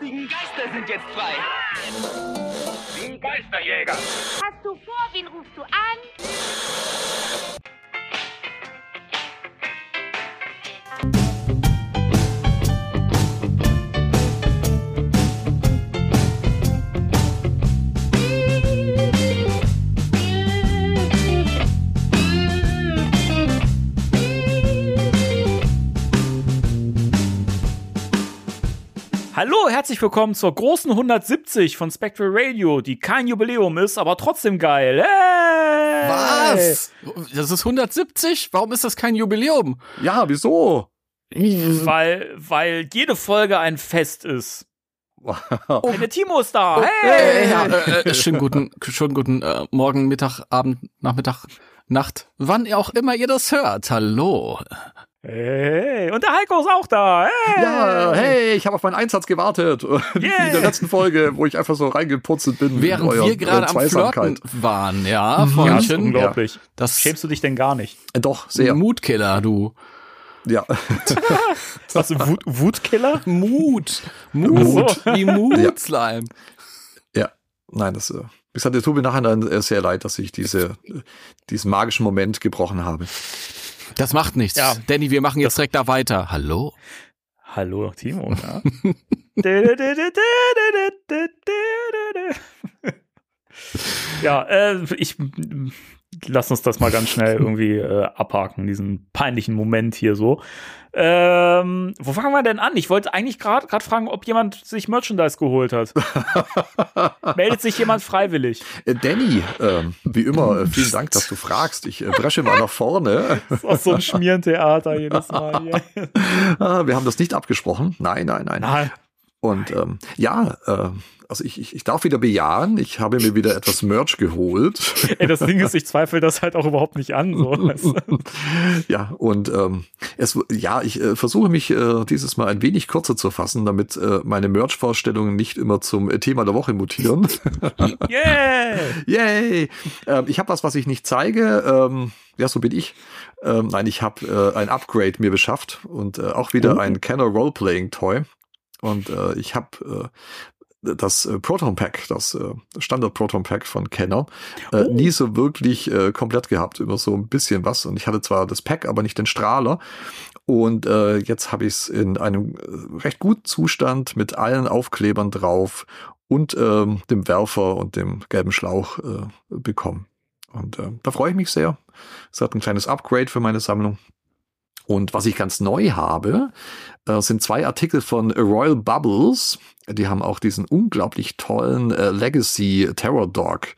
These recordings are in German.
lustigen Geister sind jetzt frei. Die Geisterjäger. Hast du vor, wen rufst du an? Hallo, herzlich willkommen zur großen 170 von Spectral Radio, die kein Jubiläum ist, aber trotzdem geil. Hey! Was? Das ist 170? Warum ist das kein Jubiläum? Ja, wieso? Weil, weil jede Folge ein Fest ist. Eine Timo ist da. Äh, Hey! ja, äh, äh, schönen guten, schönen guten äh, Morgen, Mittag, Abend, Nachmittag, Nacht, wann ihr auch immer ihr das hört. Hallo. Hey, und der Heiko ist auch da. Hey! Ja, hey, ich habe auf meinen Einsatz gewartet. Wie in der letzten Folge, wo ich einfach so reingeputzelt bin. Während wir gerade eurer am Flirten waren, ja, Ja, das ist Freundchen. unglaublich. Das Schämst du dich denn gar nicht? Äh, Doch, sehr. Mutkiller, du. Ja. Was, Wut, Wutkiller? Mut. Mut. Mut. Wie Mut-Slime. ja. Nein, das, äh, wie gesagt, es tut mir nachher dann äh, sehr leid, dass ich diese, äh, diesen magischen Moment gebrochen habe. Das macht nichts. Ja. Danny, wir machen jetzt direkt da weiter. Hallo? Hallo, Timo. Ja, ja äh, ich lass uns das mal ganz schnell irgendwie äh, abhaken, diesen peinlichen Moment hier so. Ähm, wo fangen wir denn an? Ich wollte eigentlich gerade gerade fragen, ob jemand sich Merchandise geholt hat. Meldet sich jemand freiwillig? Äh, Danny, ähm, wie immer, äh, vielen Dank, dass du fragst. Ich äh, bresche mal nach vorne. Das ist auch so ein Schmierentheater jedes Mal. Hier. Ah, wir haben das nicht abgesprochen. Nein, nein, nein. Nein. Und ähm, ja, äh, also ich, ich, ich darf wieder bejahen, ich habe mir wieder etwas Merch geholt. Ey, das Ding ist, ich zweifle das halt auch überhaupt nicht an. So. weißt du? ja, und ähm, es, ja, ich äh, versuche mich äh, dieses Mal ein wenig kürzer zu fassen, damit äh, meine Merch-Vorstellungen nicht immer zum äh, Thema der Woche mutieren. Yeah! Yay! Ähm, ich habe was, was ich nicht zeige. Ähm, ja, so bin ich. Ähm, nein, ich habe äh, ein Upgrade mir beschafft und äh, auch wieder ein Kenner Roleplaying Toy. Und äh, ich habe äh, das äh, Proton Pack, das äh, Standard Proton Pack von Kenner, äh, Oh. nie so wirklich äh, komplett gehabt, immer so ein bisschen was. Und ich hatte zwar das Pack, aber nicht den Strahler. Und äh, jetzt habe ich es in einem äh, recht guten Zustand mit allen Aufklebern drauf und ähm, dem Werfer und dem gelben Schlauch äh, bekommen. Und äh, da freue ich mich sehr. Es hat ein kleines Upgrade für meine Sammlung. Und was ich ganz neu habe, äh, sind zwei Artikel von Royal Bubbles. Die haben auch diesen unglaublich tollen äh, Legacy Terror Dog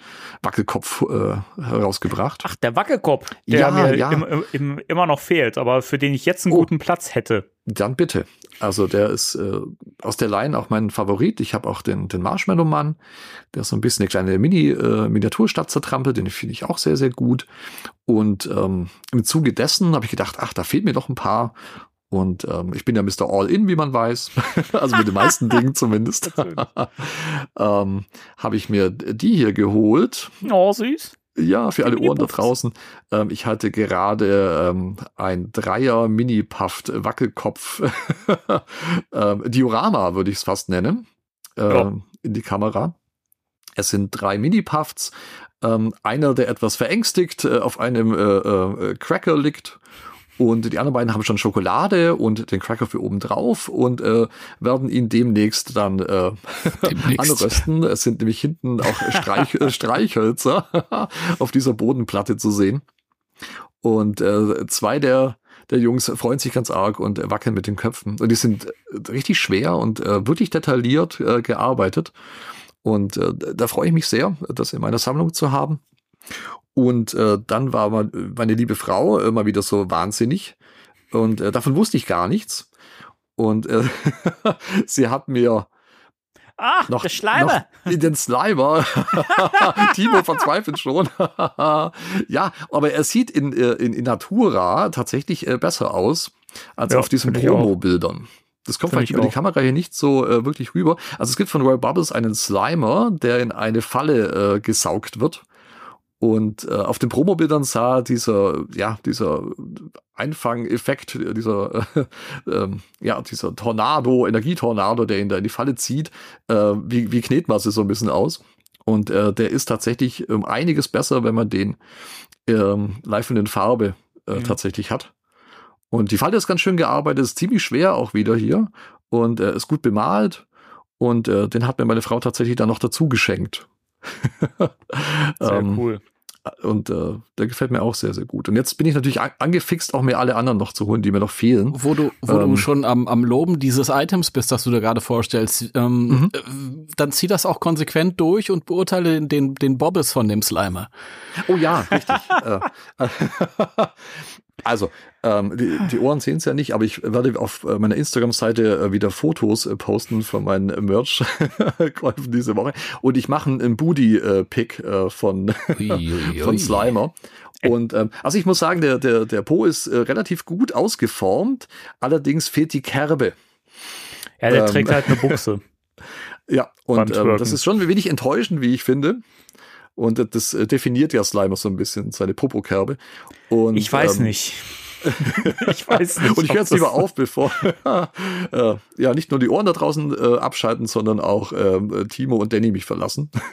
Wackelkopf äh, herausgebracht. Ach, der Wackelkopf, der Ja, mir ja. Im, im, im, immer noch fehlt, aber für den ich jetzt einen Oh. guten Platz hätte. Dann bitte. Also der ist äh, aus der Line auch mein Favorit. Ich habe auch den, den Marshmallow Mann, der ist so ein bisschen eine kleine Mini, äh, Miniaturstadt zertrampelt, den finde ich auch sehr, sehr gut. Und ähm, im Zuge dessen habe ich gedacht, ach, da fehlen mir noch ein paar. Und ähm, ich bin ja Mr. All-In, wie man weiß. also mit den meisten Dingen zumindest. ähm, habe ich mir die hier geholt. Oh, süß. Ja, für alle Ohren da draußen. Ähm, ich hatte gerade ähm, ein Dreier Mini-Puffed Wackelkopf ähm, Diorama, würde ich es fast nennen, ähm, Ja. in die Kamera. Es sind drei Mini-Puffs. Ähm, einer, der etwas verängstigt äh, auf einem äh, äh, Cracker liegt. Und die anderen beiden haben schon Schokolade und den Cracker für oben drauf und äh, werden ihn demnächst dann äh, Demnächst. anrösten. Es sind nämlich hinten auch Streich, äh, Streichhölzer auf dieser Bodenplatte zu sehen. Und äh, zwei der, der Jungs freuen sich ganz arg und wackeln mit den Köpfen. Und die sind richtig schwer und äh, wirklich detailliert äh, gearbeitet. Und äh, da freue ich mich sehr, das in meiner Sammlung zu haben. Und äh, dann war meine liebe Frau mal wieder so wahnsinnig. Und äh, davon wusste ich gar nichts. Und äh, sie hat mir Ah, noch, der Schleimer. noch in den Slimer. Timo verzweifelt schon. ja, aber er sieht in, äh, in, in Natura tatsächlich äh, besser aus als Ja, auf diesen. Promo-Bildern. Das kommt vielleicht ich über die. Kamera hier nicht so äh, wirklich rüber. Also es gibt von Royal Bubbles einen Slimer, der in eine Falle äh, gesaugt wird. Und äh, auf den Promobildern sah dieser, ja, dieser Einfangeffekt, dieser, äh, ähm, ja, dieser Tornado, Energietornado, der ihn da in die Falle zieht, äh, wie, wie Knetmasse so ein bisschen aus. Und äh, der ist tatsächlich um einiges besser, wenn man den ähm, live in Farbe äh, Mhm. tatsächlich hat. Und die Falle ist ganz schön gearbeitet, ist ziemlich schwer auch wieder hier und äh, ist gut bemalt. Und äh, den hat mir meine Frau tatsächlich dann noch dazu geschenkt. Sehr Ähm, cool. Und äh, der gefällt mir auch sehr, sehr gut. Und jetzt bin ich natürlich an angefixt, auch mir alle anderen noch zu holen, die mir noch fehlen. Wo du, wo du Ähm. schon am, am Loben dieses Items bist, das du dir gerade vorstellst, ähm, Mhm. äh, dann zieh das auch konsequent durch und beurteile den, den, den Bobbes von dem Slimer. Oh ja, richtig. äh, also, ähm, die, die Ohren sehen es ja nicht, aber ich werde auf äh, meiner Instagram-Seite äh, wieder Fotos äh, posten von meinen Merch-Käufen diese Woche. Und ich mache einen Booty-Pick von, von Slimer. Und ähm, also ich muss sagen, der, der, der Po ist relativ gut ausgeformt, allerdings fehlt die Kerbe. Ja, der ähm, trägt halt eine Buchse. Ja, und ähm, das ist schon ein wenig enttäuschend, wie ich finde. Und äh, das äh, definiert ja Slimer so ein bisschen, seine Popokerbe. Und, Ich weiß ähm, nicht. ich weiß nicht. Und ich höre es lieber auf, bevor äh, ja nicht nur die Ohren da draußen äh, abschalten, sondern auch ähm, Timo und Danny mich verlassen.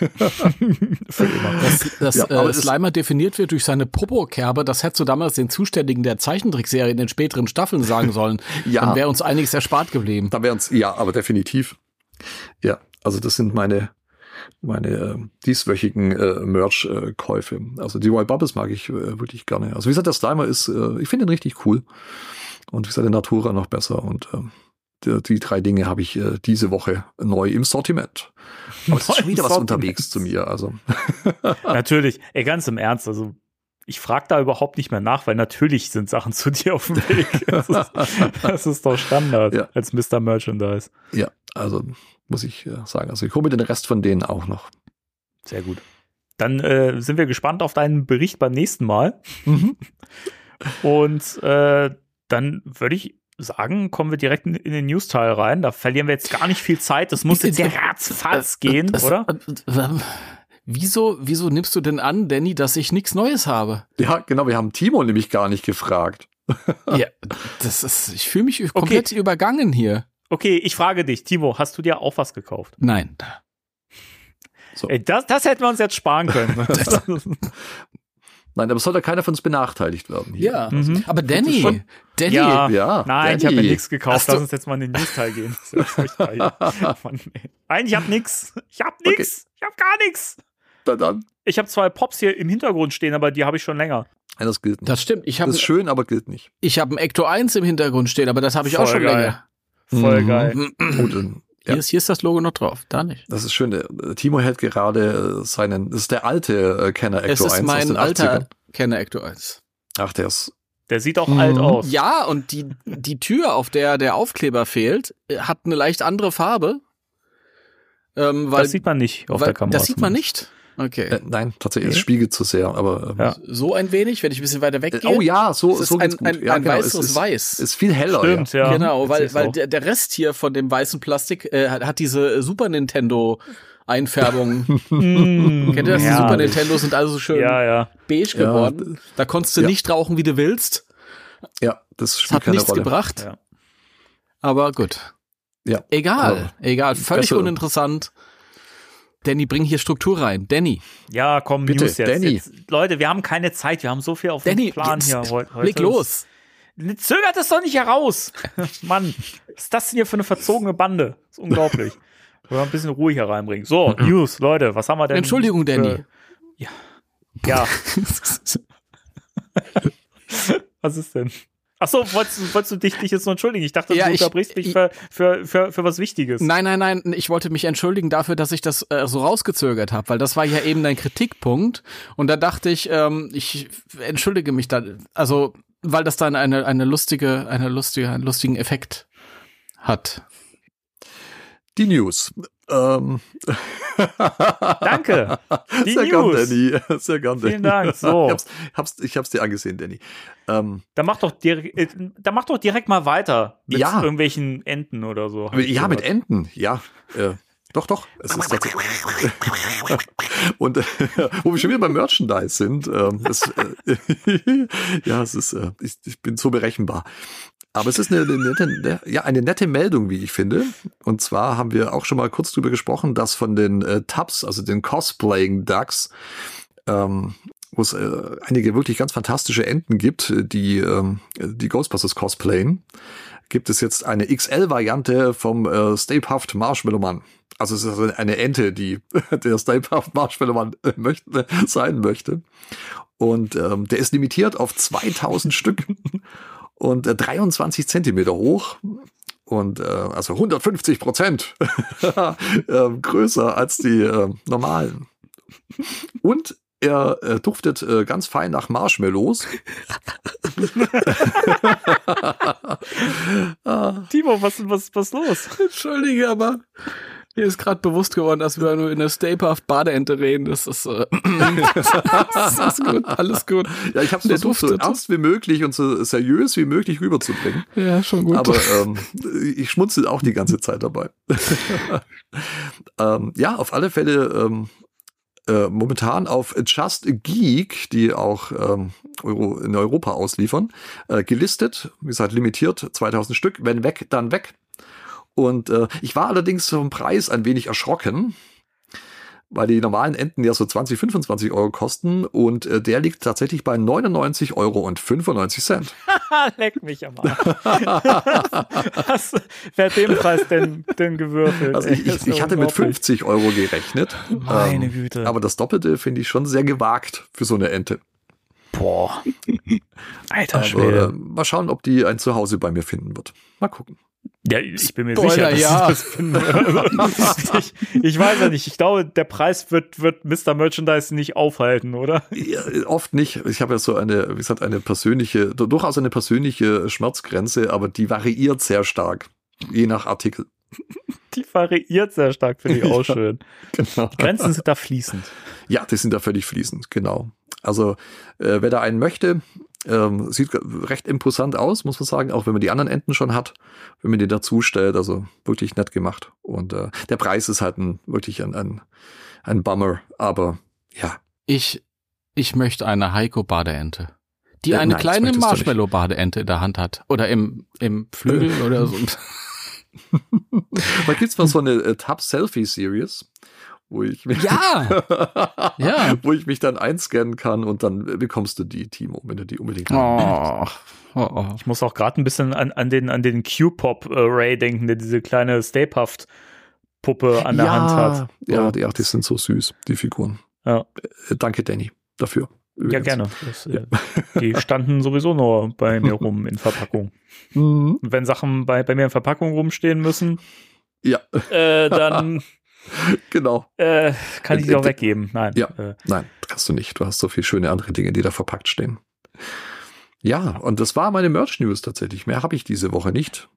Für immer. Dass, dass Ja, aber äh, Slimer definiert wird durch seine Popo-Kerbe, das hättest du damals den Zuständigen der Zeichentrickserie in den späteren Staffeln sagen sollen. Ja. Dann wäre uns einiges erspart geblieben. Da wären es, ja, aber definitiv. Ja, also das sind meine meine äh, dieswöchigen äh, Merch-Käufe. also die White Bubbles mag ich äh, wirklich gerne. Also wie gesagt, der Slimer ist, äh, ich finde ihn richtig cool. Und wie gesagt, der Natura noch besser. Und ähm, die, die drei Dinge habe ich äh, diese Woche neu im Sortiment. Aber es ist schon wieder was Sortiment. unterwegs zu mir. Also Natürlich, ey, ganz im Ernst, also ich frage da überhaupt nicht mehr nach, weil natürlich sind Sachen zu dir auf dem Weg. Das ist, das ist doch Standard Ja. als Mr. Merchandise. ja, also muss ich äh, sagen. Also ich hole mir den Rest von denen auch noch. Sehr gut. Dann äh, sind wir gespannt auf deinen Bericht beim nächsten Mal. Und äh, dann würde ich sagen, kommen wir direkt in, den News-Teil rein. Da verlieren wir jetzt gar nicht viel Zeit. Das muss jetzt ratzfatz gehen, Das- oder? äh, äh, Wieso, wieso nimmst du denn an, Danny, dass ich nichts Neues habe? Ja, genau, wir haben Timo nämlich gar nicht gefragt. Ja, das ist, ich fühle mich komplett übergangen hier. Okay, ich frage dich, Timo, hast du dir auch was gekauft? Nein. Ey, das, das hätten wir uns jetzt sparen können. Nein, aber soll da keiner von uns benachteiligt werden. Hier. Ja, Mhm. aber Danny, schon- Danny, Ja. Ja, Nein, ich habe mir Danny. nichts gekauft. Hast du- Lass uns jetzt mal in den News-Teil gehen. Das ja. Mann. Nein, ich habe nix. Ich habe nix. Ich habe gar nichts. Na dann. Ich habe zwei Pops hier im Hintergrund stehen, aber die habe ich schon länger. Nein, das gilt nicht. das stimmt. Ich Das habe ist schön, aber gilt nicht. ich hab ein Ecto 1 im Hintergrund stehen, aber das habe ich auch Voll schon geil. länger. Voll Mhm. geil. Gut, dann, Hier, ja, ist, hier ist das Logo noch drauf, da nicht. das ist schön. Äh, Timo hält gerade äh, seinen, das ist der alte äh, Kenner Es Ecto ist 1 aus mein den alter 80ern. Kenner Ecto 1. Ach, der ist, Der sieht auch Mhm. alt aus. Ja, und die, die Tür, auf der der Aufkleber fehlt, hat eine leicht andere Farbe. Ähm, weil, das sieht man nicht auf weil, der Kamera. Das sieht man nicht. Okay. äh, nein, tatsächlich, es Okay. spiegelt zu sehr, aber, ähm, Ja. So ein wenig, wenn ich ein bisschen weiter äh, weggehe. oh ja, so, es ist so ein, geht's gut. ein, ja, ein genau, weißes es ist, Weiß. ist viel heller, Stimmt, ja. ja. genau, weil, weil der, der Rest hier von dem weißen Plastik äh, hat, hat diese Super Nintendo Einfärbung. Mm, Kennt ihr das? Die. Super Nintendo sind also so schön Ja, ja. beige Ja, geworden. Da konntest du ja. nicht rauchen, wie du willst. Ja, das Das spielt hat keine nichts Rolle. gebracht. Ja. Aber gut. Ja. Egal, egal. Völlig besser- uninteressant. Danny, bring hier Struktur rein. Danny, Ja, komm, Bitte, News jetzt. Danny. jetzt. Leute, wir haben keine Zeit. Wir haben so viel auf Danny, dem Plan jetzt hier heu- heute. leg los. Zögert es doch nicht heraus. Mann, was ist das denn hier für eine verzogene Bande? Das ist unglaublich. Wollen wir ein bisschen Ruhe hier reinbringen. So, News, Leute, was haben wir denn? Entschuldigung, Danny. für- Ja, was ist denn? Ach so, wolltest, du- wolltest du dich, dich jetzt nur entschuldigen? Ich dachte, Ja, du ich- unterbrichst mich ich- für, für, für, für was Wichtiges. Nein, nein, nein, ich wollte mich entschuldigen dafür, dass ich das äh, so rausgezögert habe, weil das war ja eben dein Kritikpunkt. Und da dachte ich, ähm, ich entschuldige mich da, also weil das dann eine, eine lustige, eine lustige, einen lustigen Effekt hat. Die News. Ähm. Danke. Die Sehr gern. Danny. Sehr gern, Danny. Vielen Dank. So. Ich hab's, hab's, ich hab's dir angesehen, Danny. Ähm, Dann mach doch direkt, äh, dann mach doch direkt mal weiter mit Ja. irgendwelchen Enten oder so. Ja, mit. Enten, ja. Äh, Doch, doch. Es ist. Und äh, wo wir schon wieder beim Merchandise sind, ähm, es, äh, ja, es ist, äh, ich, ich bin so berechenbar. Aber es ist eine, nette, ja, eine nette Meldung, wie ich finde. Und zwar haben wir auch schon mal kurz drüber gesprochen, dass von den äh, Tubs, also den Cosplaying Ducks, ähm, wo es äh, einige wirklich ganz fantastische Enten gibt, die ähm, die Ghostbusters cosplayen, gibt es jetzt eine XL-Variante vom äh, Stay Puft Marshmallow Mann. Also es ist also eine Ente, die der Stay Puft Marshmallow Mann äh, möchte, sein möchte. Und ähm, der ist limitiert auf 2000 Stück und äh, 23 Zentimeter hoch und äh, also 150 Prozent äh, größer als die äh, normalen. Und er äh, duftet äh, ganz fein nach Marshmallows. Timo, was, was, was los? Entschuldige, aber mir ist gerade bewusst geworden, dass wir nur in der Stapehaft Badeente reden. Das ist, äh, das ist gut, alles gut. Ja, ich habe es versucht, so ernst wie möglich und so seriös wie möglich rüberzubringen. Ja, schon gut. Aber ähm, ich schmunzel auch die ganze Zeit dabei. ähm, ja, auf alle Fälle ähm, äh, momentan auf Just Geek, die auch ähm, Euro, in Europa ausliefern, äh, gelistet. Wie gesagt, limitiert 2000 Stück. Wenn weg, dann weg. Und äh, ich war allerdings vom Preis ein wenig erschrocken, weil die normalen Enten ja so 20, 25 Euro kosten und äh, der liegt tatsächlich bei 99 Euro und 95 Cent. Leck mich am Arsch. Was, wer hat den Preis denn, denn gewürfelt? Also ich, ich, ich hatte mit unglaublich. 50 Euro gerechnet. Meine Ähm, Güte. Aber das Doppelte finde ich schon sehr gewagt für so eine Ente. Boah. Alter Aber äh, Schwede. mal schauen, ob die ein Zuhause bei mir finden wird. Mal gucken. Ja, ich bin mir Spoiler, sicher, dass ja. ich das finde. ich, ich weiß ja nicht. Ich glaube, der Preis wird, wird Mr. Merchandise nicht aufhalten, oder? Ja, oft nicht. Ich habe ja so eine, wie gesagt, eine persönliche, durchaus eine persönliche Schmerzgrenze, aber die variiert sehr stark. Je nach Artikel. Die variiert sehr stark, finde ich auch schön. Genau. Grenzen sind da fließend. Ja, die sind da völlig fließend, genau. Also, äh, wer da einen möchte, ähm, sieht recht imposant aus, muss man sagen, auch wenn man die anderen Enten schon hat, wenn man die dazu stellt, also wirklich nett gemacht. Und äh, der Preis ist halt ein, wirklich ein, ein, ein Bummer, aber ja, ich, ich möchte eine Heiko-Badeente. Die Äh, eine nein, kleine. Marshmallow-Badeente in der Hand hat. Oder im, im Flügel oder so. da gibt's mal so eine äh, Tab-Selfie-Series, wo ich mich, Ja! Ja. wo ich mich dann einscannen kann und dann bekommst du die, Timo, wenn du die unbedingt. Oh, oh, oh. Ich muss auch gerade ein bisschen an, an den, an den Q-Pop-Ray denken, der diese kleine Stay-Puft-Puppe an der Hand hat. Ja, die, ja, die sind so süß, die Figuren. Ja. Äh, Danke, Danny, dafür. Ja, übrigens. gerne. Das, äh, die standen sowieso nur bei mir rum in Verpackung. Mhm. Wenn Sachen bei, bei mir in Verpackung rumstehen müssen, Ja, äh, dann genau. äh, kann ich die auch weggeben. Nein. Ja. Äh, Nein, kannst du nicht. Du hast so viele schöne andere Dinge, die da verpackt stehen. Ja, und das war meine Merch-News tatsächlich. Mehr habe ich diese Woche nicht.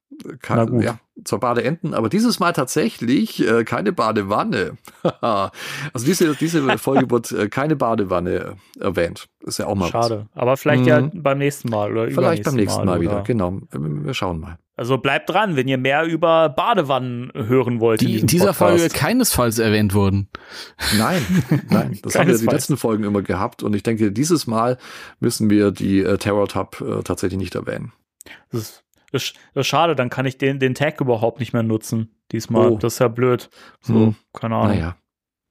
Kein, Na gut. Ja, zwar Badeenten, aber dieses Mal tatsächlich äh, keine Badewanne. also diese, diese Folge wird äh, keine Badewanne äh, erwähnt. Ist ja auch mal was. schade. Aber vielleicht Mhm. ja beim nächsten Mal oder Vielleicht beim nächsten Mal, wieder. oder- Genau. Wir schauen mal. Also bleibt dran, wenn ihr mehr über Badewannen hören wollt. in Die in diesem dieser Podcast. Folge keinesfalls erwähnt wurden. Nein, nein, das haben wir die letzten Folgen immer gehabt und ich denke, dieses Mal müssen wir die äh, Terror Tab äh, tatsächlich nicht erwähnen. Das ist, das ist, das ist schade, dann kann ich den, den Tag überhaupt nicht mehr nutzen. Diesmal. Oh. Das ist ja blöd. So, Hm. keine Ahnung. Naja,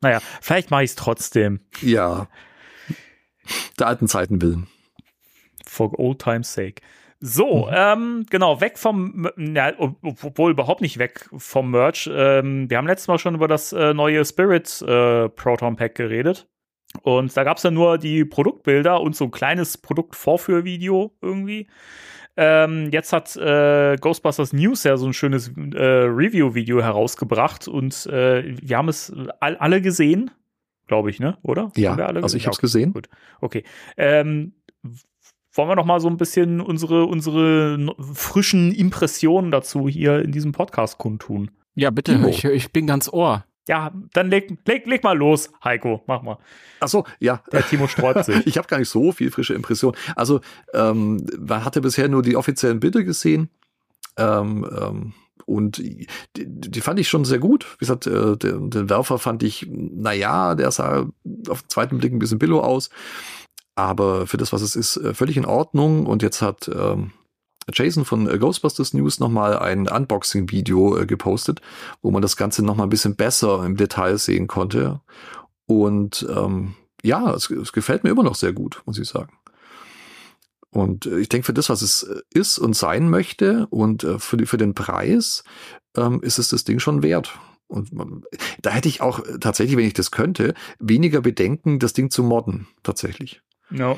Naja, vielleicht mache ich es trotzdem. ja. Der alten Zeiten willen. For old time's sake. So, Mhm. ähm, genau, weg vom, ja, ob- obwohl überhaupt nicht weg vom Merch. Ähm, wir haben letztes Mal schon über das äh, neue Spirit äh, Proton Pack geredet. Und da gab es ja nur die Produktbilder und so ein kleines Produktvorführvideo irgendwie. Ähm, jetzt hat äh, Ghostbusters News ja so ein schönes äh, Review-Video herausgebracht und äh, wir haben es all, alle gesehen, glaube ich, ne? Oder? Ja, Haben wir alle also ich habe es gesehen. Gut, okay. Ähm, wollen wir noch mal so ein bisschen unsere, unsere frischen Impressionen dazu hier in diesem Podcast kundtun? Ja, bitte, Timo. ich, ich bin ganz Ohr. Ja, dann leg, leg, leg mal los, Heiko, mach mal. Ach so, ja. Der Timo sträubt sich. Ich habe gar nicht so viel frische Impression. Also ähm, man hatte bisher nur die offiziellen Bilder gesehen ähm, ähm, und die, die fand ich schon sehr gut. Wie gesagt, äh, den, den Werfer fand ich, na ja, der sah auf den zweiten Blick ein bisschen billow aus. Aber für das, was es ist, äh, völlig in Ordnung. Und jetzt hat ähm, Jason von äh, Ghostbusters News nochmal ein Unboxing-Video äh, gepostet, wo man das Ganze nochmal ein bisschen besser im Detail sehen konnte. Und ähm, ja, es, es gefällt mir immer noch sehr gut, muss ich sagen. Und äh, ich denke, für das, was es ist und sein möchte und für, die, für den Preis, ähm, ist es das Ding schon wert. Und man, da hätte ich auch tatsächlich, wenn ich das könnte, weniger Bedenken, das Ding zu modden, tatsächlich. Ja.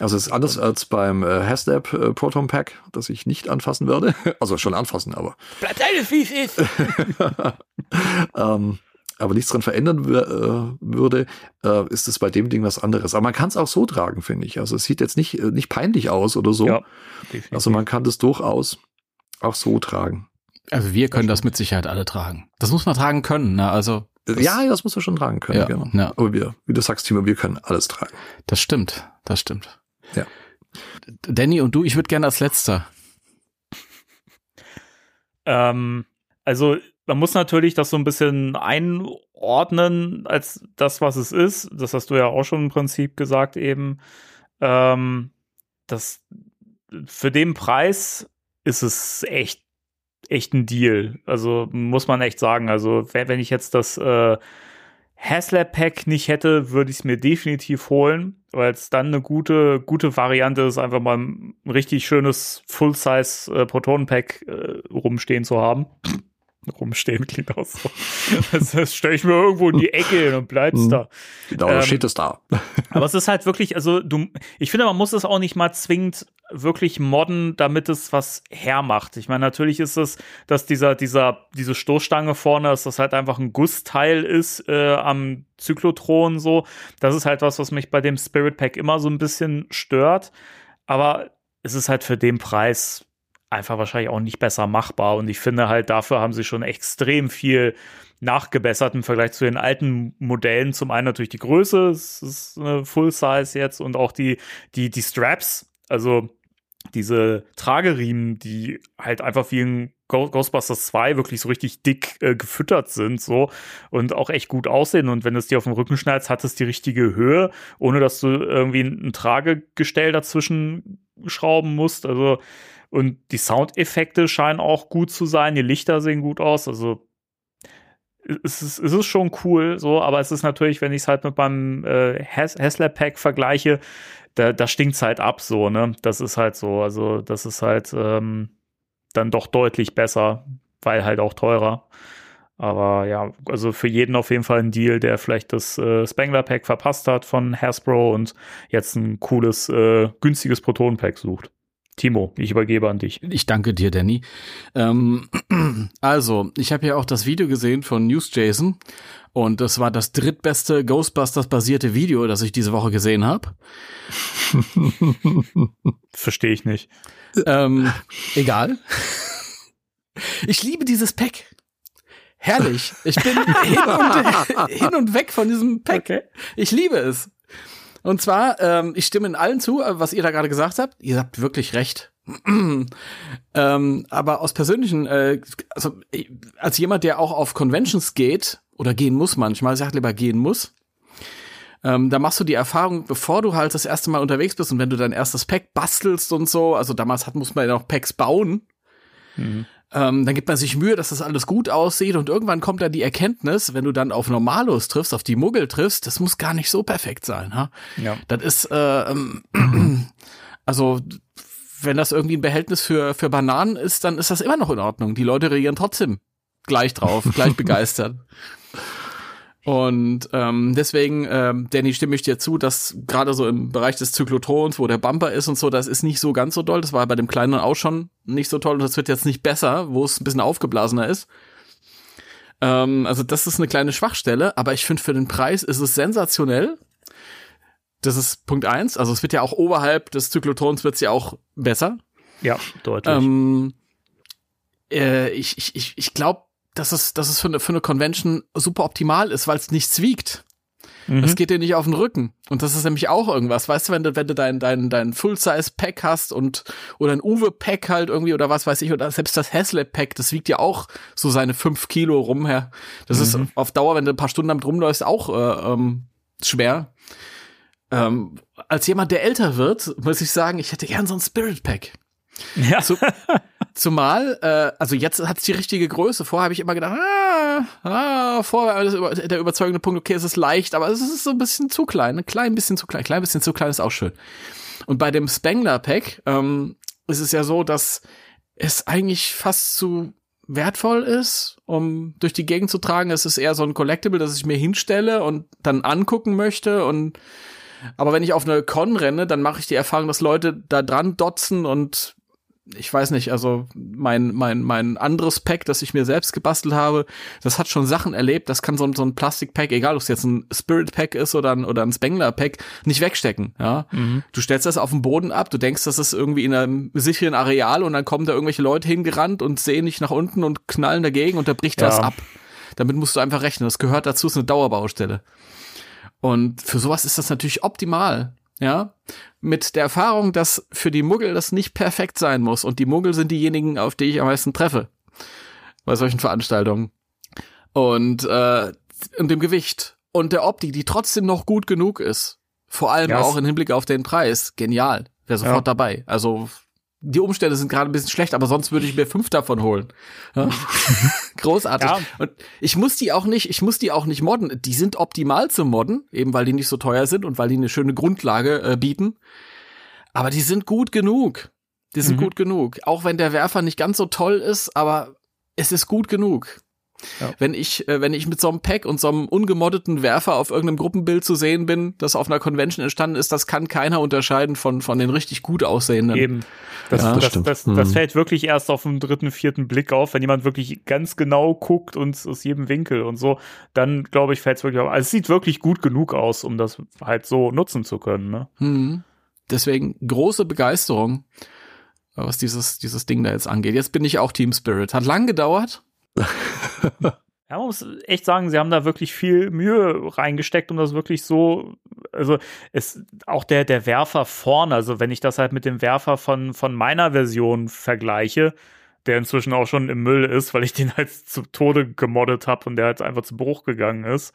Also es ist anders als beim äh, Haslab äh, Proton Pack, das ich nicht anfassen werde. Also schon anfassen, aber. Bleibt alles, wie es ist. ähm, aber nichts dran verändern äh, würde, äh, ist es bei dem Ding was anderes. Aber man kann es auch so tragen, finde ich. Also es sieht jetzt nicht, äh, nicht peinlich aus oder so. Ja, also man kann das durchaus auch so tragen. Also wir können das mit Sicherheit alle tragen. Das muss man tragen können, ne? Also. Das, ja, das muss man schon tragen können, ja, genau. Ja. Aber wir, wie du sagst, Timo, wir können alles tragen. Das stimmt, das stimmt. Ja. Danny und du, ich würde gerne als letzter. Ähm, also man muss natürlich das so ein bisschen einordnen als das, was es ist. Das hast du ja auch schon im Prinzip gesagt eben. Ähm, das für den Preis ist es echt echt ein Deal. Also muss man echt sagen. Also wenn ich jetzt das äh, Haslab Pack nicht hätte, würde ich es mir definitiv holen, weil es dann eine gute, gute Variante ist, einfach mal ein richtig schönes Full-Size äh, Proton Pack äh, rumstehen zu haben. rumstehen klingt auch so. Das, das stelle ich mir irgendwo in die Ecke und dann bleibt's Mhm. da. Genau, da Ähm, steht es da. Aber es ist halt wirklich, also du, ich finde, man muss es auch nicht mal zwingend wirklich modden, damit es was hermacht. Ich meine, natürlich ist es, dass dieser, dieser, diese Stoßstange vorne, dass das halt einfach ein Gussteil ist äh, am Zyklotron so. Das ist halt was, was mich bei dem Spirit Pack immer so ein bisschen stört. Aber es ist halt für den Preis einfach wahrscheinlich auch nicht besser machbar. Und ich finde halt, dafür haben sie schon extrem viel nachgebessert im Vergleich zu den alten Modellen. Zum einen natürlich die Größe, es ist eine Full Size jetzt und auch die, die, die Straps, also diese Trageriemen, die halt einfach Go- Ghostbusters 2 wirklich so richtig dick äh, gefüttert sind, so und auch echt gut aussehen. Und wenn du es dir auf den Rücken schneidest, hat es die richtige Höhe, ohne dass du irgendwie ein Tragegestell dazwischen schrauben musst. Also, und die Soundeffekte scheinen auch gut zu sein, die Lichter sehen gut aus. Also, es ist, es ist schon cool, so, aber es ist natürlich, wenn ich es halt mit meinem äh, Haslab Pack vergleiche, da, da stinkt's halt ab, so, ne? Das ist halt so. Also, das ist halt ähm, dann doch deutlich besser, weil halt auch teurer. Aber ja, also für jeden auf jeden Fall ein Deal, der vielleicht das äh, Spangler Pack verpasst hat von Hasbro und jetzt ein cooles, äh, günstiges Proton Pack sucht. Timo, ich übergebe an dich. Ich danke dir, Danny. Ähm, also, ich habe ja auch das Video gesehen von News Jason und das war das drittbeste Ghostbusters-basierte Video, das ich diese Woche gesehen habe. Verstehe ich nicht. ähm, egal. Ich liebe dieses Pack. Herrlich. Ich bin hin und, hin und weg von diesem Pack. Okay. Ich liebe es. Und zwar, ähm, ich stimme in allen zu, äh, was ihr da gerade gesagt habt. Ihr habt wirklich recht. ähm, aber aus persönlichen, äh, also als jemand, der auch auf Conventions geht oder gehen muss manchmal, ich sag lieber gehen muss, ähm, da machst du die Erfahrung, bevor du halt das erste Mal unterwegs bist und wenn du dein erstes Pack bastelst und so, also damals hat, muss man ja noch Packs bauen, Mhm. Ähm, dann gibt man sich Mühe, dass das alles gut aussieht und irgendwann kommt dann die Erkenntnis, wenn du dann auf Normalos triffst, auf die Muggel triffst, das muss gar nicht so perfekt sein. Ha? Ja. Das ist, äh, ähm, also wenn das irgendwie ein Behältnis für, für Bananen ist, dann ist das immer noch in Ordnung. Die Leute reagieren trotzdem gleich drauf, gleich begeistert. Und ähm, deswegen, ähm, Danny, stimme ich dir zu, dass gerade so im Bereich des Zyklotrons, wo der Bumper ist und so, das ist nicht so ganz so doll. Das war bei dem kleinen auch schon nicht so toll und das wird jetzt nicht besser, wo es ein bisschen aufgeblasener ist. Ähm, also das ist eine kleine Schwachstelle, aber ich finde für den Preis ist es sensationell. Das ist Punkt eins. Also es wird ja auch oberhalb des Zyklotrons wird's ja auch besser. Ja, deutlich. Ähm, äh, ich ich, ich, ich glaube, dass es, dass es für eine, für eine Convention super optimal ist, weil es nichts wiegt. Das geht dir nicht auf den Rücken. Und das ist nämlich auch irgendwas. Weißt du, wenn du, wenn du dein, dein, dein Full-Size-Pack hast und, oder ein Uwe-Pack halt irgendwie oder was weiß ich, oder selbst das Haslett-Pack, das wiegt ja auch so seine fünf Kilo rumher. Das ist auf Dauer, wenn du ein paar Stunden damit rumläufst, auch äh, ähm, schwer. Ähm, als jemand, der älter wird, muss ich sagen, ich hätte gern so ein Spirit-Pack. Ja. Zu, zumal, äh, also jetzt hat es die richtige Größe. Vorher habe ich immer gedacht, ah, ah, vorher über, der überzeugende Punkt, okay, es ist leicht, aber es ist so ein bisschen zu klein, ein klein bisschen zu klein, klein bisschen zu klein ist auch schön. Und bei dem Spengler Pack ähm, ist es ja so, dass es eigentlich fast zu wertvoll ist, um durch die Gegend zu tragen. Es ist eher so ein Collectible, das ich mir hinstelle und dann angucken möchte und aber wenn ich auf eine Con renne, dann mache ich die Erfahrung, dass Leute da dran dotzen und ich weiß nicht, also mein, mein, mein anderes Pack, das ich mir selbst gebastelt habe, das hat schon Sachen erlebt, das kann so, ein so ein Plastikpack, egal ob es jetzt ein Spirit Pack ist oder ein, oder ein Spengler Pack, nicht wegstecken, ja. Du stellst das auf den Boden ab, du denkst, das ist irgendwie in einem sicheren Areal und dann kommen da irgendwelche Leute hingerannt und sehen nicht nach unten und knallen dagegen und da bricht Ja. was ab. Damit musst du einfach rechnen, das gehört dazu, ist eine Dauerbaustelle. Und für sowas ist das natürlich optimal. Ja, mit der Erfahrung, dass für die Muggel das nicht perfekt sein muss und die Muggel sind diejenigen, auf die ich am meisten treffe bei solchen Veranstaltungen und äh, und dem Gewicht und der Optik, die trotzdem noch gut genug ist. Vor allem Ja, es- auch im Hinblick auf den Preis. Genial. Wäre sofort Ja. dabei. Also die Umstände sind gerade ein bisschen schlecht, aber sonst würde ich mir fünf davon holen. Ja? Großartig. Ja. Und ich muss die auch nicht, ich muss die auch nicht modden. Die sind optimal zu modden, eben weil die nicht so teuer sind und weil die eine schöne Grundlage äh, bieten. Aber die sind gut genug. Die sind Mhm. gut genug. Auch wenn der Werfer nicht ganz so toll ist, aber es ist gut genug. Ja. Wenn ich, äh, wenn ich mit so einem Pack und so einem ungemoddeten Werfer auf irgendeinem Gruppenbild zu sehen bin, das auf einer Convention entstanden ist, das kann keiner unterscheiden von, von den richtig gut aussehenden. Eben. Das, Ja, das, das das, stimmt. das, Mhm. fällt wirklich erst auf den dritten, vierten Blick auf, wenn jemand wirklich ganz genau guckt und aus jedem Winkel und so, dann glaube ich, fällt es wirklich auf. Also es sieht wirklich gut genug aus, um das halt so nutzen zu können. Ne? Mhm. Deswegen große Begeisterung, was dieses, dieses Ding da jetzt angeht. Jetzt bin ich auch Team Spirit. Hat lang gedauert. Ja, man muss echt sagen, sie haben da wirklich viel Mühe reingesteckt, um das wirklich so, also es, auch der, der Werfer vorne, also wenn ich das halt mit dem Werfer von, von meiner Version vergleiche, der inzwischen auch schon im Müll ist, weil ich den halt zu Tode gemoddet habe und der halt einfach zu Bruch gegangen ist,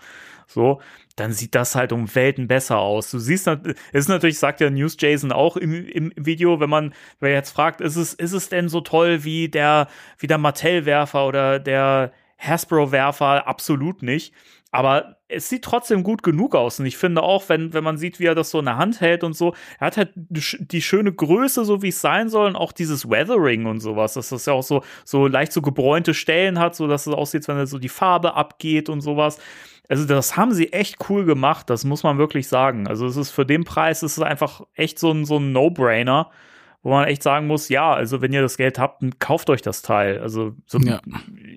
so, dann sieht das halt um Welten besser aus. Du siehst, ist natürlich, sagt ja News Jason auch im, im Video, wenn man, wer jetzt fragt, ist es, ist es denn so toll wie der, wie der Mattel-Werfer oder der Hasbro-Werfer? Absolut nicht. Aber es sieht trotzdem gut genug aus. Und ich finde auch, wenn, wenn man sieht, wie er das so in der Hand hält und so, er hat halt die, sch- die schöne Größe, so wie es sein soll, und auch dieses Weathering und sowas, dass das ja auch so, so leicht so gebräunte Stellen hat, so dass es aussieht, wenn so die Farbe abgeht und sowas. Also das haben sie echt cool gemacht, das muss man wirklich sagen. Also es ist für den Preis, es ist einfach echt so ein, so ein No-Brainer, wo man echt sagen muss, ja, also wenn ihr das Geld habt, dann kauft euch das Teil. Also so, Ja.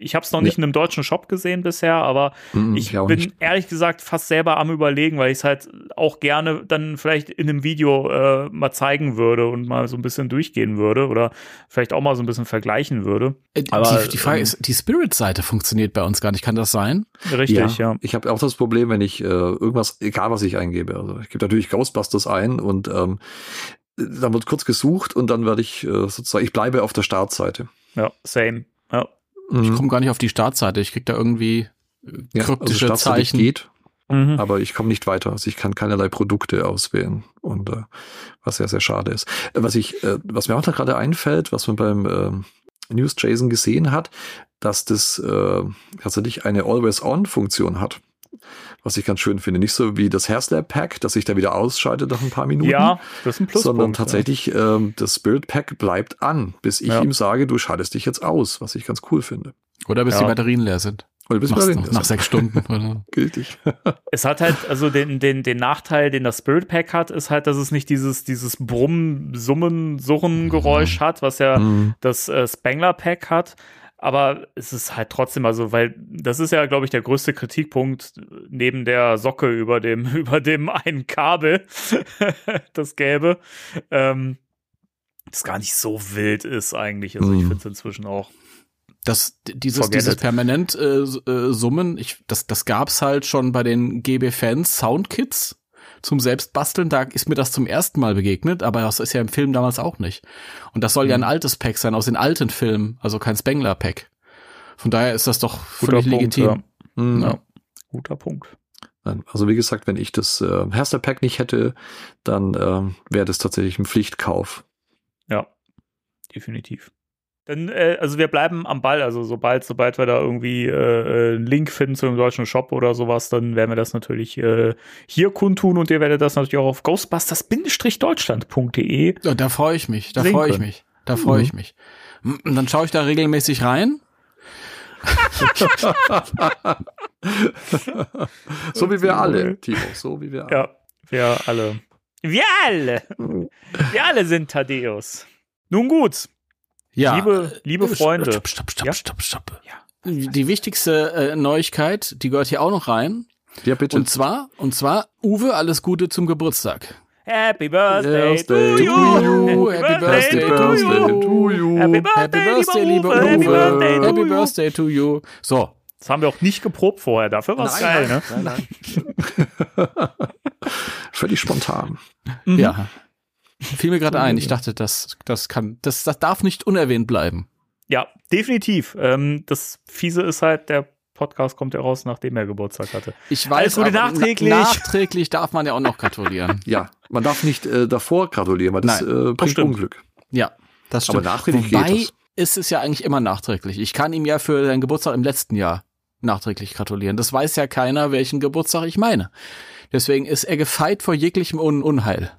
ich habe es noch nicht in einem deutschen Shop gesehen bisher, aber Mhm, ich ich bin nicht. ehrlich gesagt fast selber am überlegen, weil ich es halt auch gerne dann vielleicht in einem Video äh, mal zeigen würde und mal so ein bisschen durchgehen würde oder vielleicht auch mal so ein bisschen vergleichen würde. Äh, Aber, die, die Frage ähm, ist, die Spirit-Seite funktioniert bei uns gar nicht. Kann das sein? Richtig, ja. Ich habe auch das Problem, wenn ich äh, irgendwas, egal was ich eingebe, also ich gebe natürlich Ghostbusters ein und ähm, dann wird kurz gesucht und dann werde ich äh, sozusagen, ich bleibe auf der Startseite. Ja, same. Ja. Ich Mhm. komme gar nicht auf die Startseite. Ich krieg da irgendwie äh, ja, also kryptische Zeichen. geht, Mhm. aber ich komme nicht weiter. Also ich kann keinerlei Produkte auswählen und äh, was sehr, sehr schade ist. Äh, Was ich, äh, was mir auch da gerade einfällt, was man beim ähm, News Jason gesehen hat, dass das äh, tatsächlich eine Always-On-Funktion hat. Was ich ganz schön finde. Nicht so wie das Hairslab Pack, das sich da wieder ausschaltet nach ein paar Minuten. Ja, das ist ein Pluspunkt. sondern tatsächlich ähm, das Spirit Pack bleibt an, bis ich Ja. ihm sage, du schaltest dich jetzt aus, was ich ganz cool finde. Oder bis Ja. die Batterien leer sind. Oder bis Nach, dahin, nach, das nach sechs Stunden. Oder? gültig. Es hat halt, also den, den, den Nachteil, den das Spirit Pack hat, ist halt, dass es nicht dieses, dieses Brummen, Summen, Surren-Geräusch hat, was ja Mhm. das äh, Spengler Pack hat. Aber es ist halt trotzdem, also, weil das ist ja, glaube ich, der größte Kritikpunkt neben der Socke über dem, über dem einen Kabel, das Gelbe, ähm, das gar nicht so wild ist eigentlich. Also ich Mhm. finde es inzwischen auch Das, dieses, Forget dieses it. permanent äh, äh, Summen, ich, das, das gab's halt schon bei den GB-Fans Soundkits zum Selbstbasteln. Da ist mir das zum ersten Mal begegnet, aber das ist ja im Film damals auch nicht. Und das soll Mhm. ja ein altes Pack sein aus den alten Filmen, also kein Spengler-Pack. Von daher ist das doch Guter völlig Punkt, legitim. Mhm. Ja. Guter Punkt. Nein, Also wie gesagt, wenn ich das äh, Herster Pack nicht hätte, dann ähm, wäre das tatsächlich ein Pflichtkauf. Ja, definitiv. Dann, äh, also wir bleiben am Ball, also sobald, sobald wir da irgendwie äh, äh, einen Link finden zu einem deutschen Shop oder sowas, dann werden wir das natürlich äh, hier kundtun und ihr werdet das natürlich auch auf ghostbusters-deutschland.de. Ja, da freue ich mich, da freue ich mich, da freue Mhm. ich mich. Und dann schaue ich da regelmäßig rein. so wie wir alle, Timo, so wie wir alle. Ja, wir alle. Wir alle! Wir alle sind Thaddeus. Nun gut, Ja. Liebe- liebe Stopp, Freunde. Stopp, stopp, stopp, Ja? stopp, stopp. Ja. Die wichtigste äh, Neuigkeit, die gehört hier auch noch rein. Ja, bitte. Und zwar, und zwar, Uwe, alles Gute zum Geburtstag. Happy Birthday Birthday to to you! you. Happy birthday to you. Happy Happy Birthday, Birthday, lieber liebe Uwe! Happy Uwe. Birthday to Happy you! Birthday to you. So, Das haben wir auch nicht geprobt vorher, dafür war es geil, ne? Nein, nein. Völlig spontan. Mhm. ja. Fiel mir gerade ein. Ich dachte, das, das kann, das, das darf nicht unerwähnt bleiben. Ja, definitiv. Ähm, das Fiese ist halt, der Podcast kommt ja raus, nachdem er Geburtstag hatte. Ich Alles weiß, Gute aber nachträglich. na- nachträglich darf man ja auch noch gratulieren. Ja, man darf nicht äh, davor gratulieren, weil das Nein, äh, bringt stimmt. Unglück. Ja, das Aber stimmt. nachträglich Wobei geht das. ist es ja eigentlich immer nachträglich. Ich kann ihm ja für seinen Geburtstag im letzten Jahr nachträglich gratulieren. Das weiß ja keiner, welchen Geburtstag ich meine. Deswegen ist er gefeit vor jeglichem Un Unheil.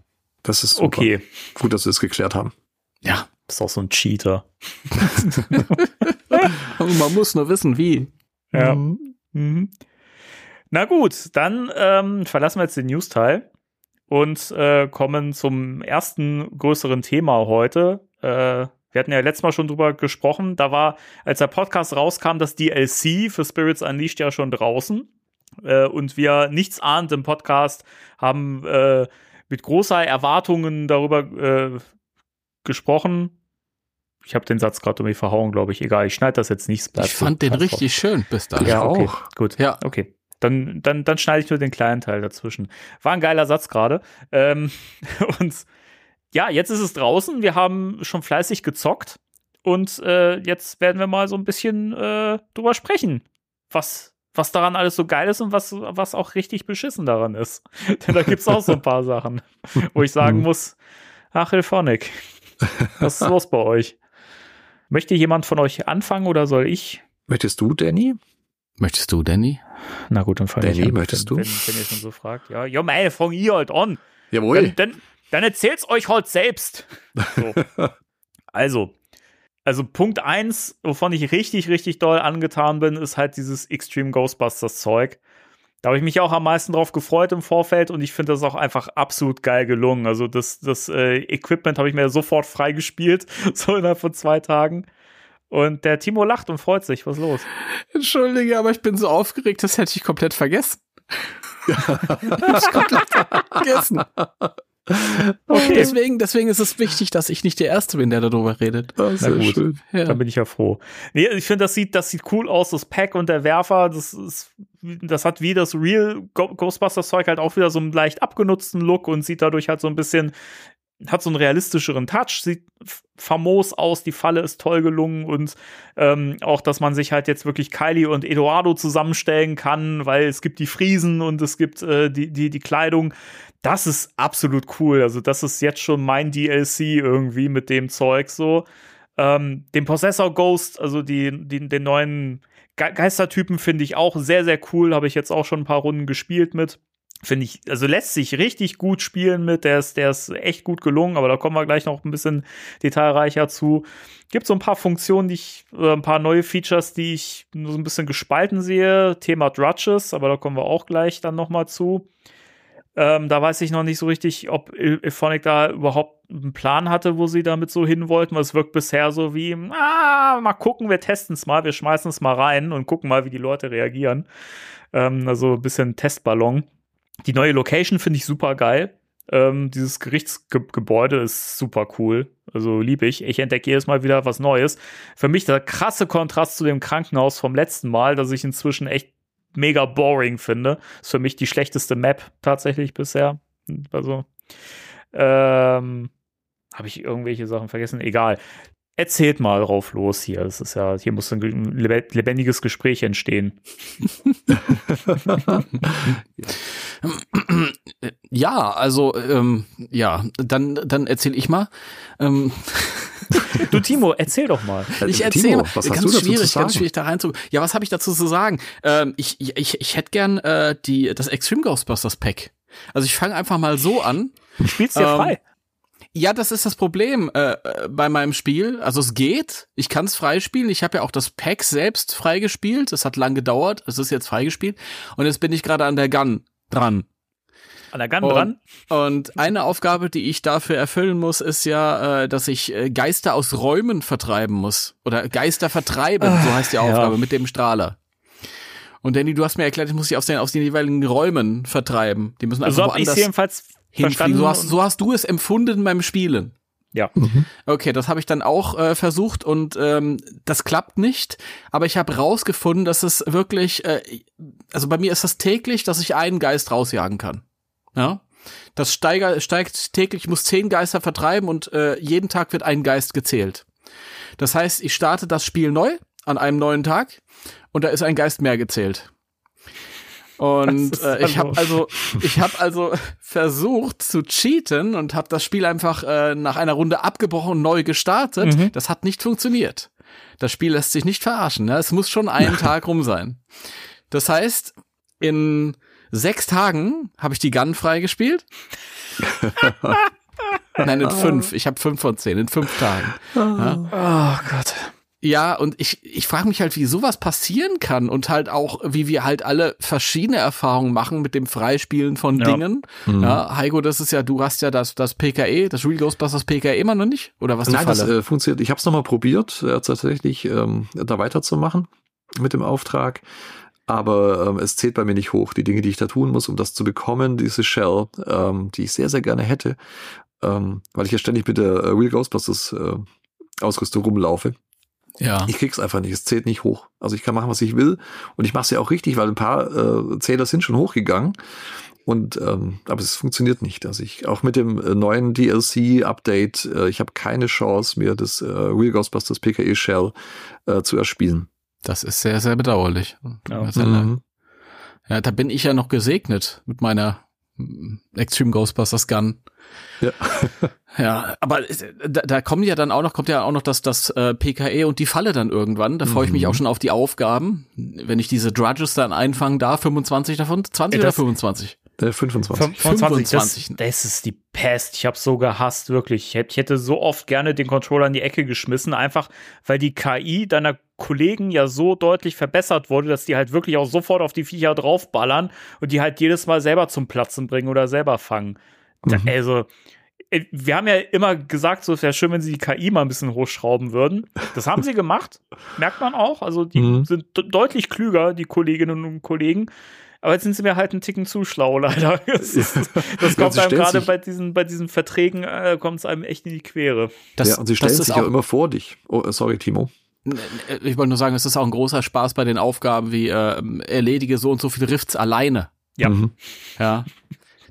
Das ist super. Okay, Gut, dass wir es geklärt haben. Ja. ist auch so ein Cheater. Man muss nur wissen, wie. Ja. Mhm. Na gut, dann ähm, verlassen wir jetzt den News-Teil und äh, kommen zum ersten größeren Thema heute. Äh, wir hatten ja letztes Mal schon drüber gesprochen. Da war, als der Podcast rauskam, das DLC für Spirits Unleashed ja schon draußen. Äh, und wir nichts ahnt im Podcast haben äh, mit großer Erwartungen darüber äh, gesprochen. Ich habe den Satz gerade irgendwie verhauen, glaube ich. Egal, ich schneide das jetzt nicht. Ich so. fand den richtig schön bis dahin. ja, okay. auch. Gut. Ja. Okay. Dann, dann, dann schneide ich nur den kleinen Teil dazwischen. War ein geiler Satz gerade. Ähm, und ja, jetzt ist es draußen. Wir haben schon fleißig gezockt. Und äh, jetzt werden wir mal so ein bisschen äh, drüber sprechen, was, was daran alles so geil ist und was, was auch richtig beschissen daran ist. Denn da gibt es auch so ein paar Sachen, wo ich sagen muss, ach, Hilfonik, was ist los bei euch? Möchte jemand von euch anfangen oder soll ich? Möchtest du, Danny? Möchtest du, Danny? Na gut, dann fange ich Danny, an. möchtest wenn, du? Wenn, wenn ihr schon so fragt. Ja, ja meine, fang ihr halt an. Jawohl. Dann, dann, dann erzählt's euch halt selbst. So. also, also Punkt eins, wovon ich richtig, richtig doll angetan bin, ist halt dieses Extreme Ghostbusters Zeug. Da habe ich mich auch am meisten drauf gefreut im Vorfeld und ich finde das auch einfach absolut geil gelungen. Also das, das äh, Equipment habe ich mir sofort freigespielt, so innerhalb von zwei Tagen. Und der Timo lacht und freut sich. Was ist los? Entschuldige, aber ich bin so aufgeregt, das hätte ich komplett vergessen. ich komplett vergessen. Okay. Deswegen, deswegen ist es wichtig, dass ich nicht der Erste bin, der darüber redet. Sehr gut. schön. Ja. Da bin ich ja froh. Nee, ich finde, das sieht, das sieht cool aus, das Pack und der Werfer, das ist, das hat wie das Real Go- Ghostbusters Zeug halt auch wieder so einen leicht abgenutzten Look und sieht dadurch halt so ein bisschen, hat so einen realistischeren Touch, sieht famos aus, die Falle ist toll gelungen und ähm, auch, dass man sich halt jetzt wirklich Kylie und Eduardo zusammenstellen kann, weil es gibt die Friesen und es gibt äh, die, die, die Kleidung. Das ist absolut cool. Also, das ist jetzt schon mein DLC irgendwie mit dem Zeug so. Ähm, den Possessor Ghost, also die, die, den neuen Ge Geistertypen, finde ich auch sehr, sehr cool. Habe ich jetzt auch schon ein paar Runden gespielt mit. Finde ich, also lässt sich richtig gut spielen mit. Der ist, der ist echt gut gelungen, aber da kommen wir gleich noch ein bisschen detailreicher zu. Gibt so ein paar Funktionen, die ich, äh, ein paar neue Features, die ich nur so ein bisschen gespalten sehe. Thema Drudges, aber da kommen wir auch gleich dann noch mal zu. Ähm, da weiß ich noch nicht so richtig, ob Ephonic da überhaupt einen Plan hatte, wo sie damit so hin wollten. Es wirkt bisher so wie, ah, mal gucken, wir testen es mal, wir schmeißen es mal rein und gucken mal, wie die Leute reagieren. Ähm, also ein bisschen Testballon. Die neue Location finde ich super geil. Ähm, dieses Gerichtsgebäude ist super cool. Also liebe ich. Ich entdecke jedes Mal wieder was Neues. Für mich der krasse Kontrast zu dem Krankenhaus vom letzten Mal, das ich inzwischen echt mega boring finde. Ist für mich die schlechteste Map tatsächlich bisher. Also, ähm, habe ich irgendwelche Sachen vergessen? Egal. Erzählt mal drauf los hier. Es ist ja, hier muss ein lebendiges Gespräch entstehen. ja, also ähm, ja, dann dann erzähle ich mal. Ähm, du Timo, erzähl doch mal. Ich erzähle mal. Was ganz schwierig, ganz schwierig da reinzukommen. Ja, was habe ich dazu zu sagen? Ähm, ich, ich ich hätte gern äh, die das Extreme Ghostbusters Pack. Also ich fange einfach mal so an. Du spielst ja ähm, frei. Ja, das ist das Problem äh, bei meinem Spiel. Also es geht, ich kann es freispielen. Ich habe ja auch das Pack selbst freigespielt. Das hat lang gedauert. Es ist jetzt freigespielt. Und jetzt bin ich gerade an der Gun dran. An der Gun und, dran? Und eine Aufgabe, die ich dafür erfüllen muss, ist ja, äh, dass ich äh, Geister aus Räumen vertreiben muss. Oder Geister vertreiben, so heißt die Aufgabe, ja. mit dem Strahler. Und Danny, du hast mir erklärt, ich muss sie aus den, aus den jeweiligen Räumen vertreiben. Die müssen also einfach so woanders jedenfalls hinfliegen. So hast, so hast du es empfunden beim Spielen. Ja. Mhm. Okay, das habe ich dann auch äh, versucht und ähm, das klappt nicht. Aber ich habe rausgefunden, dass es wirklich, äh, also bei mir ist das täglich, dass ich einen Geist rausjagen kann. Ja. Das steiger, steigt täglich, ich muss zehn Geister vertreiben und äh, jeden Tag wird ein Geist gezählt. Das heißt, ich starte das Spiel neu an einem neuen Tag und da ist ein Geist mehr gezählt. Und äh, ich habe also ich habe also versucht zu cheaten und habe das Spiel einfach äh, nach einer Runde abgebrochen und neu gestartet. Mhm. Das hat nicht funktioniert. Das Spiel lässt sich nicht verarschen. Ne? Es muss schon einen Tag rum sein. Das heißt, in sechs Tagen habe ich die Gun freigespielt. Nein, in fünf. Ich habe fünf von zehn, in fünf Tagen. Ja? Oh Gott. Ja, und ich, ich frage mich halt, wie sowas passieren kann und halt auch, wie wir halt alle verschiedene Erfahrungen machen mit dem Freispielen von ja. Dingen. Mhm. Ja, Heiko, das ist ja, du hast ja das, das PKE, das Real Ghostbusters PKE immer noch nicht? Oder was Nein, das äh, funktioniert. Ich habe es nochmal probiert, äh, tatsächlich ähm, da weiterzumachen mit dem Auftrag. Aber ähm, es zählt bei mir nicht hoch. Die Dinge, die ich da tun muss, um das zu bekommen, diese Shell, ähm, die ich sehr, sehr gerne hätte, ähm, weil ich ja ständig mit der äh, Real Ghostbusters äh, Ausrüstung rumlaufe ja. Ich krieg's einfach nicht. Es zählt nicht hoch. Also ich kann machen, was ich will. Und ich mache es ja auch richtig, weil ein paar äh, Zähler sind schon hochgegangen. Und ähm, aber es funktioniert nicht. Also ich auch mit dem äh, neuen DLC-Update, äh, ich habe keine Chance, mir das äh, Real Ghostbusters PKE Shell äh, zu erspielen. Das ist sehr, sehr bedauerlich. Ja. Mhm. ja, da bin ich ja noch gesegnet mit meiner mm, Extreme Ghostbusters Gun. Ja. ja, aber da, da kommen ja dann auch noch, kommt ja auch noch das, das äh, PKE und die Falle dann irgendwann. Da freue ich mich mhm. auch schon auf die Aufgaben, wenn ich diese Drudges dann einfangen darf, 25 davon, 20 ja, oder 25? Äh, 25. 25. 25. Das, das ist die Pest. Ich habe so gehasst, wirklich. Ich hätte so oft gerne den Controller in die Ecke geschmissen, einfach weil die KI deiner Kollegen ja so deutlich verbessert wurde, dass die halt wirklich auch sofort auf die Viecher draufballern und die halt jedes Mal selber zum Platzen bringen oder selber fangen. Mhm. Also, äh, wir haben ja immer gesagt, so wäre schön, wenn sie die KI mal ein bisschen hochschrauben würden. Das haben sie gemacht, merkt man auch. Also, die mhm. sind deutlich klüger, die Kolleginnen und Kollegen. Aber jetzt sind sie mir halt einen Ticken zu schlau, leider. Das, ist, das kommt einem gerade bei diesen, bei diesen Verträgen, äh, kommt es einem echt in die Quere. Das, ja, und sie stellen sich auch immer vor dich. Oh, sorry, Timo. Ich wollte nur sagen, es ist auch ein großer Spaß bei den Aufgaben wie äh, erledige so und so viele Rifts alleine. Ja. Mhm. Ja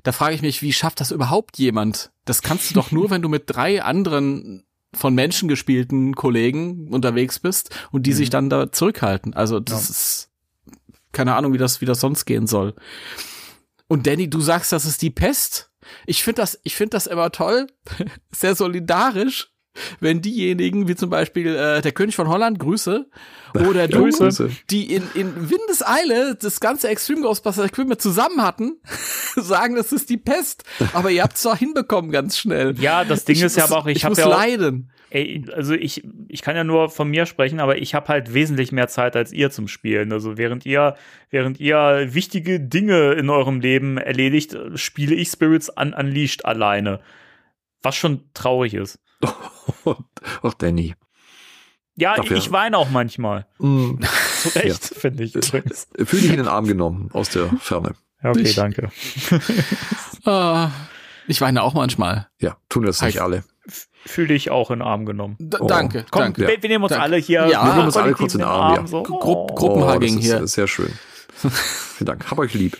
da frage ich mich, wie schafft das überhaupt jemand? Das kannst du doch nur, wenn du mit drei anderen von Menschen gespielten Kollegen unterwegs bist und die mhm. sich dann da zurückhalten. Also das ja. ist keine Ahnung, wie das, wie das sonst gehen soll. Und Danny, du sagst, das ist die Pest. Ich finde das, ich finde das immer toll, sehr solidarisch, wenn diejenigen, wie zum Beispiel äh, der König von Holland, Grüße, oder du, Grüße. die in, in Windeseile das ganze Extreme Ghostbusters Equipment zusammen hatten, sagen, das ist die Pest. Aber ihr habt es doch hinbekommen ganz schnell. Ja, das Ding ich ist ja aber auch, ich, ich habe ja auch, leiden. Ey, also ich, ich kann ja nur von mir sprechen, aber ich habe halt wesentlich mehr Zeit als ihr zum Spielen. Also während ihr, während ihr wichtige Dinge in eurem Leben erledigt, spiele ich Spirits Un Unleashed alleine. Was schon traurig ist. Ach, Danny. Ja, Dafür. ich weine auch manchmal. Mm. Zu Recht, ja. finde ich. Fühle dich in den Arm genommen aus der Ferne. Ja, okay, ich. danke. ah, Ich weine auch manchmal. Ja, tun das nicht alle. Fühle ich auch in den Arm genommen. D Oh. danke, Komm, danke. wir, wir nehmen uns Danke. alle hier. Ja. Wir nehmen uns alle kurz in den Arm, ja. So. Gru- Oh, Gruppenhugging ist, hier. sehr schön. Vielen Dank. Hab euch lieb.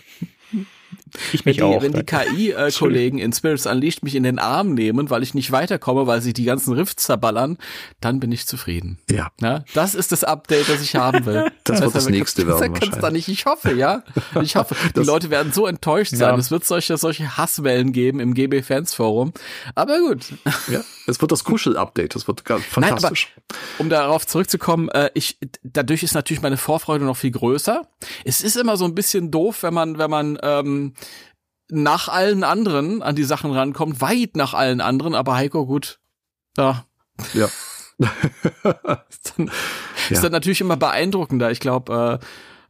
Ich Wenn mich die, auch. wenn die danke. KI-Kollegen in Spirits Unleashed mich in den Arm nehmen, weil ich nicht weiterkomme, weil sie die ganzen Rifts zerballern, dann bin ich zufrieden. Ja. Ja, das ist das Update, das ich haben will. Das wird das nächste werden kann's da wahrscheinlich. nicht. Ich hoffe, ja. Ich hoffe. Die Das- Leute werden so enttäuscht sein. Ja. Es wird solche, solche Hasswellen geben im GB Fans Forum. Aber gut. ja. Es wird das Kuschel-Update. Das wird ganz Nein, aber- fantastisch. Um darauf zurückzukommen, äh, ich, dadurch ist natürlich meine Vorfreude noch viel größer. Es ist immer so ein bisschen doof, wenn man, wenn man, ähm, nach allen anderen an die Sachen rankommt, weit nach allen anderen, aber Heiko, gut, ja, ja. ist dann, Ja. ist dann natürlich immer beeindruckender. Ich glaube,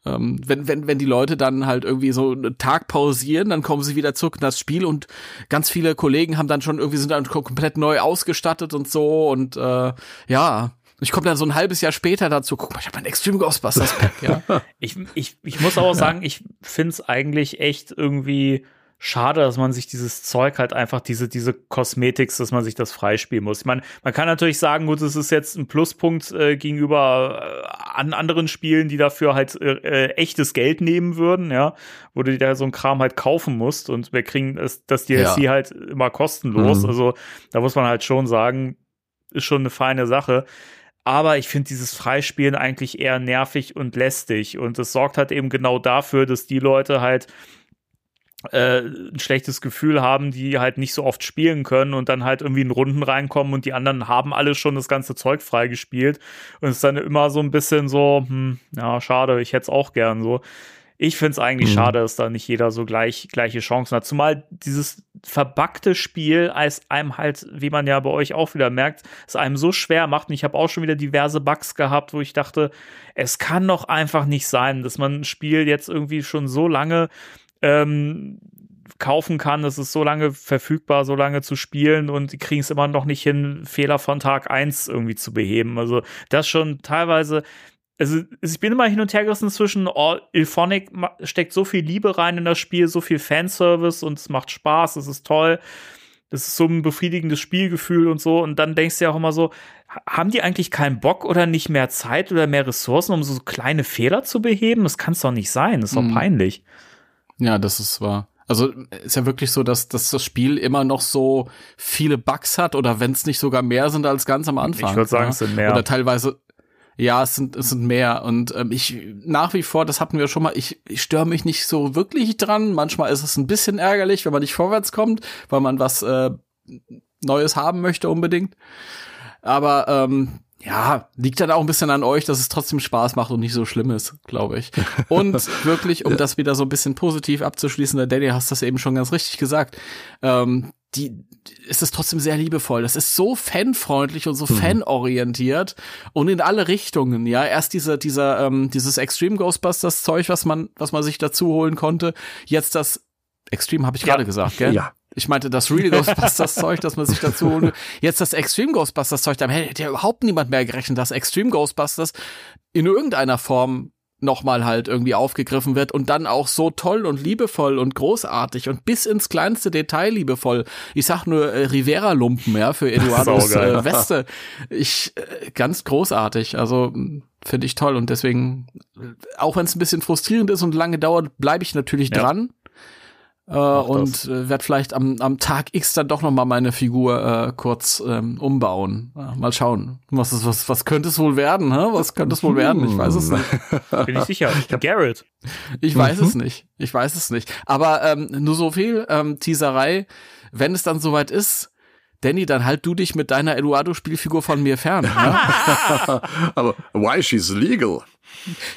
äh, ähm, wenn, wenn, wenn die Leute dann halt irgendwie so einen Tag pausieren, dann kommen sie wieder zurück in das Spiel und ganz viele Kollegen haben dann schon irgendwie sind dann kom- komplett neu ausgestattet und so und äh, ja. Ich komme dann so ein halbes Jahr später dazu, guck mal, ich habe ein Extreme Ghostbusters Pack, ja. Ich, ich, ich muss aber sagen, ich finde es eigentlich echt irgendwie schade, dass man sich dieses Zeug halt einfach, diese, diese Cosmetics, dass man sich das freispielen muss. Ich meine, man kann natürlich sagen, gut, es ist jetzt ein Pluspunkt äh, gegenüber äh, an anderen Spielen, die dafür halt äh, äh, echtes Geld nehmen würden, ja, wo du dir da so ein Kram halt kaufen musst und wir kriegen das, das DLC Ja. halt immer kostenlos. Mhm. Also da muss man halt schon sagen, ist schon eine feine Sache. Aber ich finde dieses Freispielen eigentlich eher nervig und lästig. Und es sorgt halt eben genau dafür, dass die Leute halt äh, ein schlechtes Gefühl haben, die halt nicht so oft spielen können und dann halt irgendwie in Runden reinkommen und die anderen haben alle schon das ganze Zeug freigespielt. Und es ist dann immer so ein bisschen so, hm, ja, schade, ich hätte es auch gern so. Ich finde es eigentlich Mhm. schade, dass da nicht jeder so gleich, gleiche Chancen hat. Zumal dieses verbackte Spiel als einem halt, wie man ja bei euch auch wieder merkt, es einem so schwer macht. Und ich habe auch schon wieder diverse Bugs gehabt, wo ich dachte, es kann doch einfach nicht sein, dass man ein Spiel jetzt irgendwie schon so lange ähm, kaufen kann. Es ist so lange verfügbar, so lange zu spielen und die kriegen es immer noch nicht hin, Fehler von Tag eins irgendwie zu beheben. Also das schon teilweise. Also ich bin immer hin und her gerissen zwischen oh, Ilphonic steckt so viel Liebe rein in das Spiel, so viel Fanservice und es macht Spaß, es ist toll. Das ist so ein befriedigendes Spielgefühl und so. Und dann denkst du ja auch immer so, ha- haben die eigentlich keinen Bock oder nicht mehr Zeit oder mehr Ressourcen, um so kleine Fehler zu beheben? Das kann es doch nicht sein. Das ist doch Mhm. peinlich. Ja, das ist wahr. Also ist ja wirklich so, dass, dass das Spiel immer noch so viele Bugs hat oder wenn es nicht sogar mehr sind als ganz am Anfang. Ich würde sagen, ja. es sind mehr. Oder teilweise, ja, es sind, es sind mehr. Und ähm, ich nach wie vor, das hatten wir schon mal, ich, ich störe mich nicht so wirklich dran. Manchmal ist es ein bisschen ärgerlich, wenn man nicht vorwärts kommt, weil man was äh, Neues haben möchte unbedingt. Aber ähm, ja, liegt dann auch ein bisschen an euch, dass es trotzdem Spaß macht und nicht so schlimm ist, glaube ich. Und wirklich, um das wieder so ein bisschen positiv abzuschließen, der Danny hast das eben schon ganz richtig gesagt, ähm, die ist es trotzdem sehr liebevoll. Das ist so fanfreundlich und so fanorientiert und in alle Richtungen. Ja, erst diese, dieser, ähm, dieses Extreme Ghostbusters Zeug, was man, was man sich dazu holen konnte. Jetzt das Extreme habe ich gerade gesagt, gell? Ja. Ich meinte das Real Ghostbusters Zeug, das man sich dazu holen will. Jetzt das Extreme Ghostbusters Zeug, da hätte ja überhaupt niemand mehr gerechnet, dass Extreme Ghostbusters in irgendeiner Form nochmal halt irgendwie aufgegriffen wird und dann auch so toll und liebevoll und großartig und bis ins kleinste Detail liebevoll. Ich sag nur äh, Rivera-Lumpen, ja, für Eduardos äh, Weste. Ich, äh, ganz großartig. Also finde ich toll und deswegen, auch wenn es ein bisschen frustrierend ist und lange dauert, bleibe ich natürlich Ja. dran. Äh, und äh, werde vielleicht am, am Tag X dann doch noch mal meine Figur äh, kurz ähm, umbauen. Ja, mal schauen. Was, ist, was, was könnte es wohl werden? Hä? Was könnte es wohl werden? Ich weiß es nicht. Bin ich sicher. Garrett. Ich weiß es nicht. Ich weiß es nicht. Aber ähm, nur so viel ähm, Teaserei. Wenn es dann soweit ist, Danny, dann halt du dich mit deiner Eduardo-Spielfigur von mir fern. Ja? Aber why she's legal?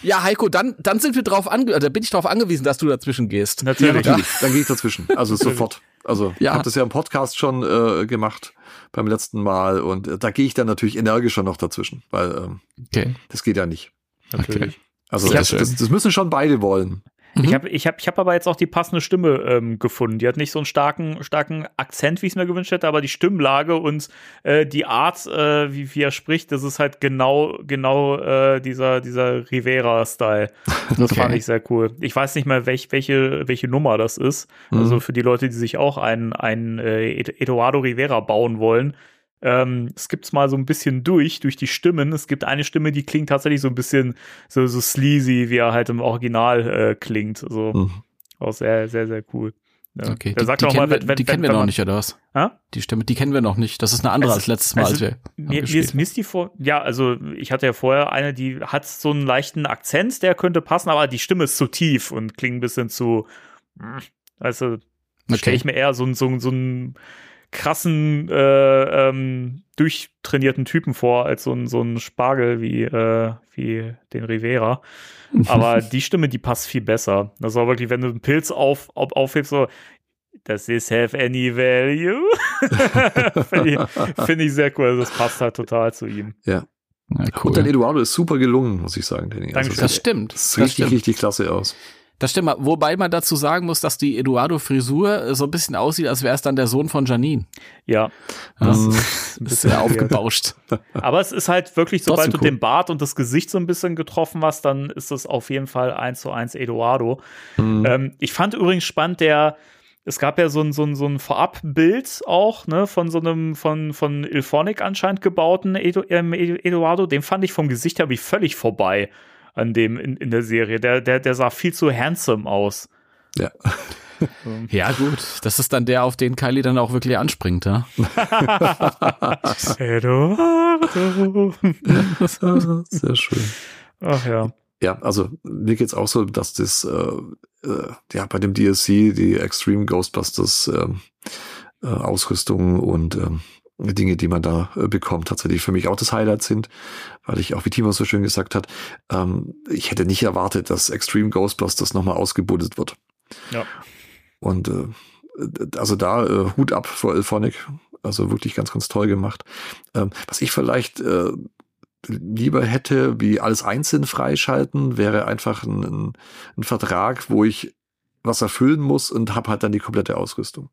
ja, Heiko, dann, dann sind wir drauf ange da bin ich drauf angewiesen, dass du dazwischen gehst. Natürlich. Ja, natürlich. Dann gehe ich dazwischen. Also sofort. Also ich Ja. habe das ja im Podcast schon äh, gemacht beim letzten Mal und äh, da gehe ich dann natürlich energischer noch dazwischen, weil ähm, Okay. das geht ja nicht. Natürlich. Also Sehr das, das, das müssen schon beide wollen. Ich habe ich hab, ich hab aber jetzt auch die passende Stimme ähm, gefunden. Die hat nicht so einen starken, starken Akzent, wie ich es mir gewünscht hätte, aber die Stimmlage und äh, die Art, äh, wie, wie er spricht, das ist halt genau, genau äh, dieser, dieser Rivera-Style. Das Okay. fand ich sehr cool. Ich weiß nicht mehr, welch, welche, welche Nummer das ist. Also für die Leute, die sich auch einen, einen äh, Ed- Eduardo Rivera bauen wollen. Ähm, es gibt's mal so ein bisschen durch, durch die Stimmen. Es gibt eine Stimme, die klingt tatsächlich so ein bisschen so, so sleazy, wie er halt im Original äh, klingt. So Mhm. auch sehr, sehr, sehr cool. Ja. Okay, die, sagt die auch kennen, mal, wir, wenn, wenn, die kennen wir noch nicht, oder was? Hä? Die Stimme, die kennen wir noch nicht. Das ist eine andere Es- als letztes Mal, es- als wir Mir, mir ist Misty vor, ja, also ich hatte ja vorher eine, die hat so einen leichten Akzent, der könnte passen, aber die Stimme ist zu tief und klingt ein bisschen zu, weißt du, Okay. stelle ich mir eher so, so, einen- so einen krassen, äh, ähm, durchtrainierten Typen vor, als so ein, so ein Spargel wie, äh, wie den Rivera. Aber die Stimme, die passt viel besser. Das war wirklich, wenn du einen Pilz auf, auf, aufhebst, so, does this have any value? Finde ich, find ich sehr cool. Also das passt halt total zu ihm. Ja, Und dein cool. Eduardo ist super gelungen, muss ich sagen, Danny. Also. Das stimmt. das sieht richtig, stimmt. richtig klasse aus. Das stimmt. Wobei man dazu sagen muss, dass die Eduardo-Frisur so ein bisschen aussieht, als wäre es dann der Sohn von Janine. Ja, ein bisschen bisschen weird. aufgebauscht. Aber es ist halt wirklich, sobald du cool. den Bart und das Gesicht so ein bisschen getroffen hast, dann ist das auf jeden Fall eins zu eins Eduardo. Mhm. Ähm, ich fand übrigens spannend, der, es gab ja so ein, so ein, so ein Vorabbild auch, ne, von so einem, von, von Ilphonic anscheinend gebauten Edu, ähm, Edu- Eduardo. Den fand ich vom Gesicht her wie völlig vorbei an dem in, in der Serie. Der, der, der sah viel zu handsome aus. Ja. Ja, gut. Das ist dann der, auf den Kylie dann auch wirklich anspringt, ja. Eduardo. Sehr schön. Ach ja. Ja, also mir geht's auch so, dass das äh, äh, ja bei dem DLC die Extreme Ghostbusters ähm, äh, Ausrüstung und ähm, Dinge, die man da äh, bekommt, tatsächlich für mich auch das Highlight sind, weil ich auch, wie Timo so schön gesagt hat, ähm, ich hätte nicht erwartet, dass Extreme Ghostbusters nochmal ausgebuddelt wird. Ja. Und äh, also da äh, Hut ab vor Elphonic, also wirklich ganz, ganz toll gemacht. Ähm, was ich vielleicht äh, lieber hätte, wie alles einzeln freischalten, wäre einfach ein, ein, ein Vertrag, wo ich was erfüllen muss und habe halt dann die komplette Ausrüstung.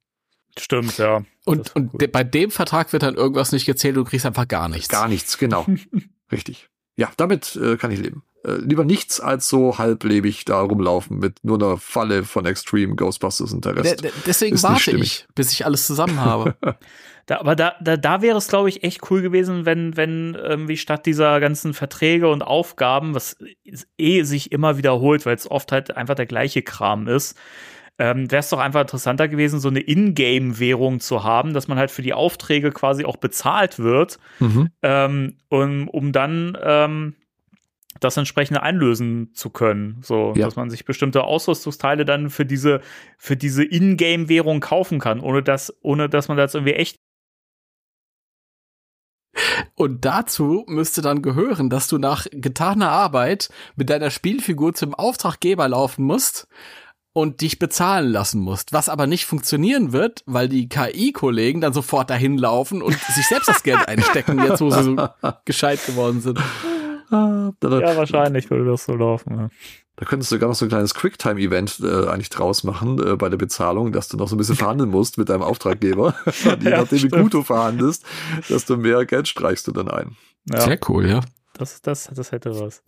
Stimmt, ja. Und, und de bei dem Vertrag wird dann irgendwas nicht gezählt, du kriegst einfach gar nichts. Gar nichts, genau. Richtig. Ja, damit äh, kann ich leben. Äh, lieber nichts als so halblebig da rumlaufen mit nur einer Falle von Extreme Ghostbusters und der De Rest. de deswegen ist nicht warte ich, bis ich alles zusammen habe. Da, aber da, da, da wäre es, glaube ich, echt cool gewesen, wenn, wenn irgendwie statt dieser ganzen Verträge und Aufgaben, was eh sich immer wiederholt, weil es oft halt einfach der gleiche Kram ist, ähm, wäre es doch einfach interessanter gewesen, so eine Ingame-Währung zu haben, dass man halt für die Aufträge quasi auch bezahlt wird, Mhm. ähm, um, um dann ähm, das entsprechende einlösen zu können. So, Ja. dass man sich bestimmte Ausrüstungsteile dann für diese, für diese Ingame-Währung kaufen kann, ohne dass, ohne dass man das irgendwie echt Und dazu müsste dann gehören, dass du nach getaner Arbeit mit deiner Spielfigur zum Auftraggeber laufen musst und dich bezahlen lassen musst. Was aber nicht funktionieren wird, weil die KI-Kollegen dann sofort dahin laufen und sich selbst das Geld einstecken, jetzt wo sie so gescheit geworden sind. Ah, Ja, wahrscheinlich würde das so laufen. Ja. da könntest du sogar noch so ein kleines Quicktime-Event äh, eigentlich draus machen äh, bei der Bezahlung, dass du noch so ein bisschen verhandeln musst mit deinem Auftraggeber. Je Ja, nachdem, wie gut du verhandelst, desto mehr Geld streichst du dann ein. Ja, Sehr cool, ja. das, das, das hätte was.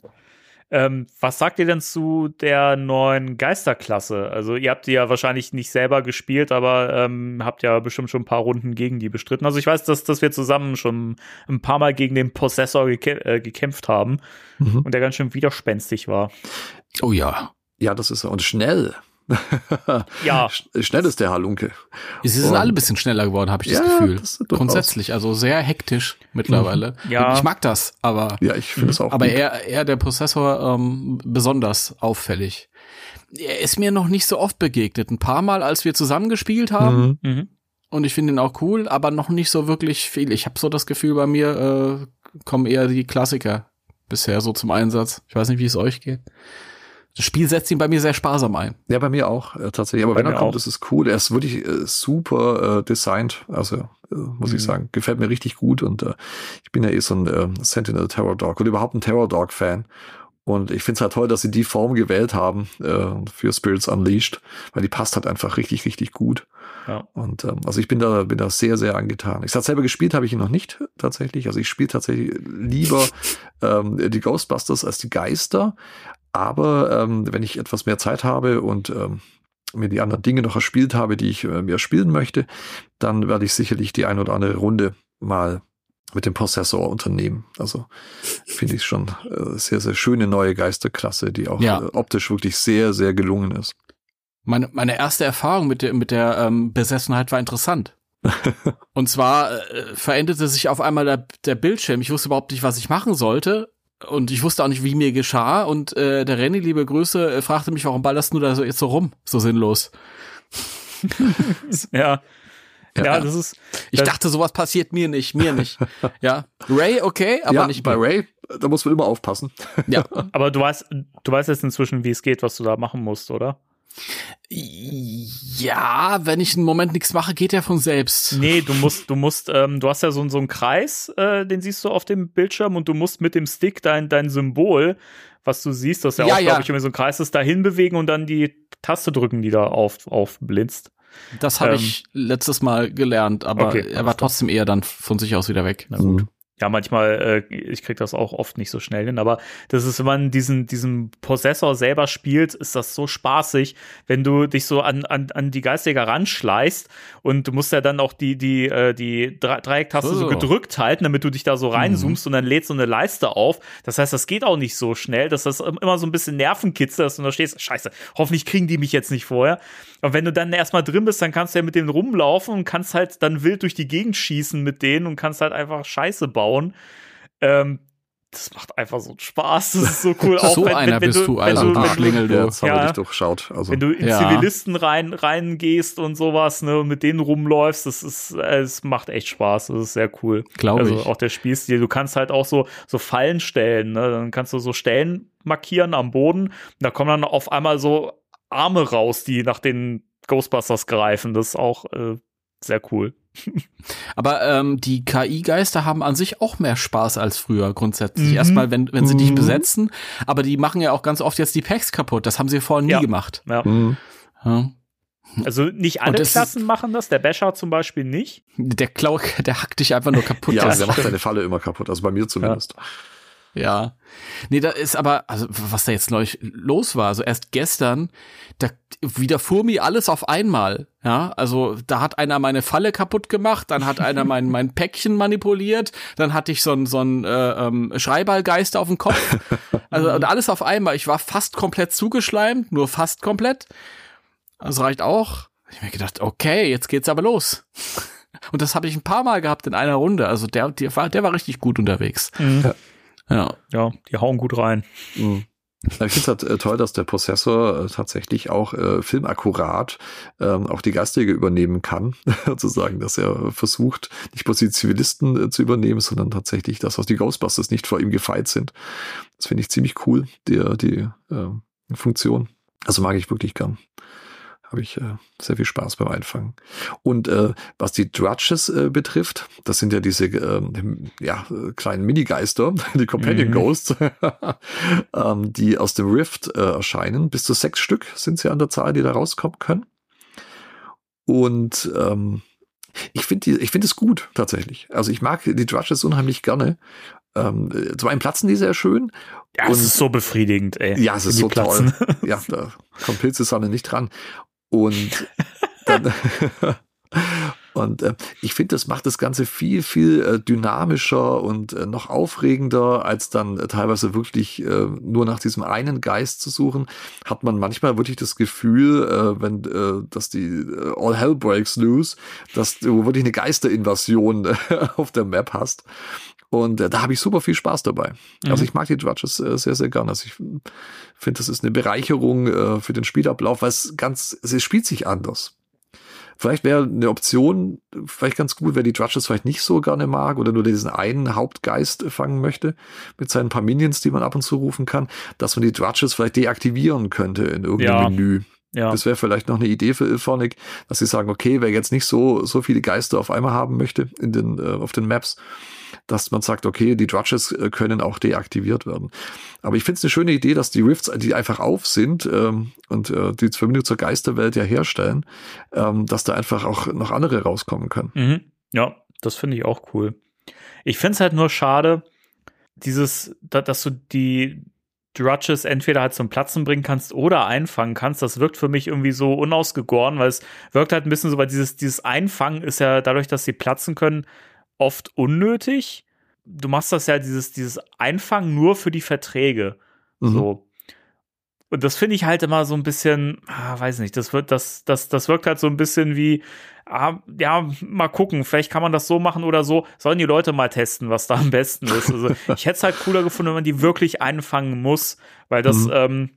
Ähm, was sagt ihr denn zu der neuen Geisterklasse? Also, ihr habt die ja wahrscheinlich nicht selber gespielt, aber ähm, habt ja bestimmt schon ein paar Runden gegen die bestritten. Also, ich weiß, dass, dass wir zusammen schon ein paar Mal gegen den Possessor gekä äh, gekämpft haben Mhm. und der ganz schön widerspenstig war. Oh ja. Ja, das ist und schnell. Ja. Sch- Schnell ist der Halunke. Sie sind Und- alle ein bisschen schneller geworden, habe ich das Ja, Gefühl. das. Grundsätzlich, also sehr hektisch mittlerweile. Ja. Und Ich mag das, aber Ja, ich finde es auch. Aber gut. eher, eher der Prozessor ähm, besonders auffällig. Er ist mir noch nicht so oft begegnet. Ein paar Mal, als wir zusammen gespielt haben. Mhm. Mhm. Und ich finde ihn auch cool, aber noch nicht so wirklich viel. Ich habe so das Gefühl, bei mir äh, kommen eher die Klassiker bisher so zum Einsatz. Ich weiß nicht, wie es euch geht. Das Spiel setzt ihn bei mir sehr sparsam ein. Ja, bei mir auch äh, tatsächlich. Aber Bei wenn er kommt, auch. ist es cool. Er ist wirklich äh, super äh, designt. Also äh, muss Mhm. ich sagen, gefällt mir richtig gut. Und äh, ich bin ja eh so ein äh, Sentinel Terror Dog und überhaupt ein Terror Dog Fan. Und ich finde es halt toll, dass sie die Form gewählt haben äh, für Spirits Unleashed, weil die passt halt einfach richtig, richtig gut. Ja. Und ähm, also ich bin da, bin da sehr, sehr angetan. Ich sag selber gespielt habe ich ihn noch nicht tatsächlich. Also ich spiele tatsächlich lieber ähm, die Ghostbusters als die Geister. Aber ähm, wenn ich etwas mehr Zeit habe und ähm, mir die anderen Dinge noch erspielt habe, die ich äh, mir spielen möchte, dann werde ich sicherlich die ein oder andere Runde mal mit dem Prozessor unternehmen. Also finde ich schon äh, sehr, sehr schöne neue Geisterklasse, die auch Ja. äh, optisch wirklich sehr, sehr gelungen ist. Meine, meine erste Erfahrung mit der, mit der ähm, Besessenheit war interessant. Und zwar äh, veränderte sich auf einmal der, der Bildschirm. Ich wusste überhaupt nicht, was ich machen sollte. Und ich wusste auch nicht, wie mir geschah. Und äh, der Renny, liebe Grüße, äh, fragte mich, warum ballerst du da so jetzt so rum? So sinnlos. Ja. Ja, Ja. das ist. Ich das, dachte, sowas passiert mir nicht, mir nicht. Ja. Ray, okay, aber ja, nicht bei mir. Ray, da muss man immer aufpassen. Ja. aber du weißt, du weißt jetzt inzwischen, wie es geht, was du da machen musst, oder? Ja, wenn ich einen Moment nichts mache, geht er von selbst. Nee, du musst, du musst, ähm, du hast ja so, so einen Kreis, äh, den siehst du auf dem Bildschirm und du musst mit dem Stick dein, dein Symbol, was du siehst, das ja, Ja, auch, ja. glaube ich, immer so ein Kreis ist, dahin bewegen und dann die Taste drücken, die da auf, aufblitzt. Das habe Ähm. ich letztes Mal gelernt, aber Okay, er war trotzdem eher dann von sich aus wieder weg. Na gut. Mhm. Ja, manchmal, äh, ich krieg das auch oft nicht so schnell hin, aber das ist, wenn man diesen, diesen Possessor selber spielt, ist das so spaßig, wenn du dich so an, an, an die Geistiger ranschleißt und du musst ja dann auch die, die, äh, die Dre- Dreiecktaste so. So. gedrückt halten, damit du dich da so reinzoomst und dann lädt so eine Leiste auf. Das heißt, das geht auch nicht so schnell, dass das immer so ein bisschen Nervenkitzel ist und da stehst, scheiße, hoffentlich kriegen die mich jetzt nicht vorher. Und wenn du dann erstmal drin bist, dann kannst du ja mit denen rumlaufen und kannst halt dann wild durch die Gegend schießen mit denen und kannst halt einfach Scheiße bauen. Ähm, das macht einfach so Spaß. Das ist so cool. So einer bist du also, wenn du wenn Schlingel, wir Ja. dich durchschaut. Also, wenn du in Ja. Zivilisten rein reingehst und sowas, ne, und mit denen rumläufst, das ist, äh, es macht echt Spaß. Das ist sehr cool. Glaube also ich. auch der Spielstil. Du kannst halt auch so so Fallen stellen. Ne? Dann kannst du so Stellen markieren am Boden. Und da kommen dann auf einmal so Arme raus, die nach den Ghostbusters greifen. Das ist auch äh, sehr cool. Aber ähm, die KI-Geister haben an sich auch mehr Spaß als früher grundsätzlich. Mhm. Erstmal, wenn, wenn sie dich Mhm. besetzen, aber die machen ja auch ganz oft jetzt die Packs kaputt. Das haben sie vorher nie Ja. gemacht. Ja. Mhm. Ja. Also nicht alle Klassen machen das. Der Basher zum Beispiel nicht. Der Klau, der hackt dich einfach nur kaputt. ja, Das- der macht deine Falle immer kaputt. Also bei mir zumindest. Ja. Nee, da ist aber, also was da jetzt neulich los war, also erst gestern, da widerfuhr mir alles auf einmal. Ja, also da hat einer meine Falle kaputt gemacht, dann hat einer mein, mein Päckchen manipuliert, dann hatte ich so ein so ein äh, ähm, Schreiballgeist auf dem Kopf. Also und alles auf einmal. Ich war fast komplett zugeschleimt, nur fast komplett. Das reicht auch. Ich hab mir gedacht, okay, jetzt geht's aber los. Und das habe ich ein paar Mal gehabt in einer Runde. Also der, der war, der war richtig gut unterwegs. Ja. Ja, die hauen gut rein. Mhm. Ja, Ich finde es halt äh, toll, dass der Prozessor äh, tatsächlich auch äh, filmakkurat ähm, auch die Geistjäger übernehmen kann, sozusagen, dass er versucht, nicht bloß die Zivilisten äh, zu übernehmen, sondern tatsächlich das, was die Ghostbusters nicht vor ihm gefeit sind. Das finde ich ziemlich cool, die, die äh, Funktion. Also mag ich wirklich gern. Habe ich äh, sehr viel Spaß beim Einfangen. Und äh, was die Drudges äh, betrifft, das sind ja diese ähm, ja, äh, kleinen Minigeister, die Companion Mhm. Ghosts, ähm, die aus dem Rift äh, erscheinen. Bis zu sechs Stück sind sie an der Zahl, die da rauskommen können. Und ähm, ich finde ich finde es gut tatsächlich. Also ich mag die Drudges unheimlich gerne. Ähm, äh, zum einen platzen die sehr schön. Ja, es ist so befriedigend, ey. Ja, es ist so platzen. toll. Ja, da kommt Pilzesammeln nicht dran. Und dann, und äh, ich finde, das macht das Ganze viel, viel äh, dynamischer und äh, noch aufregender, als dann äh, teilweise wirklich äh, nur nach diesem einen Geist zu suchen. Hat man manchmal wirklich das Gefühl, äh, wenn dass die All Hell breaks loose, dass du wirklich eine Geisterinvasion auf der Map hast. Und äh, da habe ich super viel Spaß dabei. Also ich mag die Drudges äh, sehr, sehr gern. Also ich finde, das ist eine Bereicherung äh, für den Spielablauf, weil es ganz, es spielt sich anders. Vielleicht wäre eine Option vielleicht ganz gut, wer die Drudges vielleicht nicht so gerne mag oder nur diesen einen Hauptgeist fangen möchte mit seinen paar Minions, die man ab und zu rufen kann, dass man die Drudges vielleicht deaktivieren könnte in irgendeinem Ja. Menü. Ja. Das wäre vielleicht noch eine Idee für Ilphonic, dass sie sagen, okay, wer jetzt nicht so, so viele Geister auf einmal haben möchte in den, äh, auf den Maps, dass man sagt, okay, die Drudges äh, können auch deaktiviert werden. Aber ich finde es eine schöne Idee, dass die Rifts, die einfach auf sind ähm, und äh, die Verbindung zur Geisterwelt ja herstellen, ähm, dass da einfach auch noch andere rauskommen können. Mhm. Ja, das finde ich auch cool. Ich finde es halt nur schade, dieses, da, dass du die Drudges entweder halt zum Platzen bringen kannst oder einfangen kannst. Das wirkt für mich irgendwie so unausgegoren, weil es wirkt halt ein bisschen so, weil dieses, dieses Einfangen ist ja dadurch, dass sie platzen können, oft unnötig. Du machst das ja, dieses, dieses Einfangen nur für die Verträge. Mhm. So. Und das finde ich halt immer so ein bisschen, ah, weiß nicht, das wird, das, das, das wirkt halt so ein bisschen wie, ah, ja, mal gucken, vielleicht kann man das so machen oder so. Sollen die Leute mal testen, was da am besten ist. Also ich hätte es halt cooler gefunden, wenn man die wirklich einfangen muss, weil das, Mhm. ähm,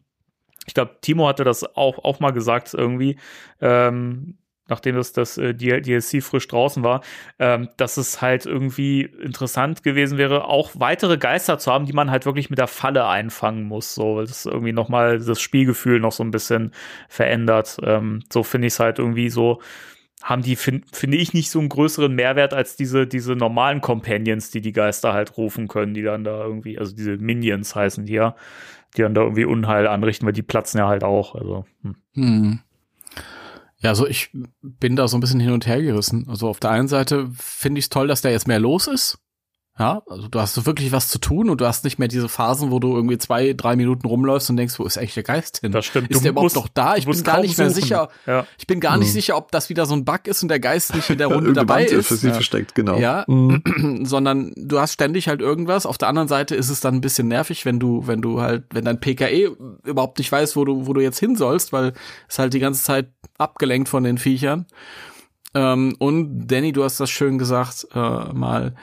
ich glaube, Timo hatte das auch, auch mal gesagt irgendwie, ähm, nachdem das, das äh, DL DLC frisch draußen war, ähm, dass es halt irgendwie interessant gewesen wäre, auch weitere Geister zu haben, die man halt wirklich mit der Falle einfangen muss. So, weil das irgendwie nochmal das Spielgefühl noch so ein bisschen verändert. Ähm, so finde ich es halt irgendwie so, haben die, finde find ich, nicht so einen größeren Mehrwert als diese, diese normalen Companions, die die Geister halt rufen können, die dann da irgendwie, also diese Minions heißen die ja, die dann da irgendwie Unheil anrichten, weil die platzen ja halt auch. Also, hm. Hm. Ja, also ich bin da so ein bisschen hin und her gerissen. Also auf der einen Seite finde ich es toll, dass da jetzt mehr los ist. Ja, also du hast so wirklich was zu tun und du hast nicht mehr diese Phasen, wo du irgendwie zwei, drei Minuten rumläufst und denkst, wo ist eigentlich der Geist hin? Das stimmt. Ist Du der überhaupt musst- noch da? Ich bin gar nicht mehr suchen. sicher. Ja. Ich bin gar nicht Hm. sicher, ob das wieder so ein Bug ist und der Geist nicht in der Runde dabei ist. für sie versteckt, genau. Ja. Mhm. sondern du hast ständig halt irgendwas. Auf der anderen Seite ist es dann ein bisschen nervig, wenn du, wenn du halt, wenn dein PKE überhaupt nicht weiß, wo du, wo du jetzt hin sollst, weil es halt die ganze Zeit abgelenkt von den Viechern. Ähm, und Danny, du hast das schön gesagt, äh, mal,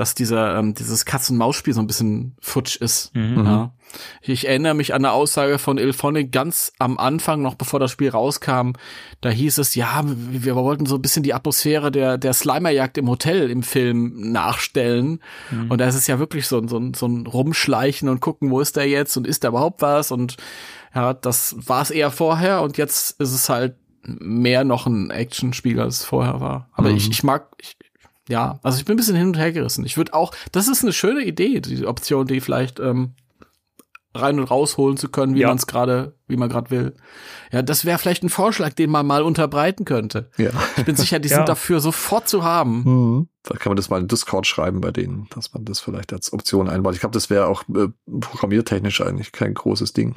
dass dieser, ähm, dieses Katz-und-Maus-Spiel so ein bisschen futsch ist. Mhm. Ja. Ich erinnere mich an eine Aussage von Ilphonic ganz am Anfang, noch bevor das Spiel rauskam. Da hieß es, ja, wir, wollten so ein bisschen die Atmosphäre der, der Slimerjagd im Hotel im Film nachstellen. Und da ist es ja wirklich so, ein- so, ein- so ein Rumschleichen und gucken, wo ist der jetzt und ist da überhaupt was? Und ja, das war es eher vorher und jetzt ist es halt mehr noch ein Actionspiel, als es vorher war. Aber Mhm. ich, ich mag, ich, ja, also ich bin ein bisschen hin und her gerissen. Ich würde auch, das ist eine schöne Idee, die Option, die vielleicht ähm, rein und rausholen zu können, wie Ja. man es gerade, wie man gerade will. Ja, das wäre vielleicht ein Vorschlag, den man mal unterbreiten könnte. Ja. Ich bin sicher, die Ja. sind dafür sofort zu haben. Mhm. Da kann man das mal in Discord schreiben bei denen, dass man das vielleicht als Option einbaut. Ich glaube, das wäre auch äh, programmiertechnisch eigentlich kein großes Ding.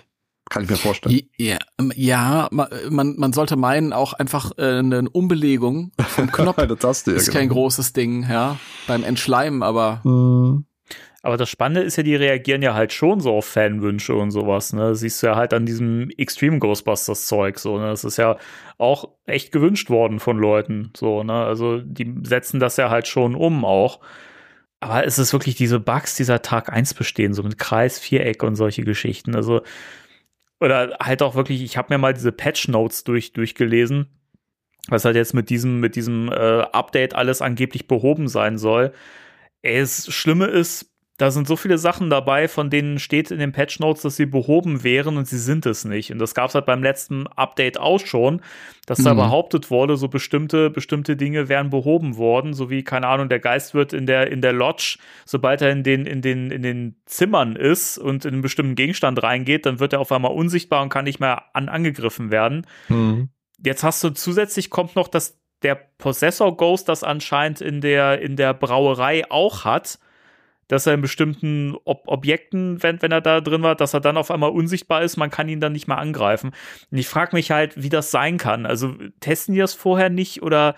Kann ich mir vorstellen. Ja, ähm, ja, ma- man, man sollte meinen, auch einfach äh, eine Umbelegung vom Knopf Taste, ja, ist kein genau. großes Ding, ja, beim Entschleimen, aber Mhm. Aber das Spannende ist ja, die reagieren ja halt schon so auf Fanwünsche und sowas. Ne? Das siehst du ja halt an diesem Extreme Ghostbusters Zeug. So, ne? Das ist ja auch echt gewünscht worden von Leuten. So, ne? Also die setzen das ja halt schon um auch. Aber es ist wirklich diese Bugs dieser Tag 1 bestehen, so mit Kreis, Viereck und solche Geschichten. Also, oder halt auch wirklich, ich habe mir mal diese Patch Notes durch, durchgelesen, was halt jetzt mit diesem, mit diesem äh, Update alles angeblich behoben sein soll. Ey, das Schlimme ist, da sind so viele Sachen dabei, von denen steht in den Patch Notes, dass sie behoben wären und sie sind es nicht. Und das gab es halt beim letzten Update auch schon, dass da Mhm. behauptet wurde, so bestimmte, bestimmte Dinge wären behoben worden, so wie, keine Ahnung, der Geist wird in der, in der Lodge, sobald er in den, in den, in den Zimmern ist und in einen bestimmten Gegenstand reingeht, dann wird er auf einmal unsichtbar und kann nicht mehr an, angegriffen werden. Mhm. Jetzt hast du zusätzlich kommt noch, dass der Possessor Ghost das anscheinend in der, in der Brauerei auch hat, dass er in bestimmten Ob Objekten, wenn, wenn er da drin war, dass er dann auf einmal unsichtbar ist, man kann ihn dann nicht mehr angreifen. Und ich frage mich halt, wie das sein kann. Also testen die das vorher nicht oder,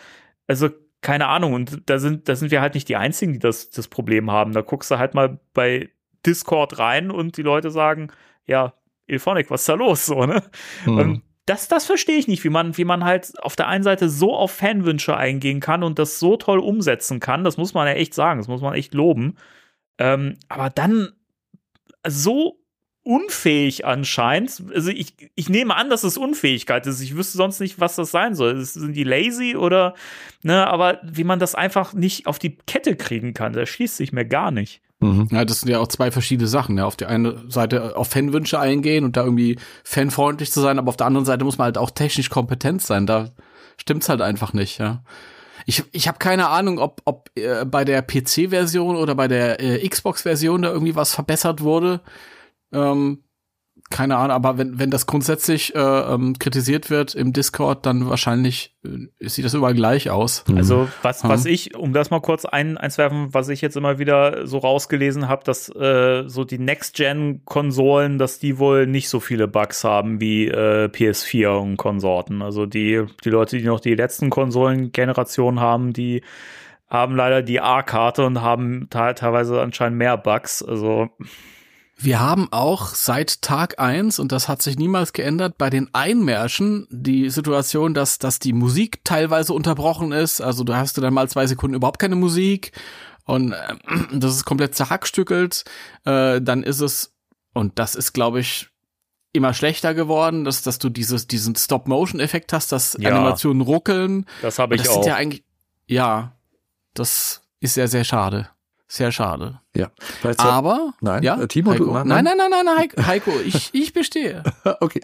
also keine Ahnung. Und da sind, da sind wir halt nicht die Einzigen, die das, das Problem haben. Da guckst du halt mal bei Discord rein und die Leute sagen, ja, Ilphonic, was ist da los? So, ne? Mhm. Ähm, das, das verstehe ich nicht, wie man, wie man halt auf der einen Seite so auf Fanwünsche eingehen kann und das so toll umsetzen kann. Das muss man ja echt sagen, das muss man echt loben. Ähm, aber dann so unfähig anscheinend. Also ich, ich nehme an, dass es Unfähigkeit ist. Ich wüsste sonst nicht, was das sein soll. Sind die lazy oder, ne, aber wie man das einfach nicht auf die Kette kriegen kann, das schließt sich mir gar nicht. Mhm. Ja, das sind ja auch zwei verschiedene Sachen. Ja. Auf der einen Seite auf Fanwünsche eingehen und da irgendwie fanfreundlich zu sein, aber auf der anderen Seite muss man halt auch technisch kompetent sein. Da stimmt's halt einfach nicht, ja. Ich, ich habe keine Ahnung, ob, ob äh, bei der PC-Version oder bei der äh, Xbox-Version da irgendwie was verbessert wurde. Ähm, keine Ahnung, aber wenn, wenn das grundsätzlich äh, ähm, kritisiert wird im Discord, dann wahrscheinlich äh, sieht das überall gleich aus. Also was, Mhm. was ich, um das mal kurz ein, einzuwerfen, was ich jetzt immer wieder so rausgelesen habe, dass äh, so die Next-Gen-Konsolen, dass die wohl nicht so viele Bugs haben wie äh, PS4 und Konsorten. Also die, die Leute, die noch die letzten Konsolengenerationen haben, die haben leider die A-Karte und haben te- teilweise anscheinend mehr Bugs. Also Wir haben auch seit Tag eins und das hat sich niemals geändert, bei den Einmärschen die Situation, dass, dass die Musik teilweise unterbrochen ist. Also du hast du dann mal zwei Sekunden überhaupt keine Musik und äh, das ist komplett zerhackstückelt. Äh, dann ist es, und das ist, glaube ich, immer schlechter geworden, dass, dass du dieses, diesen Stop-Motion-Effekt hast, dass Ja. Animationen ruckeln. das habe ich das auch. sind ja eigentlich, ja, das ist sehr, sehr schade. Sehr schade. Ja. Vielleicht so- Aber, Nein, ja, äh, Timo, du- Heiko. nein, nein, nein, nein, nein, Heiko, Heiko ich, ich bestehe. Okay.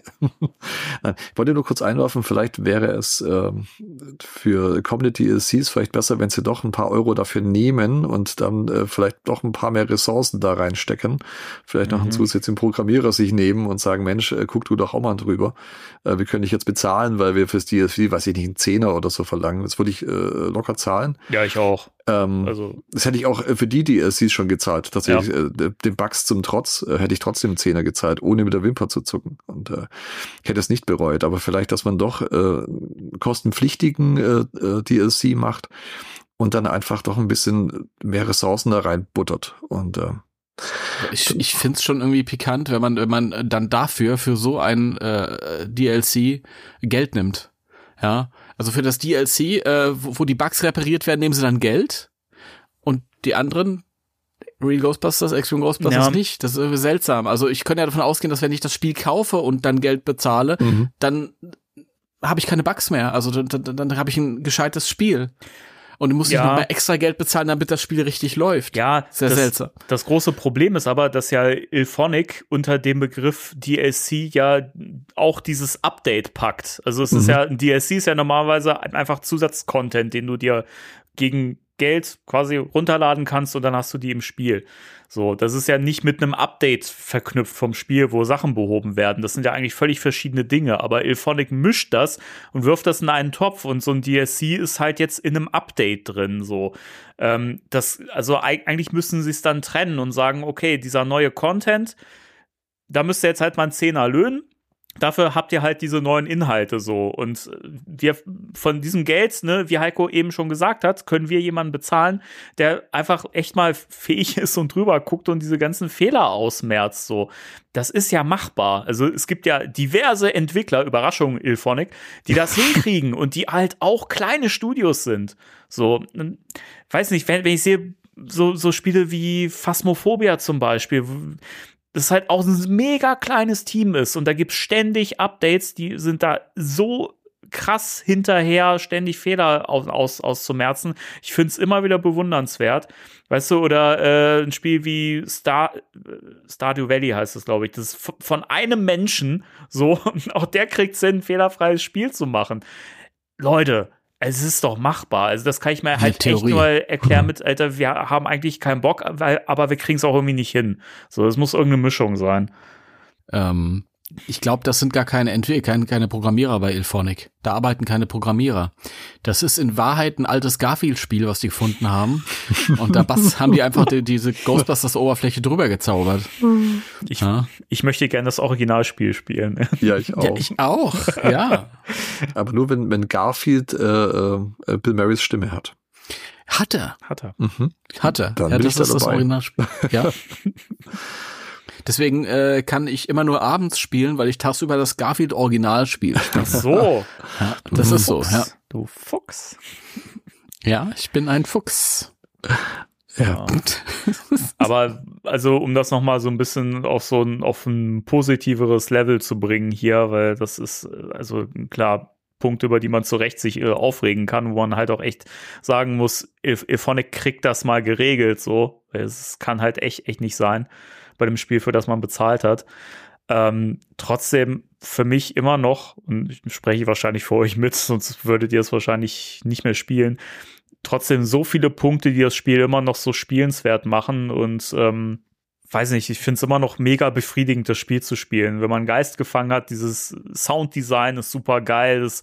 Nein, ich wollte nur kurz einwerfen, vielleicht wäre es ähm, für Community DLCs vielleicht besser, wenn sie doch ein paar Euro dafür nehmen und dann äh, vielleicht doch ein paar mehr Ressourcen da reinstecken. Vielleicht noch einen Mhm. zusätzlichen Programmierer sich nehmen und sagen, Mensch, äh, guck du doch auch mal drüber. Äh, wir können dich jetzt bezahlen, weil wir fürs DLC, weiß ich nicht, einen Zehner oder so verlangen. Das würde ich äh, locker zahlen. ja, ich auch. Ähm, Also das hätte ich auch äh, für die DLCs schon gezahlt. Tatsächlich, äh, den Bugs zum Trotz äh, hätte ich trotzdem Zehner gezahlt, ohne mit der Wimper zu zucken. Und äh, hätte es nicht bereut. Aber vielleicht, dass man doch äh, kostenpflichtigen äh, äh, DLC macht und dann einfach doch ein bisschen mehr Ressourcen da reinbuttert. Und äh, Ich, ich finde es schon irgendwie pikant, wenn man, wenn man dann dafür, für so ein äh, DLC Geld nimmt. Ja, also für das DLC, äh, wo, wo die Bugs repariert werden, nehmen sie dann Geld und die anderen Real Ghostbusters, Extreme Ghostbusters Ja. nicht. Das ist irgendwie seltsam. Also ich könnte ja davon ausgehen, dass wenn ich das Spiel kaufe und dann Geld bezahle, Mhm. dann habe ich keine Bugs mehr. Also dann, dann, dann habe ich ein gescheites Spiel. Und du musst Ja. nicht noch mal extra Geld bezahlen, damit das Spiel richtig läuft. ja, Sehr das, seltsam. Das große Problem ist aber, dass ja Ilphonic unter dem Begriff DLC ja auch dieses Update packt. Also es ist Mhm. ja, ein DLC ist ja normalerweise ein- einfach Zusatzcontent, den du dir gegen Geld quasi runterladen kannst und dann hast du die im Spiel. So, das ist ja nicht mit einem Update verknüpft vom Spiel, wo Sachen behoben werden. Das sind ja eigentlich völlig verschiedene Dinge. Aber Ilphonic mischt das und wirft das in einen Topf und so ein DLC ist halt jetzt in einem Update drin. So, ähm, das, also eig- eigentlich müssen sie es dann trennen und sagen, okay, dieser neue Content, da müsst ihr jetzt halt mal einen Zehner löhnen. Dafür habt ihr halt diese neuen Inhalte so. Und wir von diesem Geld, ne, wie Heiko eben schon gesagt hat, können wir jemanden bezahlen, der einfach echt mal fähig ist und drüber guckt und diese ganzen Fehler ausmerzt. So, das ist ja machbar. Also es gibt ja diverse Entwickler, Überraschung, Ilphonic, die das hinkriegen und die halt auch kleine Studios sind. So, weiß nicht, wenn, wenn ich sehe, so, so Spiele wie Phasmophobia zum Beispiel, das halt auch ein mega kleines Team ist und da gibt's ständig Updates, die sind da so krass hinterher, ständig Fehler aus, aus, auszumerzen. Ich find's immer wieder bewundernswert. Weißt du, oder äh, ein Spiel wie Star, äh, Stardew Valley heißt es, glaube ich. Das ist von einem Menschen so, auch der kriegt's hin, ein fehlerfreies Spiel zu machen. Leute, es ist doch machbar. Also das kann ich mir halt echt nur erklären mit, Alter, wir haben eigentlich keinen Bock, weil, aber wir kriegen es auch irgendwie nicht hin. So, es muss irgendeine Mischung sein. Ähm, ich glaube, das sind gar keine Entwickler, keine, keine Programmierer bei Ilphonic. Da arbeiten keine Programmierer. Das ist in Wahrheit ein altes Garfield-Spiel, was die gefunden haben. Und da bas- haben die einfach die, diese Ghostbusters-Oberfläche drüber gezaubert. Ich, Ja, ich möchte gerne das Originalspiel spielen. ja, ich auch. ja ich auch. Ja. Aber nur wenn, wenn Garfield äh, äh, Bill Marys Stimme hat. Hat er. Hat er. Mhm. Hat er. Dann ja, bin das ich da ist das dabei. Originalspiel. Ja. Deswegen äh, kann ich immer nur abends spielen, weil ich tagsüber das Garfield-Original spiele. Ach so. Ja, das ist so, ja. Du Fuchs. Ja, ich bin ein Fuchs. Ja. Aber also, um das noch mal so ein bisschen auf so ein auf ein positiveres Level zu bringen hier, weil das ist also klar Punkte, über die man zu Recht sich äh, aufregen kann, wo man halt auch echt sagen muss, Ephonic kriegt das mal geregelt, so. Es kann halt echt, echt nicht sein bei dem Spiel, für das man bezahlt hat. Ähm, trotzdem für mich immer noch, und ich spreche wahrscheinlich für euch mit, sonst würdet ihr es wahrscheinlich nicht mehr spielen, trotzdem so viele Punkte, die das Spiel immer noch so spielenswert machen und ähm, weiß nicht, ich finde es immer noch mega befriedigend, das Spiel zu spielen. Wenn man Geist gefangen hat, dieses Sounddesign ist super geil, das,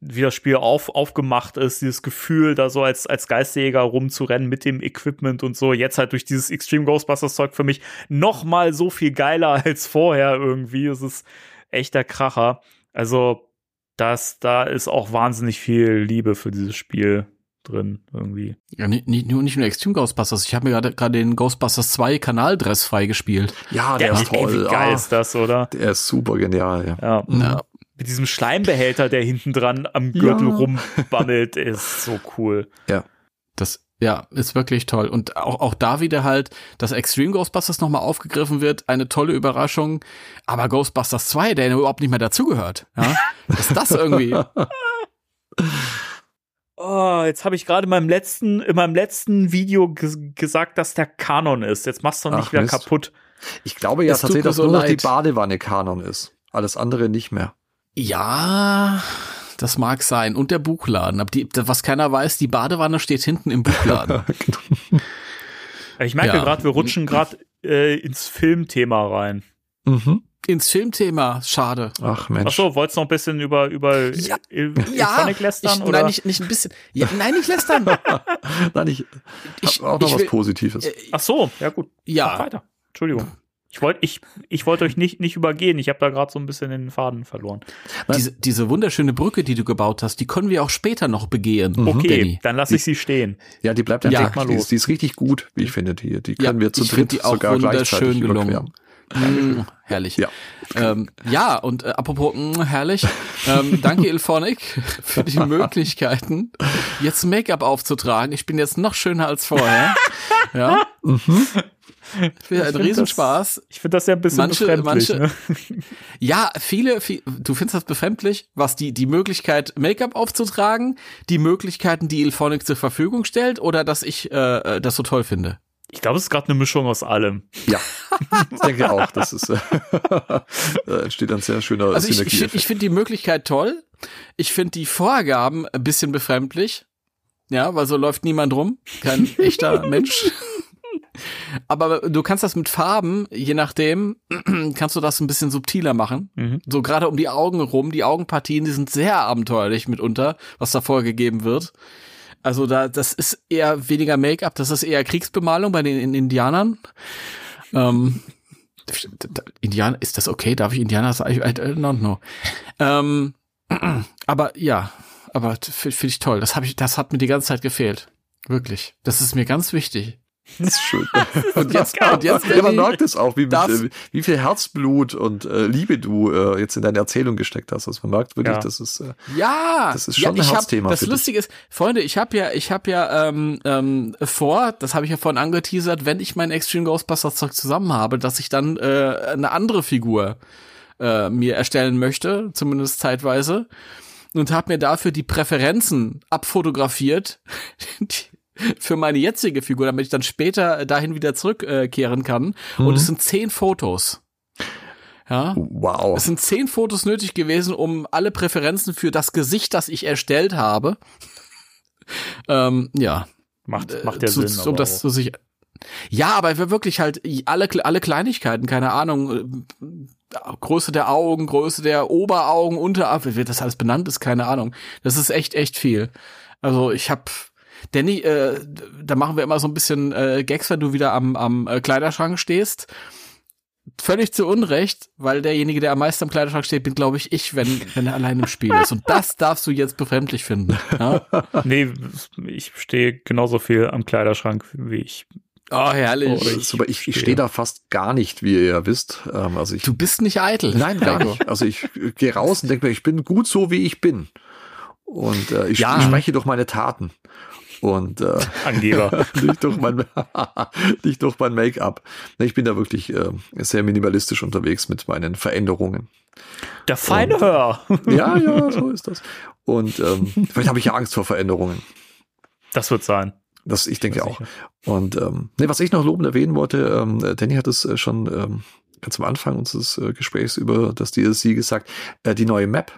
wie das Spiel auf, aufgemacht ist, dieses Gefühl, da so als, als Geistjäger rumzurennen mit dem Equipment und so. Jetzt halt durch dieses Extreme Ghostbusters Zeug für mich noch mal so viel geiler als vorher irgendwie. Es ist echter Kracher. Also, das, da ist auch wahnsinnig viel Liebe für dieses Spiel drin irgendwie. Ja, nicht, nicht, nur, nicht nur Extreme Ghostbusters. Ich habe mir gerade gerade den Ghostbusters 2 Kanaldress freigespielt. Ja, der, der ist toll. Ey, wie geil ah, ist das, oder? Der ist super genial, ja. ja. ja. Mit diesem Schleimbehälter, der hinten dran am Gürtel ja. rumbammelt, ist so cool. Ja. Das ja, ist wirklich toll. Und auch, auch da wieder halt, dass Extreme Ghostbusters nochmal aufgegriffen wird, eine tolle Überraschung. Aber Ghostbusters 2, der überhaupt nicht mehr dazugehört. Ja? Ist das irgendwie. Oh, jetzt habe ich gerade in meinem letzten, in meinem letzten Video gesagt, dass der Kanon ist. Jetzt machst du doch nicht Ach, wieder Mist. kaputt. Ich glaube ja tatsächlich, dass so nur noch die Badewanne Kanon ist. Alles andere nicht mehr. Ja, das mag sein. Und der Buchladen. Aber die, was keiner weiß, die Badewanne steht hinten im Buchladen. ich merke ja. gerade, wir rutschen gerade äh, ins Filmthema rein. Mhm ins Filmthema. Schade. Ach Mensch. Ach so, wolltest du noch ein bisschen über über ja, Il ja, lästern ich, oder? Nein, nicht, nicht ein bisschen. Ja, nein, nicht lästern. nein, ich, ich auch noch ich was will, Positives. Äh, Ach so, ja gut. Ja. Mach weiter. Entschuldigung. Ich wollte ich, ich wollte euch nicht, nicht übergehen. Ich habe da gerade so ein bisschen den Faden verloren. Diese, diese wunderschöne Brücke, die du gebaut hast, die können wir auch später noch begehen. Mhm. Okay, Danny. dann lasse ich sie stehen. Ja, die bleibt ja, mal los. Die ist, die ist richtig gut, wie ich finde. Die, die können ja, wir zu dritt die auch sogar wunderschön gelungen. Überqueren. Mm, herrlich. Ja, ähm, ja und äh, apropos mm, herrlich, ähm, danke Ilphonic für die Möglichkeiten, jetzt Make-up aufzutragen. Ich bin jetzt noch schöner als vorher. ja. Mhm. Für einen Riesenspaß. Ich finde das ja ein bisschen manche, befremdlich. Manche, ne? Ja, viele, viele, du findest das befremdlich, was die, die Möglichkeit, Make-up aufzutragen, die Möglichkeiten, die Ilphonic zur Verfügung stellt, oder dass ich äh, äh das so toll finde? Ich glaube, es ist gerade eine Mischung aus allem. Ja, ich denke auch. Das ist, äh, da entsteht ein sehr schöner Also ich, ich, ich finde die Möglichkeit toll. Ich finde die Vorgaben ein bisschen befremdlich. Ja, weil so läuft niemand rum. Kein echter Mensch. Aber du kannst das mit Farben, je nachdem, kannst du das ein bisschen subtiler machen. Mhm. So gerade um die Augen rum. Die Augenpartien, die sind sehr abenteuerlich mitunter, was da vorgegeben wird. Also da, das ist eher weniger Make-up, das ist eher Kriegsbemalung bei den Indianern. Ähm, Indianer, ist das okay? Darf ich Indianer sagen? I, don't know. Ähm, aber ja, aber finde ich toll. Das habe ich, das hat mir die ganze Zeit gefehlt. Wirklich. Das ist mir ganz wichtig. Das ist schön. und jetzt, und jetzt man merkt es auch, wie, wie, wie, viel Herzblut und äh, Liebe du äh, jetzt in deine Erzählung gesteckt hast. Also man merkt wirklich, ja. das ist äh, ja, das ist schon ja, ein Herzthema. Hab, das Lustige ist, Freunde, ich habe ja, ich habe ja ähm, ähm, vor, das habe ich ja vorhin angeteasert, wenn ich mein Extreme Ghostbusters Zeug zusammen habe, dass ich dann äh, eine andere Figur äh, mir erstellen möchte, zumindest zeitweise und habe mir dafür die Präferenzen abfotografiert, die, für meine jetzige Figur, damit ich dann später dahin wieder zurückkehren kann. Mhm. Und es sind zehn Fotos. Ja. Wow. Es sind zehn Fotos nötig gewesen, um alle Präferenzen für das Gesicht, das ich erstellt habe. ähm, ja. Macht, macht ja zu, Sinn. Um das zu sich. Ja, aber wirklich halt alle, alle Kleinigkeiten, keine Ahnung, äh, Größe der Augen, Größe der Oberaugen, Unterarm, wie wird das alles benannt ist, keine Ahnung. Das ist echt, echt viel. Also ich habe Danny, äh, da machen wir immer so ein bisschen äh, Gags, wenn du wieder am, am äh, Kleiderschrank stehst. Völlig zu Unrecht, weil derjenige, der am meisten am Kleiderschrank steht, bin, glaube ich, ich, wenn, wenn er allein im Spiel ist. Und das darfst du jetzt befremdlich finden. Ja? nee, ich stehe genauso viel am Kleiderschrank wie ich Oh, herrlich. Oh, super. Ich, ich stehe da fast gar nicht, wie ihr ja wisst. Ähm, also ich, du bist nicht eitel. Nein, gar nicht. Also ich gehe raus und denke mir, ich bin gut so, wie ich bin. Und äh, ich, ja. ich spreche durch meine Taten. Und äh, Angeber. nicht durch mein, nicht durch mein Make-up. Ich bin da wirklich äh, sehr minimalistisch unterwegs mit meinen Veränderungen. Der feine Hör. Ja, ja, so ist das. Und ähm, vielleicht habe ich ja Angst vor Veränderungen. Das wird sein. Das, ich denke auch. Und ähm, nee, was ich noch lobend erwähnen wollte, ähm, Danny hat es äh, schon ähm, ganz am Anfang unseres äh, Gesprächs über das DLC gesagt, äh, die neue Map,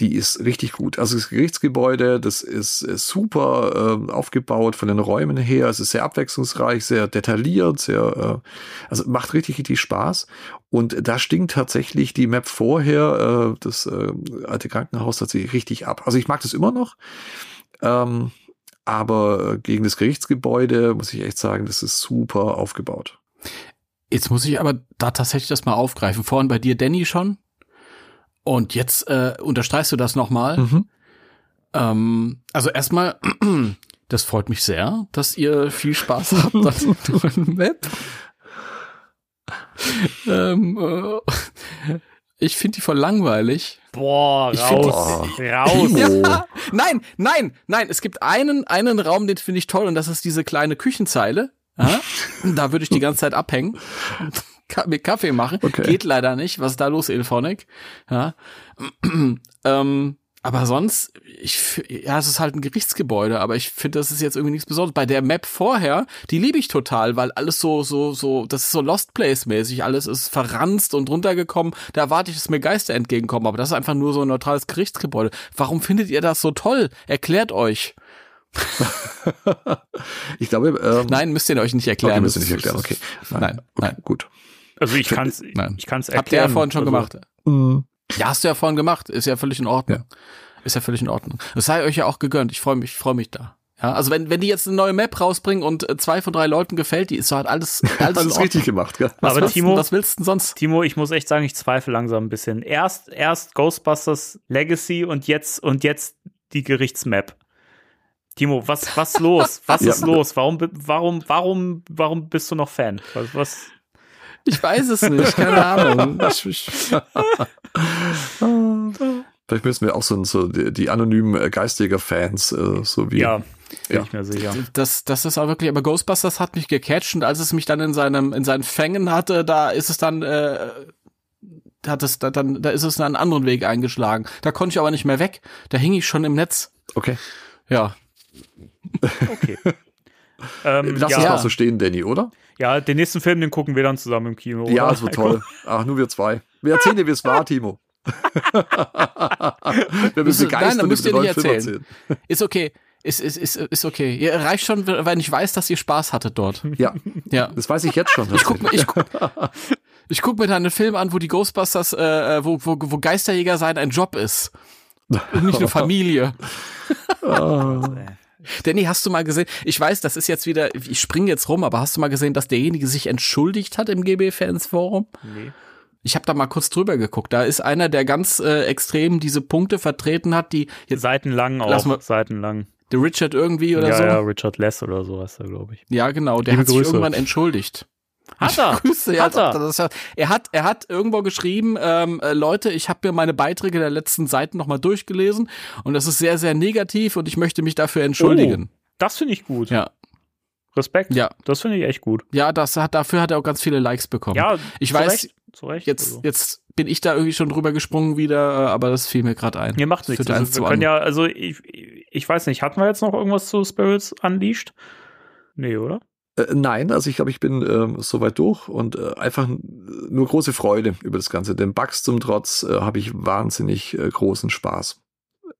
die ist richtig gut. Also das Gerichtsgebäude, das ist äh, super äh, aufgebaut von den Räumen her. Es ist sehr abwechslungsreich, sehr detailliert, sehr, äh, also macht richtig, richtig Spaß. Und da stinkt tatsächlich die Map vorher, äh, das äh, alte Krankenhaus tatsächlich richtig ab. Also ich mag das immer noch. Ähm, aber gegen das Gerichtsgebäude muss ich echt sagen, das ist super aufgebaut. Jetzt muss ich aber da tatsächlich das mal aufgreifen. Vorhin bei dir, Danny, schon. Und jetzt äh, unterstreichst du das nochmal. Mhm. Ähm, also erstmal, das freut mich sehr, dass ihr viel Spaß habt an neuen Map. ähm, äh, ich finde die voll langweilig. Boah, Ich raus. die- raus. Ja, nein, nein, nein. Es gibt einen, einen Raum, den finde ich toll, und das ist diese kleine Küchenzeile. Ja? Da würde ich die ganze Zeit abhängen. Mir Kaffee machen. Okay. Geht leider nicht. Was ist da los, Elphonic? Ja. ähm, aber sonst, ich, ja, es ist halt ein Gerichtsgebäude, aber ich finde, das ist jetzt irgendwie nichts Besonderes. Bei der Map vorher, die liebe ich total, weil alles so, so, so, das ist so Lost Place mäßig, alles ist verranzt und runtergekommen. Da erwarte ich, dass mir Geister entgegenkommen, aber das ist einfach nur so ein neutrales Gerichtsgebäude. Warum findet ihr das so toll? Erklärt euch. Ich glaube, ähm, Nein, müsst ihr euch nicht erklären. okay, wir Das nicht erklären. Okay, Nein, okay, nein. gut. Also ich kann's, Nein. ich kann's erklären. Habt ihr ja vorhin schon also, gemacht. Mhm. Ja, hast du ja vorhin gemacht. Ist ja völlig in Ordnung. Ist ja völlig in Ordnung. Das sei euch ja auch gegönnt. Ich freue mich, ich freue mich da. Ja, also wenn, wenn die jetzt eine neue Map rausbringen und äh, zwei von drei Leuten gefällt, die ist so halt alles, alles, Alles richtig gemacht, gell? Was Aber willst Timo- was willst du denn sonst? Timo, ich muss echt sagen, ich zweifle langsam ein bisschen. Erst, erst Ghostbusters Legacy und jetzt, und jetzt die Gerichtsmap. Timo, was, was los? Was Ja. ist los? Warum, warum, warum, warum bist du noch Fan? Was, was? Ich weiß es nicht, keine Ahnung. Ich, ich, Vielleicht müssen wir auch so, so die, die anonymen äh, Geistjäger-Fans, äh, so wie. Ja, bin Ja. ich mir sicher. das, das ist auch wirklich, aber Ghostbusters hat mich gecatcht und als es mich dann in seinem, in seinen Fängen hatte, da ist es dann, äh, hat es da, dann, da ist es einen anderen Weg eingeschlagen. Da konnte ich aber nicht mehr weg. Da hing ich schon im Netz. Okay. Ja. Okay. ähm, Lass ja, es Ja. mal so stehen, Danny, oder? ja, den nächsten Film, den gucken wir dann zusammen im Kino. Ja, oder? das wird toll. Ach, nur wir zwei. Wir erzählen dir, wie es war, Timo. wir müssen Nein, begeistert dann müsst ihr nicht Film erzählen. Ist okay. Ist, ist, ist, ist okay. Ihr reicht schon, wenn ich weiß, dass ihr Spaß hattet dort. Ja, Ja. das weiß ich jetzt schon. Ich guck, mir- ich, guck, ich guck mir da einen Film an, wo die Ghostbusters, äh, wo, wo, wo Geisterjäger sein ein Job ist. Und nicht eine Familie. Danny, hast du mal gesehen, ich weiß, das ist jetzt wieder, ich springe jetzt rum, aber hast du mal gesehen, dass derjenige sich entschuldigt hat im GB-Fans-Forum? Nee. Ich habe da mal kurz drüber geguckt. Da ist einer, der ganz äh, extrem diese Punkte vertreten hat, die jetzt Seitenlang auch, mal- seitenlang. der Richard irgendwie oder ja, so. ja, Ja, Richard Less oder so heißt er, glaube ich. genau, der Liebe hat sich Grüße. irgendwann entschuldigt. Hat er? Grüße, ja, Hat er? Das, das, er hat, er hat irgendwo geschrieben, ähm, äh, Leute, ich habe mir meine Beiträge der letzten Seiten nochmal durchgelesen und das ist sehr, sehr negativ und ich möchte mich dafür entschuldigen. Das finde ich gut. Ja, Respekt. ja, Das finde ich echt gut. ja, das hat, dafür hat er auch ganz viele Likes bekommen. Ja, ich zu weiß, Recht, zu Recht. jetzt, also. jetzt bin ich da irgendwie schon drüber gesprungen wieder, äh, aber das fiel mir gerade ein. Mir macht nichts. Also, zu wir können anderen. ja, also ich, ich weiß nicht, hatten wir jetzt noch irgendwas zu Spirits Unleashed? Nee, oder? Äh, nein, also ich glaube, ich bin ähm, soweit durch und äh, einfach nur große Freude über das Ganze. Den Bugs zum Trotz äh, habe ich wahnsinnig äh, großen Spaß.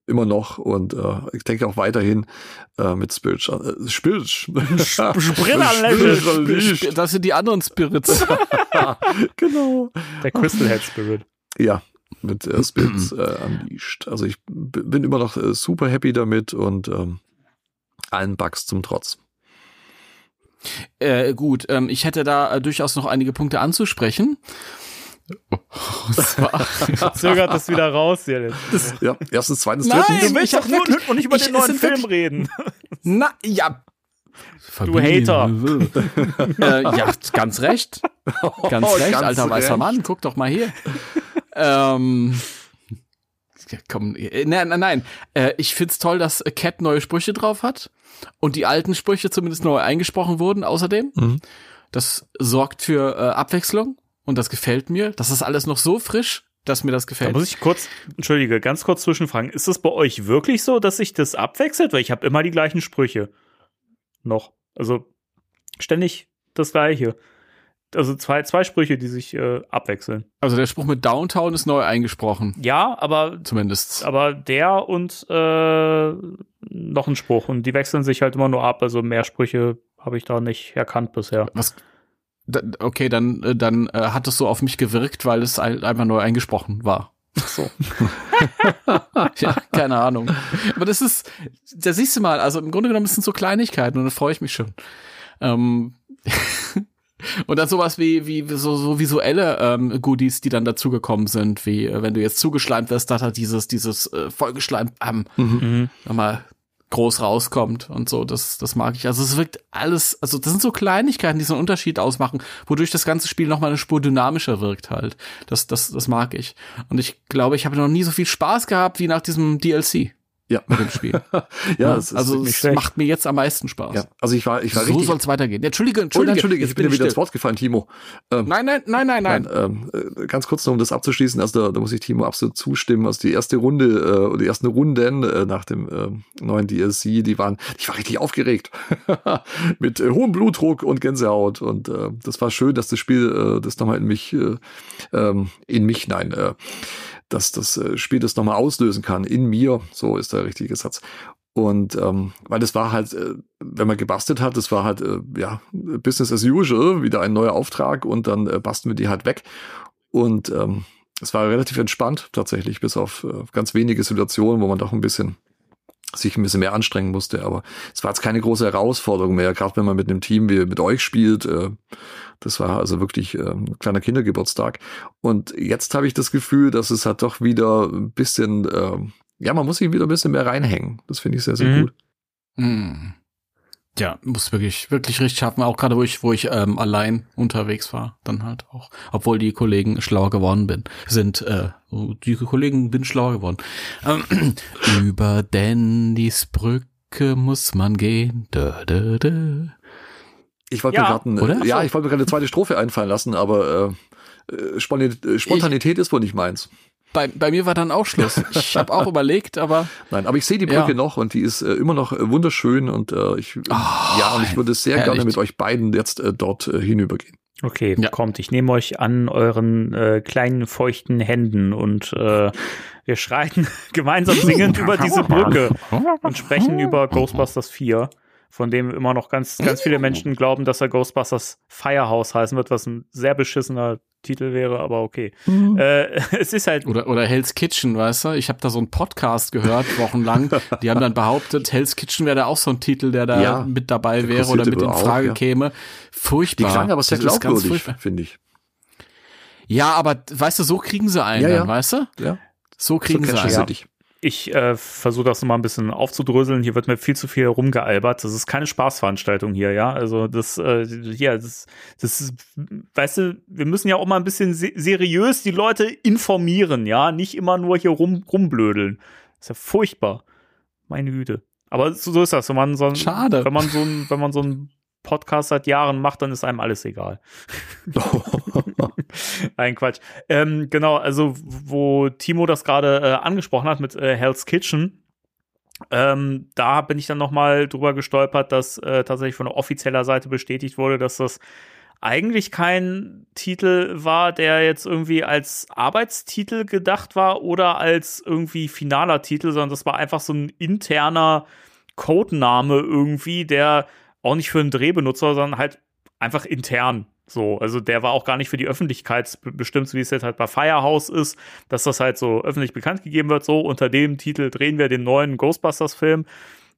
Immer noch und äh, ich denke auch weiterhin äh, mit Spirit. Äh, Spirit. Sprit Unleashed. Das sind die anderen Spirits. genau. Der Crystal Head Spirit. Ja, mit äh, Spirits äh, Unleashed. Also ich bin immer noch äh, super happy damit und ähm, allen Bugs zum Trotz. Äh, gut, ähm, ich hätte da äh, durchaus noch einige Punkte anzusprechen. Zögert das wieder raus hier. Ja, erstens, zweitens, Nein, drittens. Du willst ich doch nur wirklich- und nicht über ich- den neuen Film wirklich- reden. na, ja. Hater. äh, ja, ganz recht. Ganz Oh, recht, ganz alter weißer recht. Mann. Guck doch mal hier. ähm, komm, äh, nein, nein, nein. Äh, ich find's toll, dass Cat neue Sprüche drauf hat und die alten Sprüche zumindest neu eingesprochen wurden. Außerdem, Mhm. das sorgt für äh, Abwechslung und das gefällt mir. Das ist alles noch so frisch, dass mir das Da gefällt. muss ich kurz, entschuldige, ganz kurz zwischenfragen. Ist es bei euch wirklich so, dass sich das abwechselt? Weil ich habe immer die gleichen Sprüche. Noch. Also ständig das gleiche. Also zwei, zwei Sprüche, die sich äh, abwechseln. Also der Spruch mit Downtown ist neu eingesprochen, Ja, aber zumindest. aber der und äh, noch ein Spruch und die wechseln sich halt immer nur ab. Also mehr Sprüche habe ich da nicht erkannt bisher. Was? Okay, dann, äh, dann äh, hat es so auf mich gewirkt, weil es ein, einfach neu eingesprochen war. So. ja, keine Ahnung. Aber das ist, da siehst du mal, also im Grunde genommen sind so Kleinigkeiten und da freue ich mich schon. Ähm, und dann sowas wie, wie so, so visuelle ähm, Goodies, die dann dazugekommen sind, wie äh, wenn du jetzt zugeschleimt wirst, dass halt dieses, dieses äh, vollgeschleimt ähm, Mhm. nochmal groß rauskommt und so, das, das mag ich. Also es wirkt alles, also das sind so Kleinigkeiten, die so einen Unterschied ausmachen, wodurch das ganze Spiel nochmal eine Spur dynamischer wirkt halt. Das, das, das mag ich. Und ich glaube, ich habe noch nie so viel Spaß gehabt wie nach diesem DLC Ja. mit dem Spiel. ja, es ist also es schlecht. macht mir jetzt am meisten Spaß. ja, also ich war, ich war so richtig. soll es weitergehen. Ja, Entschuldige, Entschuldige, Entschuldige, ich bin dir wieder ins Wort gefallen, Timo. Ähm, Nein, nein, nein, nein, nein. Nein, ähm, äh, ganz kurz noch, um das abzuschließen, also da, da muss ich Timo absolut zustimmen. Also die erste Runde äh, oder die ersten Runden äh, nach dem äh, neuen DLC, die waren, ich war richtig aufgeregt mit äh, hohem Blutdruck und Gänsehaut und äh, das war schön, dass das Spiel äh, das nochmal in mich, äh, ähm, in mich, nein, äh, dass das äh, Spiel das nochmal auslösen kann in mir, so ist der richtige Satz. Und ähm, weil das war halt, äh, wenn man gebastelt hat, das war halt äh, ja Business as usual, wieder ein neuer Auftrag und dann äh, basteln wir die halt weg. Und ähm, es war relativ entspannt tatsächlich, bis auf äh, ganz wenige Situationen, wo man doch ein bisschen sich ein bisschen mehr anstrengen musste. Aber es war jetzt keine große Herausforderung mehr, gerade wenn man mit einem Team wie mit euch spielt. Äh, das war also wirklich äh, ein kleiner Kindergeburtstag. Und jetzt habe ich das Gefühl, dass es halt doch wieder ein bisschen, äh, ja, man muss sich wieder ein bisschen mehr reinhängen. Das finde ich sehr, sehr Mhm. gut. Hm. Ja, muss wirklich, wirklich richtig schaffen, auch gerade wo ich, wo ich ähm, allein unterwegs war, dann halt auch. Obwohl die Kollegen schlauer geworden bin, sind, äh, die Kollegen bin schlauer geworden. Ähm, über Dandys Brücke muss man gehen. Da, da, da. Ich wollte Ja, mir gerade, ja, ich wollte mir gerade eine zweite Strophe einfallen lassen, aber äh, äh, äh, Spontanität ist wohl nicht meins. Bei, bei mir war dann auch Schluss. Ich habe auch überlegt, aber Nein, aber ich sehe die Brücke Ja. noch und die ist äh, immer noch äh, wunderschön und äh, ich ja und ich würde sehr herrlich. gerne mit euch beiden jetzt äh, dort äh, hinübergehen. Okay, Ja. kommt. Ich nehme euch an euren äh, kleinen feuchten Händen und äh, wir schreiten gemeinsam singend über diese Brücke und sprechen über Ghostbusters 4, von dem immer noch ganz, ganz viele Menschen glauben, dass er Ghostbusters Firehouse heißen wird, was ein sehr beschissener Titel wäre, aber okay. Äh, es ist halt Oder, oder Hell's Kitchen, weißt du? Ich habe da so einen Podcast gehört, wochenlang. Die haben dann behauptet, Hell's Kitchen wäre da auch so ein Titel, der da Ja, mit dabei wäre oder mit in wohl auch, Frage ja. käme. Die Furchtbar. klang aber sehr Das ist ganz glaubwürdig, furchtbar. finde ich. Ja, aber weißt du, so kriegen sie einen Ja, dann, weißt du? Ja, So kriegen so sie einen. Ich. Äh, versuche das nochmal ein bisschen aufzudröseln. Hier wird mir viel zu viel rumgealbert. Das ist keine Spaßveranstaltung hier, ja. Also das, äh, hier, das, das ist, weißt du, wir müssen ja auch mal ein bisschen se seriös die Leute informieren, ja. Nicht immer nur hier rum, rumblödeln. Das ist ja furchtbar. Meine Güte. Aber so, so ist das, wenn man so ein, Schade. wenn man so ein, wenn man so ein Podcast seit Jahren macht, dann ist einem alles egal. Ein Quatsch. Ähm, genau, also wo Timo das gerade äh, angesprochen hat mit äh, Hell's Kitchen, ähm, da bin ich dann noch mal drüber gestolpert, dass äh, tatsächlich von offizieller Seite bestätigt wurde, dass das eigentlich kein Titel war, der jetzt irgendwie als Arbeitstitel gedacht war oder als irgendwie finaler Titel, sondern das war einfach so ein interner Codename irgendwie, der auch nicht für einen Drehbenutzer, sondern halt einfach intern so. Also der war auch gar nicht für die Öffentlichkeit be- bestimmt, so wie es jetzt halt bei Firehouse ist, dass das halt so öffentlich bekannt gegeben wird. So unter dem Titel drehen wir den neuen Ghostbusters-Film.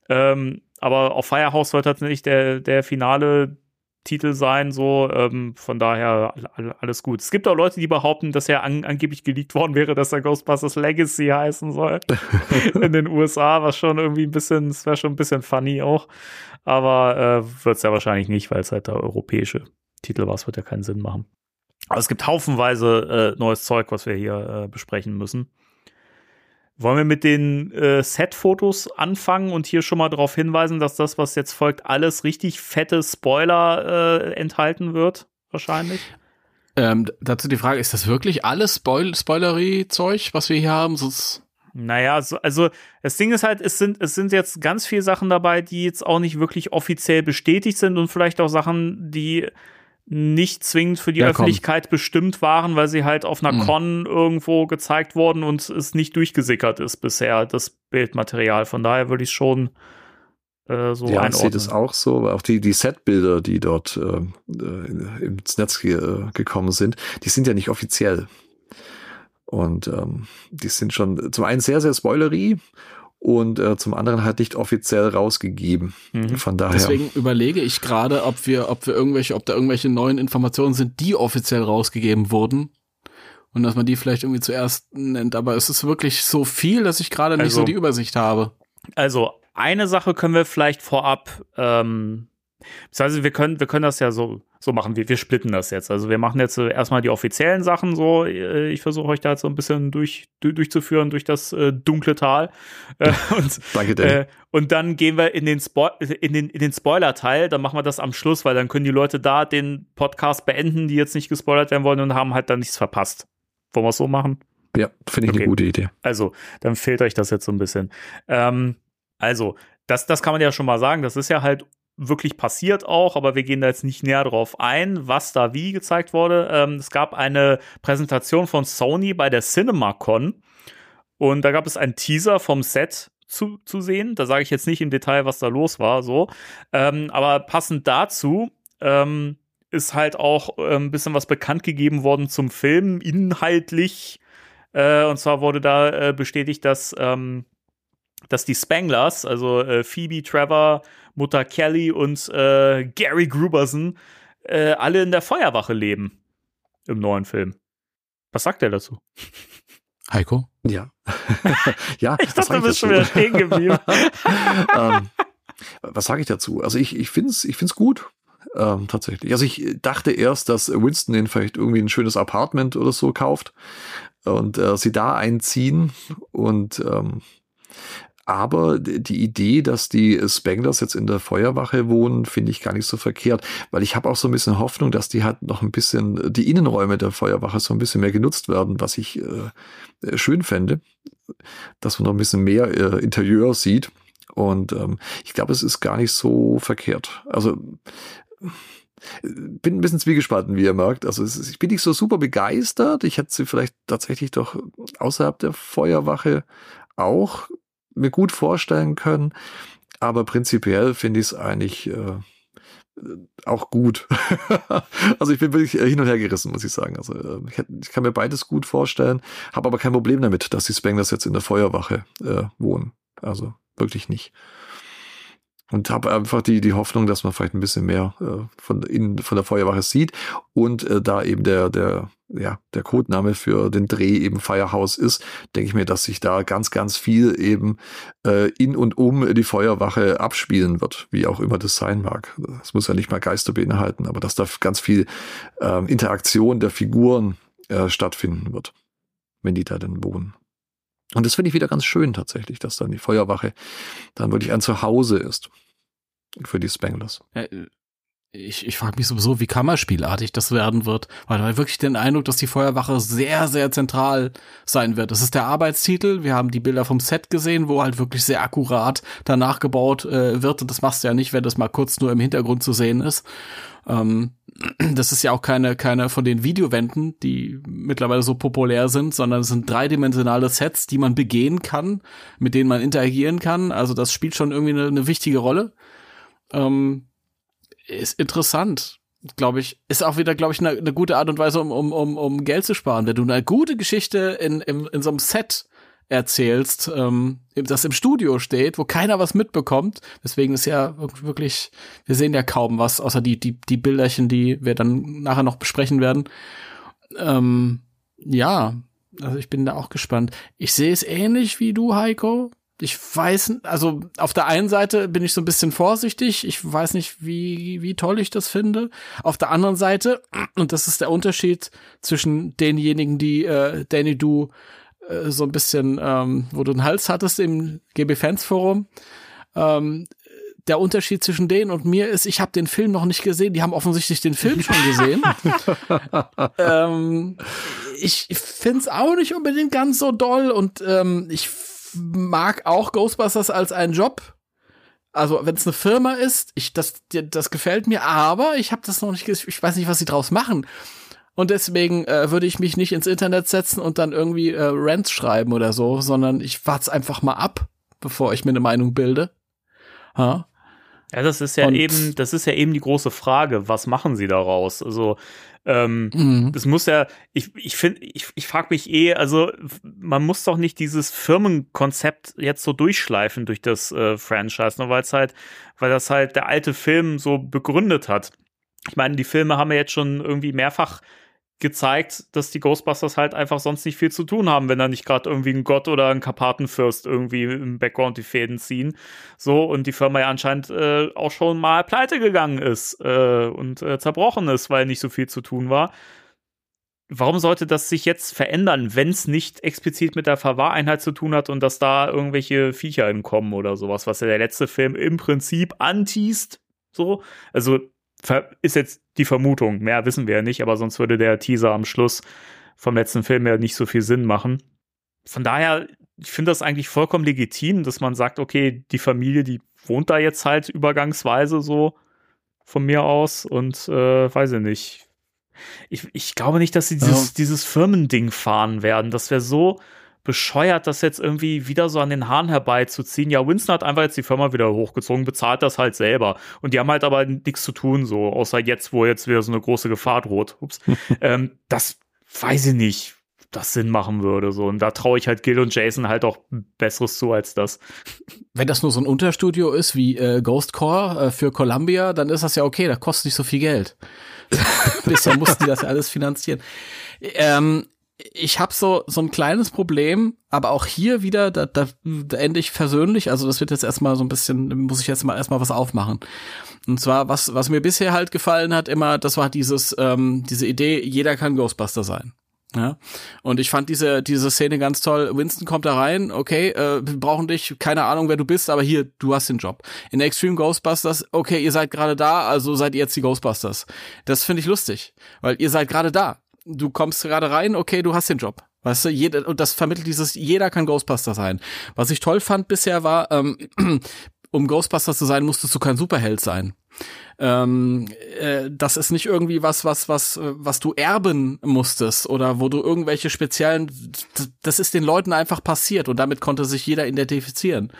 Ähm, aber auf Firehouse wird nicht der, der finale Titel sein, so ähm, von daher all- all- alles gut. Es gibt auch Leute, die behaupten, dass er an, angeblich geleakt worden wäre, dass er Ghostbusters Legacy heißen soll in den USA, was schon irgendwie ein bisschen, es wäre schon ein bisschen funny auch, aber äh, wird es ja wahrscheinlich nicht, weil es halt der europäische Titel war, es wird ja keinen Sinn machen. Aber es gibt haufenweise äh, neues Zeug, was wir hier äh, besprechen müssen. Wollen wir mit den äh, Set-Fotos anfangen und hier schon mal darauf hinweisen, dass das, was jetzt folgt, alles richtig fette Spoiler äh, enthalten wird? Wahrscheinlich. Ähm, dazu die Frage, ist das wirklich alles Spoil Spoilery-Zeug, was wir hier haben? Sonst naja, so, also das Ding ist halt, es sind, es sind jetzt ganz viele Sachen dabei, die jetzt auch nicht wirklich offiziell bestätigt sind und vielleicht auch Sachen, die nicht zwingend für die ja, Öffentlichkeit komm. bestimmt waren, weil sie halt auf einer mhm. Con irgendwo gezeigt wurden und es nicht durchgesickert ist bisher, das Bildmaterial. Von daher würde ich schon äh, so ja, einordnen. sieht es auch so, auch die, die Setbilder, die dort äh, äh ins Netz ge äh, gekommen sind, die sind ja nicht offiziell. Und ähm, die sind schon zum einen sehr, sehr spoilery und äh, zum anderen halt nicht offiziell rausgegeben. Mhm. Von daher. Deswegen überlege ich gerade, ob wir, ob wir irgendwelche, ob da irgendwelche neuen Informationen sind, die offiziell rausgegeben wurden. Und dass man die vielleicht irgendwie zuerst nennt. Aber es ist wirklich so viel, dass ich gerade nicht so also die Übersicht habe. Also eine Sache können wir vielleicht vorab ähm, das heißt, wir können, wir können das ja so, so machen. Wir, wir splitten das jetzt. Also wir machen jetzt erstmal die offiziellen Sachen so. Äh, ich versuche euch da jetzt so ein bisschen durch, durchzuführen durch das äh, dunkle Tal. Äh, und, Danke, Danny. Äh, und dann gehen wir in den, Spo in den, in den Spoiler-Teil. Dann machen wir das am Schluss, weil dann können die Leute da den Podcast beenden, die jetzt nicht gespoilert werden wollen und haben halt dann nichts verpasst. Wollen wir es so machen? Ja, finde ich okay. eine gute Idee. Also, dann fehlt euch das jetzt so ein bisschen. Ähm, also, das, das kann man ja schon mal sagen. Das ist ja halt wirklich passiert auch, aber wir gehen da jetzt nicht näher drauf ein, was da wie gezeigt wurde. Ähm, es gab eine Präsentation von Sony bei der CinemaCon und da gab es einen Teaser vom Set zu, zu sehen. Da sage ich jetzt nicht im Detail, was da los war, so. Ähm, aber passend dazu ähm, ist halt auch ein bisschen was bekannt gegeben worden zum Film, inhaltlich. Äh, und zwar wurde da äh, bestätigt, dass, ähm, dass die Spanglers, also äh, Phoebe, Trevor, Mutter Kelly und äh, Gary Gruberson äh, alle in der Feuerwache leben im neuen Film. Was sagt er dazu? Heiko? Ja. ja, ich dachte, du bist schon wieder stehen geblieben. ähm, was sage ich dazu? Also ich, ich finde es ich find's gut. Ähm, tatsächlich. Also ich dachte erst, dass Winston den vielleicht irgendwie ein schönes Apartment oder so kauft und äh, sie da einziehen und ähm, aber die Idee, dass die Spanglers jetzt in der Feuerwache wohnen, finde ich gar nicht so verkehrt, weil ich habe auch so ein bisschen Hoffnung, dass die halt noch ein bisschen, die Innenräume der Feuerwache so ein bisschen mehr genutzt werden, was ich äh, schön fände, dass man noch ein bisschen mehr äh, Interieur sieht. Und ähm, ich glaube, es ist gar nicht so verkehrt. Also bin ein bisschen zwiegespalten, wie ihr merkt. Also ist, ich bin nicht so super begeistert. Ich hätte sie vielleicht tatsächlich doch außerhalb der Feuerwache auch mir gut vorstellen können. Aber prinzipiell finde ich es eigentlich äh, auch gut. also ich bin wirklich hin und her gerissen, muss ich sagen. Also äh, ich, ich kann mir beides gut vorstellen, habe aber kein Problem damit, dass die Spanglers jetzt in der Feuerwache äh, wohnen. Also wirklich nicht und habe einfach die, die Hoffnung, dass man vielleicht ein bisschen mehr äh, von, in, von der Feuerwache sieht und äh, da eben der, der, ja, der Codename für den Dreh eben Firehouse ist, denke ich mir, dass sich da ganz, ganz viel eben äh, in und um die Feuerwache abspielen wird, wie auch immer das sein mag. Es muss ja nicht mal Geister beinhalten, aber dass da ganz viel äh, Interaktion der Figuren äh, stattfinden wird, wenn die da denn wohnen. Und das finde ich wieder ganz schön tatsächlich, dass dann die Feuerwache dann wirklich ein Zuhause ist für die Spanglers. Ja, ich, ich frage mich sowieso, wie kammerspielartig das werden wird, weil da wirklich den Eindruck, dass die Feuerwache sehr, sehr zentral sein wird. Das ist der Arbeitstitel. Wir haben die Bilder vom Set gesehen, wo halt wirklich sehr akkurat danach gebaut äh, wird. Und das machst du ja nicht, wenn das mal kurz nur im Hintergrund zu sehen ist. Ähm, das ist ja auch keine, keine von den Videowänden, die mittlerweile so populär sind, sondern es sind dreidimensionale Sets, die man begehen kann, mit denen man interagieren kann. Also das spielt schon irgendwie eine, eine wichtige Rolle. Ähm, ist interessant, glaube ich. Ist auch wieder, glaube ich, eine, eine gute Art und Weise, um, um, um, um Geld zu sparen. Wenn du eine gute Geschichte in, in, in so einem Set erzählst, ähm, das im Studio steht, wo keiner was mitbekommt. Deswegen ist ja wirklich, wir sehen ja kaum was, außer die, die, die Bilderchen, die wir dann nachher noch besprechen werden. Ähm, ja, also ich bin da auch gespannt. Ich sehe es ähnlich wie du, Heiko ich weiß, also auf der einen Seite bin ich so ein bisschen vorsichtig. Ich weiß nicht, wie, wie toll ich das finde. Auf der anderen Seite, und das ist der Unterschied zwischen denjenigen, die, äh, Danny, du äh, so ein bisschen, ähm, wo du einen Hals hattest im GB Fans Forum. Ähm, der Unterschied zwischen denen und mir ist, ich habe den Film noch nicht gesehen. Die haben offensichtlich den Film schon gesehen. ähm, ich find's auch nicht unbedingt ganz so doll und ähm, ich mag auch Ghostbusters als einen Job. Also wenn es eine Firma ist, ich das das gefällt mir, aber ich habe das noch nicht, ich weiß nicht, was sie draus machen. Und deswegen äh, würde ich mich nicht ins Internet setzen und dann irgendwie äh, Rants schreiben oder so, sondern ich warte einfach mal ab, bevor ich mir eine Meinung bilde. Ha? Ja, das ist ja Und- eben, das ist ja eben die große Frage, was machen sie daraus? Also, ähm, Mhm. das muss ja, ich, ich finde, ich, ich frage mich eh, also man muss doch nicht dieses Firmenkonzept jetzt so durchschleifen durch das äh, Franchise, nur weil es halt, weil das halt der alte Film so begründet hat. Ich meine, die Filme haben ja jetzt schon irgendwie mehrfach gezeigt, dass die Ghostbusters halt einfach sonst nicht viel zu tun haben, wenn da nicht gerade irgendwie ein Gott oder ein Karpatenfürst irgendwie im Background die Fäden ziehen. So, und die Firma ja anscheinend äh, auch schon mal pleite gegangen ist äh, und äh, zerbrochen ist, weil nicht so viel zu tun war. Warum sollte das sich jetzt verändern, wenn es nicht explizit mit der Verwahreinheit zu tun hat und dass da irgendwelche Viecher entkommen oder sowas, was ja der letzte Film im Prinzip anteast? So, also ist jetzt die Vermutung. Mehr wissen wir ja nicht, aber sonst würde der Teaser am Schluss vom letzten Film ja nicht so viel Sinn machen. Von daher, ich finde das eigentlich vollkommen legitim, dass man sagt, okay, die Familie, die wohnt da jetzt halt übergangsweise so von mir aus und äh, weiß ich nicht. Ich, ich glaube nicht, dass sie dieses, Ja. dieses Firmending fahren werden. Das wäre so bescheuert, das jetzt irgendwie wieder so an den Haaren herbeizuziehen. Ja, Winston hat einfach jetzt die Firma wieder hochgezogen, bezahlt das halt selber. Und die haben halt aber nichts zu tun, so, außer jetzt, wo jetzt wieder so eine große Gefahr droht. Ups. ähm, das weiß ich nicht, das Sinn machen würde. So. Und da traue ich halt Gil und Jason halt auch Besseres zu als das. Wenn das nur so ein Unterstudio ist wie äh, Ghost Core äh, für Columbia, dann ist das ja okay, da kostet nicht so viel Geld. Bisher mussten die das ja alles finanzieren. Ähm, ich habe so so ein kleines Problem, aber auch hier wieder, da, da, da ende ich versöhnlich. Also das wird jetzt erstmal so ein bisschen, muss ich jetzt mal erstmal was aufmachen. Und zwar, was, was mir bisher halt gefallen hat, immer, das war dieses, ähm, diese Idee, jeder kann Ghostbuster sein. Ja. Und ich fand diese, diese Szene ganz toll. Winston kommt da rein, okay, äh, wir brauchen dich, keine Ahnung, wer du bist, aber hier, du hast den Job. In Extreme Ghostbusters, okay, ihr seid gerade da, also seid ihr jetzt die Ghostbusters. Das finde ich lustig, weil ihr seid gerade da. Du kommst gerade rein, okay, du hast den Job. Weißt du, jeder, und das vermittelt dieses, jeder kann Ghostbuster sein. Was ich toll fand bisher war, ähm, um Ghostbuster zu sein, musstest du kein Superheld sein. Ähm, äh, das ist nicht irgendwie was, was, was, was du erben musstest oder wo du irgendwelche speziellen, das ist den Leuten einfach passiert und damit konnte sich jeder identifizieren.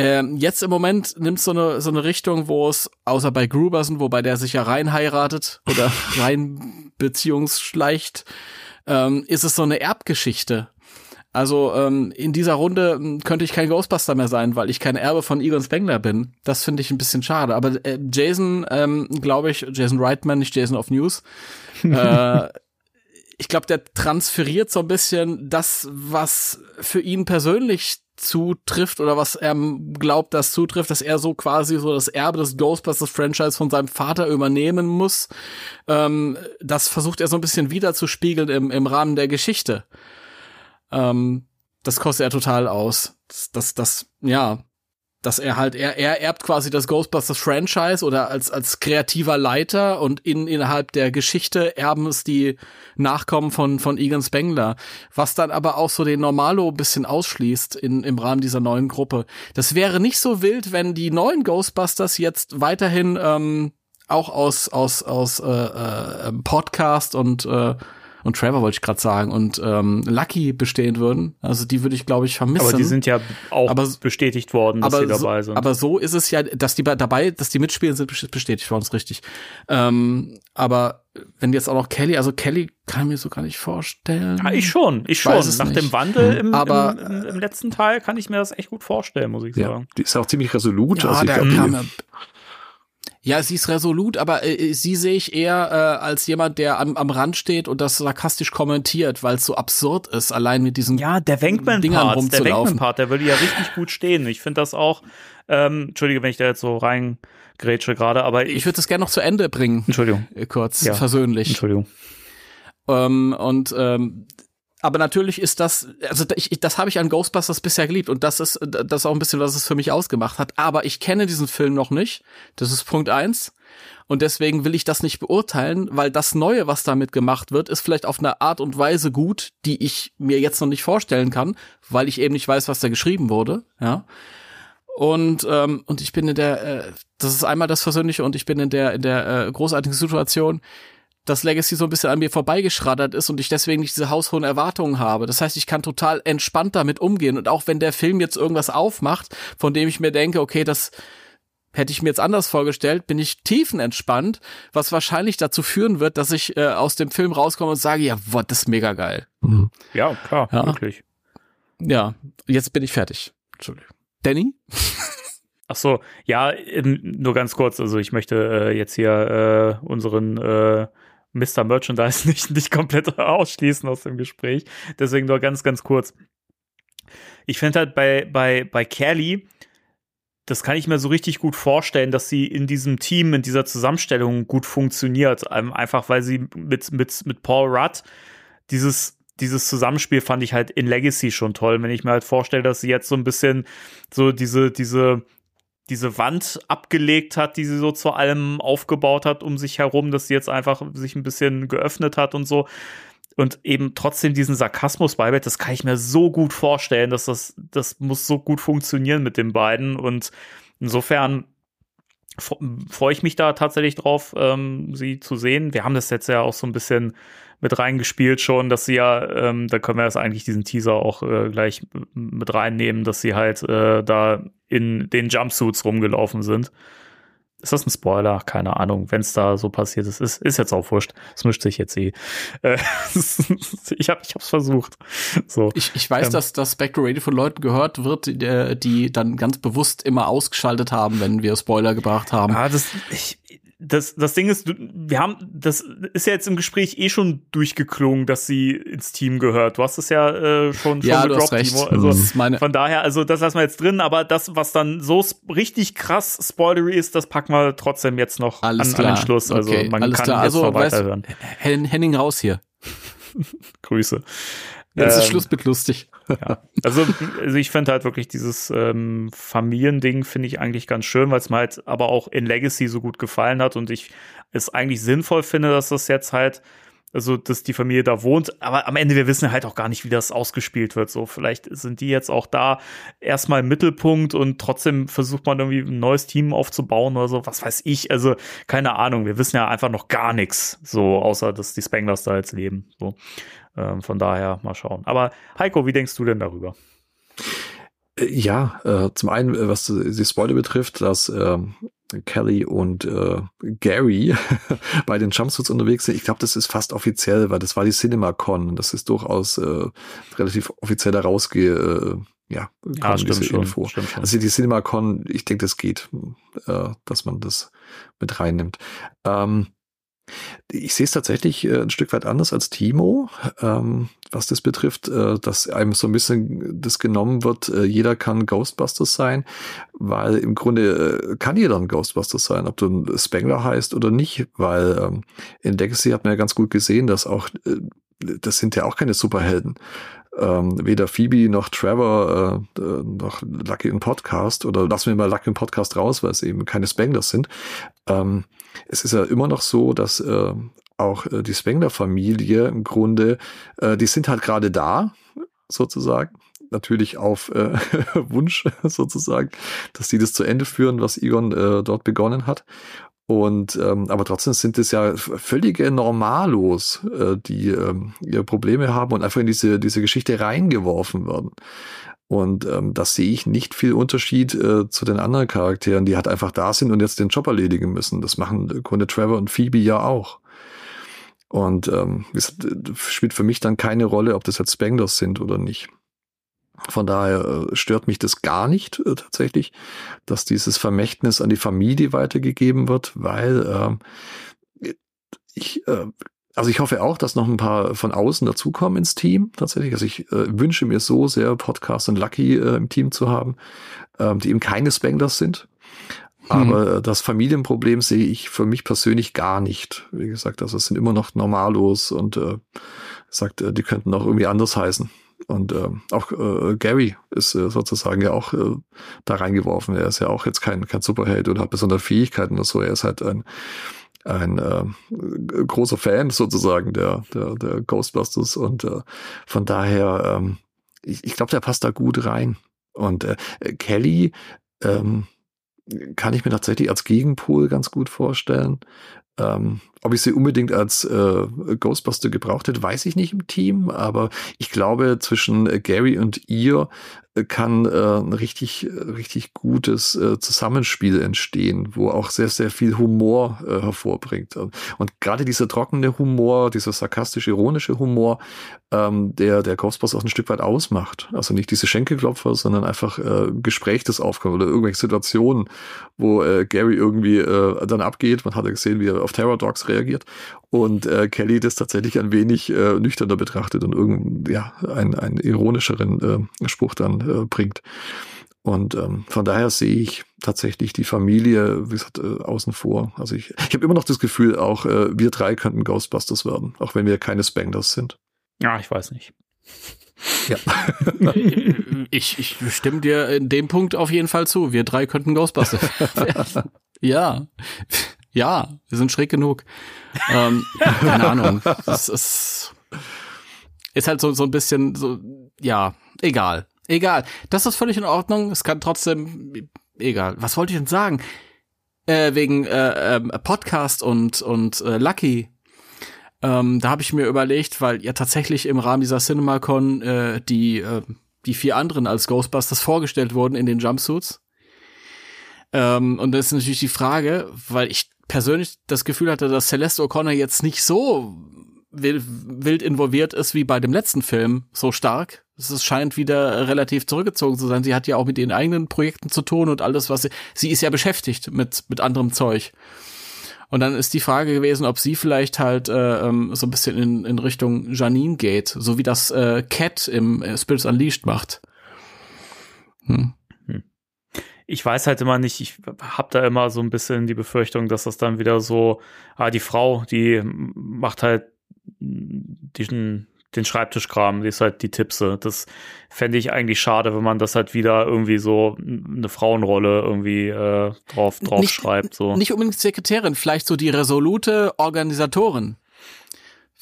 Ähm, jetzt im Moment nimmt so eine, so eine Richtung, wo es, außer bei Gruberson, wobei der sich ja rein heiratet oder rein beziehungsschleicht, ähm, ist es so eine Erbgeschichte. Also ähm, in dieser Runde ähm, könnte ich kein Ghostbuster mehr sein, weil ich kein Erbe von Egon Spengler bin. Das finde ich ein bisschen schade. Aber äh, Jason, ähm, glaube ich, Jason Reitman, nicht Jason of News, äh, ich glaube, der transferiert so ein bisschen das, was für ihn persönlich zutrifft oder was er glaubt, das zutrifft, dass er so quasi so das Erbe des Ghostbusters-Franchise von seinem Vater übernehmen muss. Ähm, das versucht er so ein bisschen wiederzuspiegeln im, im Rahmen der Geschichte. Ähm, das kostet er total aus. Das, das, das, ja, dass er halt, er, er erbt quasi das Ghostbusters Franchise oder als, als kreativer Leiter und in, innerhalb der Geschichte erben es die Nachkommen von, von Egan Spengler, was dann aber auch so den Normalo ein bisschen ausschließt in, im Rahmen dieser neuen Gruppe. Das wäre nicht so wild, wenn die neuen Ghostbusters jetzt weiterhin, ähm, auch aus, aus, aus, äh, äh, Podcast und, äh, und Trevor wollte ich gerade sagen und ähm, Lucky bestehen würden. Also die würde ich, glaube ich, vermissen. Aber die sind ja auch Aber- bestätigt worden, dass sie aber so, dabei sind. aber so ist es ja, dass die bei- dabei, dass die mitspielen, sind best- bestätigt worden, ist richtig. Ähm, aber wenn jetzt auch noch Kelly, also Kelly kann ich mir so gar nicht vorstellen. ja, ich schon, ich schon. Nach nicht. dem Wandel im, Aber- im, im, im letzten Teil kann ich mir das echt gut vorstellen, muss ich Ja, sagen. die ist auch ziemlich resolut. Ja, also ich da glaub, kam die, ja, sie ist resolut, aber äh, sie sehe ich eher äh, als jemand, der am, am Rand steht und das sarkastisch kommentiert, weil es so absurd ist, allein mit diesen Ja, der Dingern Wenkman-Part, der rumzulaufen. Wenkman-Part, der würde ja richtig gut stehen. Ich finde das auch, ähm, Entschuldige, wenn ich da jetzt so reingrätsche gerade, aber ich, Ich würde das gerne noch zu Ende bringen, Entschuldigung, äh, kurz Ja. versöhnlich. Entschuldigung. Ähm, und ähm, aber natürlich ist das, also ich, das habe ich an Ghostbusters bisher geliebt und das ist das ist auch ein bisschen, was es für mich ausgemacht hat. Aber ich kenne diesen Film noch nicht. Das ist Punkt eins. Und deswegen will ich das nicht beurteilen, weil das Neue, was damit gemacht wird, ist vielleicht auf eine Art und Weise gut, die ich mir jetzt noch nicht vorstellen kann, weil ich eben nicht weiß, was da geschrieben wurde. Ja. Und ähm, und ich bin in der, äh, das ist einmal das Versöhnliche und ich bin in der in der äh, großartigen Situation, dass Legacy so ein bisschen an mir vorbeigeschraddert ist und ich deswegen nicht diese haushohen Erwartungen habe. Das heißt, ich kann total entspannt damit umgehen und auch wenn der Film jetzt irgendwas aufmacht, von dem ich mir denke, okay, das hätte ich mir jetzt anders vorgestellt, bin ich tiefenentspannt, was wahrscheinlich dazu führen wird, dass ich äh, aus dem Film rauskomme und sage, ja, boah, das ist mega geil. Mhm. Ja, klar, Ja. wirklich. Ja, jetzt bin ich fertig. Entschuldigung. Danny? Ach so, ja, ähm, nur ganz kurz. Also ich möchte äh, jetzt hier äh, unseren äh, Mr. Merchandise nicht, nicht komplett ausschließen aus dem Gespräch. Deswegen nur ganz, ganz kurz. Ich finde halt bei, bei, bei Kelly, das kann ich mir so richtig gut vorstellen, dass sie in diesem Team, in dieser Zusammenstellung gut funktioniert. Ähm, einfach weil sie mit, mit, mit Paul Rudd dieses, dieses Zusammenspiel fand ich halt in Legacy schon toll. Wenn ich mir halt vorstelle, dass sie jetzt so ein bisschen so diese, diese, diese Wand abgelegt hat, die sie so zu allem aufgebaut hat um sich herum, dass sie jetzt einfach sich ein bisschen geöffnet hat und so und eben trotzdem diesen Sarkasmus beibehält, das kann ich mir so gut vorstellen, dass das, das muss so gut funktionieren mit den beiden und insofern freue ich mich da tatsächlich drauf, ähm, sie zu sehen. Wir haben das jetzt ja auch so ein bisschen mit reingespielt schon, dass sie ja, ähm, da können wir jetzt eigentlich diesen Teaser auch äh, gleich mit reinnehmen, dass sie halt äh, da in den Jumpsuits rumgelaufen sind. Ist das ein Spoiler? Keine Ahnung. Wenn es da so passiert ist, ist, ist jetzt auch wurscht. Es mischt sich jetzt eh. Äh, ich habe ich hab's versucht. So. Ich, ich weiß, Ähm. dass das Spectre Radio von Leuten gehört wird, die, die dann ganz bewusst immer ausgeschaltet haben, wenn wir Spoiler gebracht haben. Ah, das, ich, das, das Ding ist, wir haben, das ist ja jetzt im Gespräch eh schon durchgeklungen, dass sie ins Team gehört. Du hast es ja äh, schon, schon Ja, gedroppt. Timo. Also Das ist meine- von daher, also das lassen wir jetzt drin, aber das, was dann so richtig krass spoilery ist, das packen wir trotzdem jetzt noch Alles an, klar. an den Schluss. Also Okay, man alles kann klar. jetzt Also, noch weißt- weiterhören. Hen Henning raus hier. Grüße. Jetzt ist Ähm, Schluss mit lustig. Ja. Also, also ich finde halt wirklich dieses ähm, Familiending finde ich eigentlich ganz schön, weil es mir halt aber auch in Legacy so gut gefallen hat und ich es eigentlich sinnvoll finde, dass das jetzt halt, also dass die Familie da wohnt, aber am Ende wir wissen halt auch gar nicht, wie das ausgespielt wird. So, vielleicht sind die jetzt auch da erstmal im Mittelpunkt und trotzdem versucht man irgendwie ein neues Team aufzubauen oder so, was weiß ich. Also, keine Ahnung, wir wissen ja einfach noch gar nichts, so, außer dass die Spanglers da jetzt leben. So. Ähm, von daher mal schauen. Aber Heiko, wie denkst du denn darüber? Äh, Ja, äh, zum einen, äh, was die Spoiler betrifft, dass ähm, Kelly und äh, Gary bei den Jumpsuits unterwegs sind. Ich glaube, das ist fast offiziell, weil das war die CinemaCon. Das ist durchaus äh, relativ offiziell herausge... Äh, ja, Ah, kommen diese Info. Stimmt schon. Also die CinemaCon, ich denke, das geht, äh, dass man das mit reinnimmt. Ähm, ich sehe es tatsächlich äh, ein Stück weit anders als Timo, ähm, was das betrifft, äh, dass einem so ein bisschen das genommen wird, äh, jeder kann Ghostbusters sein, weil im Grunde äh, kann jeder ein Ghostbusters sein, ob du ein Spengler heißt oder nicht, weil ähm, in Legacy hat man ja ganz gut gesehen, dass auch, äh, das sind ja auch keine Superhelden. Ähm, weder Phoebe noch Trevor äh, äh, noch Lucky im Podcast oder lassen wir mal Lucky im Podcast raus, weil es eben keine Spanglers sind. Ähm, es ist ja immer noch so, dass äh, auch äh, die Spengler-Familie im Grunde, äh, die sind halt gerade da, sozusagen. Natürlich auf äh, Wunsch sozusagen, dass die das zu Ende führen, was Egon äh, dort begonnen hat. Und ähm, aber trotzdem sind es ja völlige Normalos, äh, die ähm, ihre Probleme haben und einfach in diese diese Geschichte reingeworfen werden. Und ähm, da sehe ich nicht viel Unterschied äh, zu den anderen Charakteren, die halt einfach da sind und jetzt den Job erledigen müssen. Das machen im Grunde Trevor und Phoebe ja auch. Und ähm, es äh, spielt für mich dann keine Rolle, ob das jetzt Spanglers sind oder nicht. Von daher äh, stört mich das gar nicht äh, tatsächlich, dass dieses Vermächtnis an die Familie weitergegeben wird, weil ähm, ich, äh, also ich hoffe auch, dass noch ein paar von außen dazukommen ins Team tatsächlich. Also ich äh, wünsche mir so sehr, Podcast und Lucky äh, im Team zu haben, ähm, die eben keine Spanglers sind. Aber äh, das Familienproblem sehe ich für mich persönlich gar nicht. Wie gesagt, also es sind immer noch normallos und äh, sagt, äh, die könnten auch irgendwie anders heißen. Und äh, auch äh, Gary ist äh, sozusagen ja auch äh, da reingeworfen. Er ist ja auch jetzt kein, kein Superheld oder hat besondere Fähigkeiten oder so. Er ist halt ein, ein äh, großer Fan sozusagen der, der, der Ghostbusters. Und äh, von daher, ähm, ich, ich glaube, der passt da gut rein. Und äh, Kelly ähm, kann ich mir tatsächlich als Gegenpol ganz gut vorstellen. Ähm, ob ich sie unbedingt als äh, Ghostbuster gebraucht hätte, weiß ich nicht im Team, aber ich glaube, zwischen Gary und ihr äh, kann äh, ein richtig, richtig gutes äh, Zusammenspiel entstehen, wo auch sehr, sehr viel Humor äh, hervorbringt. Und, und gerade dieser trockene Humor, dieser sarkastisch-ironische Humor, ähm, der der Ghostbusters auch ein Stück weit ausmacht. Also nicht diese Schenkelklopfer, sondern einfach äh, Gespräch, das aufkommt oder irgendwelche Situationen, wo äh, Gary irgendwie äh, dann abgeht. Man hat ja gesehen, wie er auf Terror Dogs reagiert und äh, Kelly das tatsächlich ein wenig äh, nüchterner betrachtet und irgend, ja, einen, einen ironischeren äh, Spruch dann äh, bringt. Und ähm, von daher sehe ich tatsächlich die Familie, wie gesagt, äh, außen vor. Also ich, ich habe immer noch das Gefühl, auch äh, wir drei könnten Ghostbusters werden, auch wenn wir keine Spangers sind. Ja, ich weiß nicht. Ja. ich, ich stimme dir in dem Punkt auf jeden Fall zu. Wir drei könnten Ghostbusters werden. ja. Ja, wir sind schräg genug. ähm, keine Ahnung. Das ist, ist halt so, so ein bisschen so, ja, egal. Egal. Das ist völlig in Ordnung. Es kann trotzdem, egal. Was wollte ich denn sagen? Äh, wegen äh, äh, Podcast und, und äh, Lucky. Ähm, da habe ich mir überlegt, weil ja tatsächlich im Rahmen dieser CinemaCon äh, die, äh, die vier anderen als Ghostbusters vorgestellt wurden in den Jumpsuits. Ähm, und das ist natürlich die Frage, weil ich persönlich das Gefühl hatte, dass Celeste O'Connor jetzt nicht so wild involviert ist wie bei dem letzten Film, so stark. Es scheint wieder relativ zurückgezogen zu sein. Sie hat ja auch mit ihren eigenen Projekten zu tun und alles, was sie, sie ist ja beschäftigt mit, mit anderem Zeug. Und dann ist die Frage gewesen, ob sie vielleicht halt äh, ähm, so ein bisschen in, in Richtung Janine geht, so wie das äh, Cat im äh, Spirits Unleashed macht. Hm ich weiß halt immer nicht, ich habe da immer so ein bisschen die Befürchtung, dass das dann wieder so, ah, die Frau, die macht halt diesen, den Schreibtischkram, die ist halt die Tippse. Das fände ich eigentlich schade, wenn man das halt wieder irgendwie so eine Frauenrolle irgendwie äh, drauf, drauf nicht, schreibt. So. Nicht unbedingt Sekretärin, vielleicht so die resolute Organisatorin.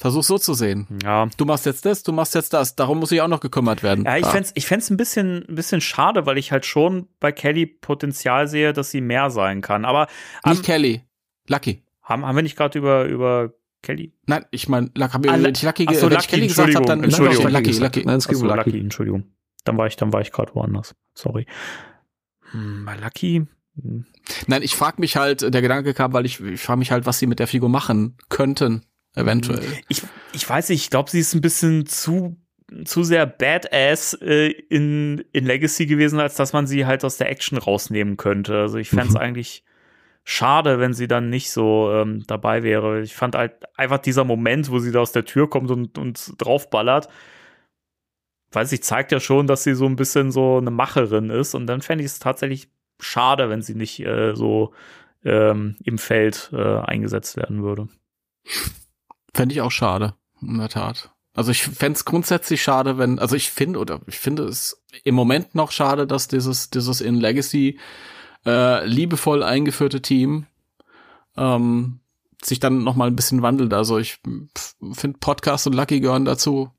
Versuch so zu sehen. Ja. Du machst jetzt das, du machst jetzt das. Darum muss ich auch noch gekümmert werden. Ja, ich ah. fände ich fänd's ein bisschen, ein bisschen schade, weil ich halt schon bei Kelly Potenzial sehe, dass sie mehr sein kann. Aber nicht Kelly, Lucky. Haben, haben wir nicht gerade über über Kelly? Nein, ich meine, Lucky, ah, wenn ich Lucky, so, wenn Lucky, ich Kelly gesagt habe, dann Entschuldigung, Lucky, Lucky. Lucky. Nein, es Achso, Lucky. Lucky, Entschuldigung. Dann war ich, dann war ich gerade woanders. Sorry. Hm, bei Lucky. Hm. Nein, ich frage mich halt, der Gedanke kam, weil ich, ich frage mich halt, was sie mit der Figur machen könnten eventuell. Ich, ich weiß nicht, ich glaube, sie ist ein bisschen zu zu sehr Badass äh, in, in Legacy gewesen, als dass man sie halt aus der Action rausnehmen könnte. Also ich fände es mhm. eigentlich schade, wenn sie dann nicht so ähm, dabei wäre. Ich fand halt einfach dieser Moment, wo sie da aus der Tür kommt und, und draufballert, weiß ich, zeigt ja schon, dass sie so ein bisschen so eine Macherin ist. Und dann fände ich es tatsächlich schade, wenn sie nicht äh, so ähm, im Feld äh, eingesetzt werden würde. Fände ich auch schade, in der Tat. Also ich fände es grundsätzlich schade, wenn, also ich finde, oder ich finde es im Moment noch schade, dass dieses, dieses in Legacy äh, liebevoll eingeführte Team ähm, sich dann noch mal ein bisschen wandelt. Also ich finde Podcast und Lucky gehören dazu.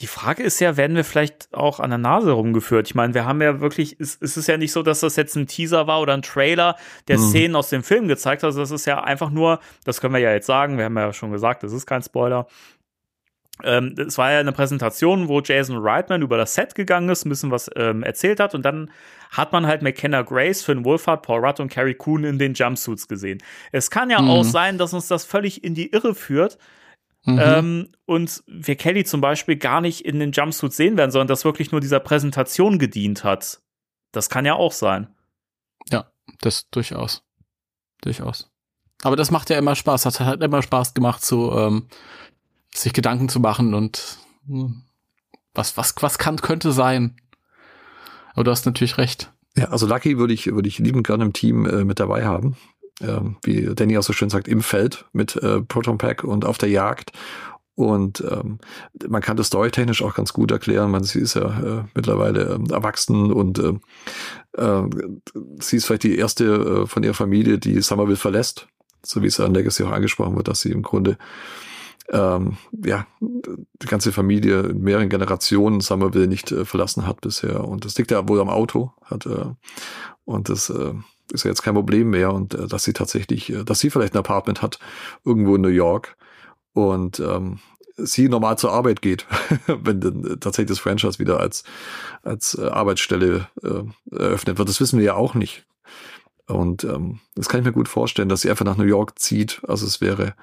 Die Frage ist ja, werden wir vielleicht auch an der Nase rumgeführt? Ich meine, wir haben ja wirklich, es, es ist ja nicht so, dass das jetzt ein Teaser war oder ein Trailer, der mhm. Szenen aus dem Film gezeigt hat. Also das ist ja einfach nur, das können wir ja jetzt sagen, wir haben ja schon gesagt, das ist kein Spoiler. Ähm, es war ja eine Präsentation, wo Jason Reitman über das Set gegangen ist, ein bisschen was ähm, erzählt hat und dann hat man halt McKenna Grace, Finn Wolfhard, Paul Rudd und Carrie Coon in den Jumpsuits gesehen. Es kann ja mhm. auch sein, dass uns das völlig in die Irre führt, Mhm. Ähm, und wir Kelly zum Beispiel gar nicht in den Jumpsuit sehen werden, sondern das wirklich nur dieser Präsentation gedient hat. Das kann ja auch sein. Ja, das durchaus. Durchaus. Aber das macht ja immer Spaß. Hat halt immer Spaß gemacht, zu ähm, sich Gedanken zu machen und hm, was, was, was kann, könnte sein. Aber du hast natürlich recht. Ja, also Lucky würde ich, würde ich liebend gerne im Team äh, mit dabei haben äh, wie Danny auch so schön sagt, im Feld mit äh, Proton Pack und auf der Jagd. Und ähm, man kann das storytechnisch auch ganz gut erklären. Man, sie ist ja äh, mittlerweile ähm, erwachsen und äh, äh, sie ist vielleicht die erste äh, von ihrer Familie, die Somerville verlässt, so wie es an Legacy auch angesprochen wird, dass sie im Grunde ähm, ja, die ganze Familie in mehreren Generationen Somerville nicht äh, verlassen hat bisher. Und das liegt ja wohl am Auto. Hat, äh, und das äh, ist ja jetzt kein Problem mehr. Und äh, dass sie tatsächlich, äh, dass sie vielleicht ein Apartment hat, irgendwo in New York. Und ähm, sie normal zur Arbeit geht, wenn dann äh, tatsächlich das Franchise wieder als, als äh, Arbeitsstelle äh, eröffnet wird. Das wissen wir ja auch nicht. Und ähm, das kann ich mir gut vorstellen, dass sie einfach nach New York zieht. Also es wäre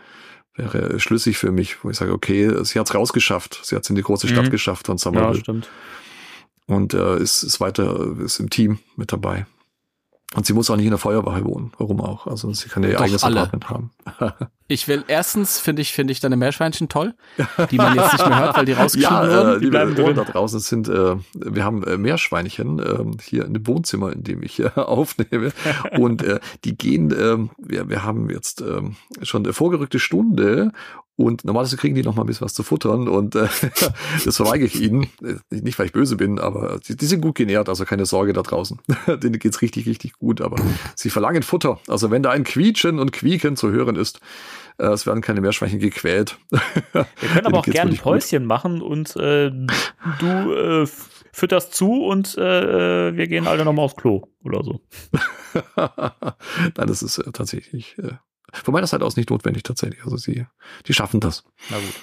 wäre schlüssig für mich, wo ich sage, okay, sie hat's rausgeschafft, sie hat's in die große Stadt Mhm. geschafft von Somerville Ja, stimmt. und äh, ist, ist weiter, ist im Team mit dabei. Und sie muss auch nicht in der Feuerwache wohnen. Warum auch? Also sie kann ja ihr Doch, eigenes alle. Apartment haben. Ich will erstens finde ich finde ich deine Meerschweinchen toll, die man jetzt nicht mehr hört, weil die rausgeschnitten Ja, wurden. äh, liebe bleiben drin. da draußen sind, äh, wir haben äh, Meerschweinchen äh, hier in dem Wohnzimmer, in dem ich äh, aufnehme. Und äh, die gehen, äh, wir, wir haben jetzt äh, schon eine vorgerückte Stunde und normalerweise kriegen die noch mal ein bisschen was zu futtern und äh, das verweigere ich ihnen. Äh, Nicht, weil ich böse bin, aber die, die sind gut genährt, also keine Sorge da draußen. Denen geht's richtig, richtig gut, aber sie verlangen Futter. Also wenn da ein Quietschen und Quieken zu hören ist, äh, es werden keine Meerschweinchen gequält. Wir können aber auch gerne ein Päuschen machen und äh, du äh, fütterst zu und äh, wir gehen alle nochmal aufs Klo oder so. Nein, das ist äh, tatsächlich äh, von meiner Seite aus nicht notwendig tatsächlich. Also sie, die schaffen das. Na gut.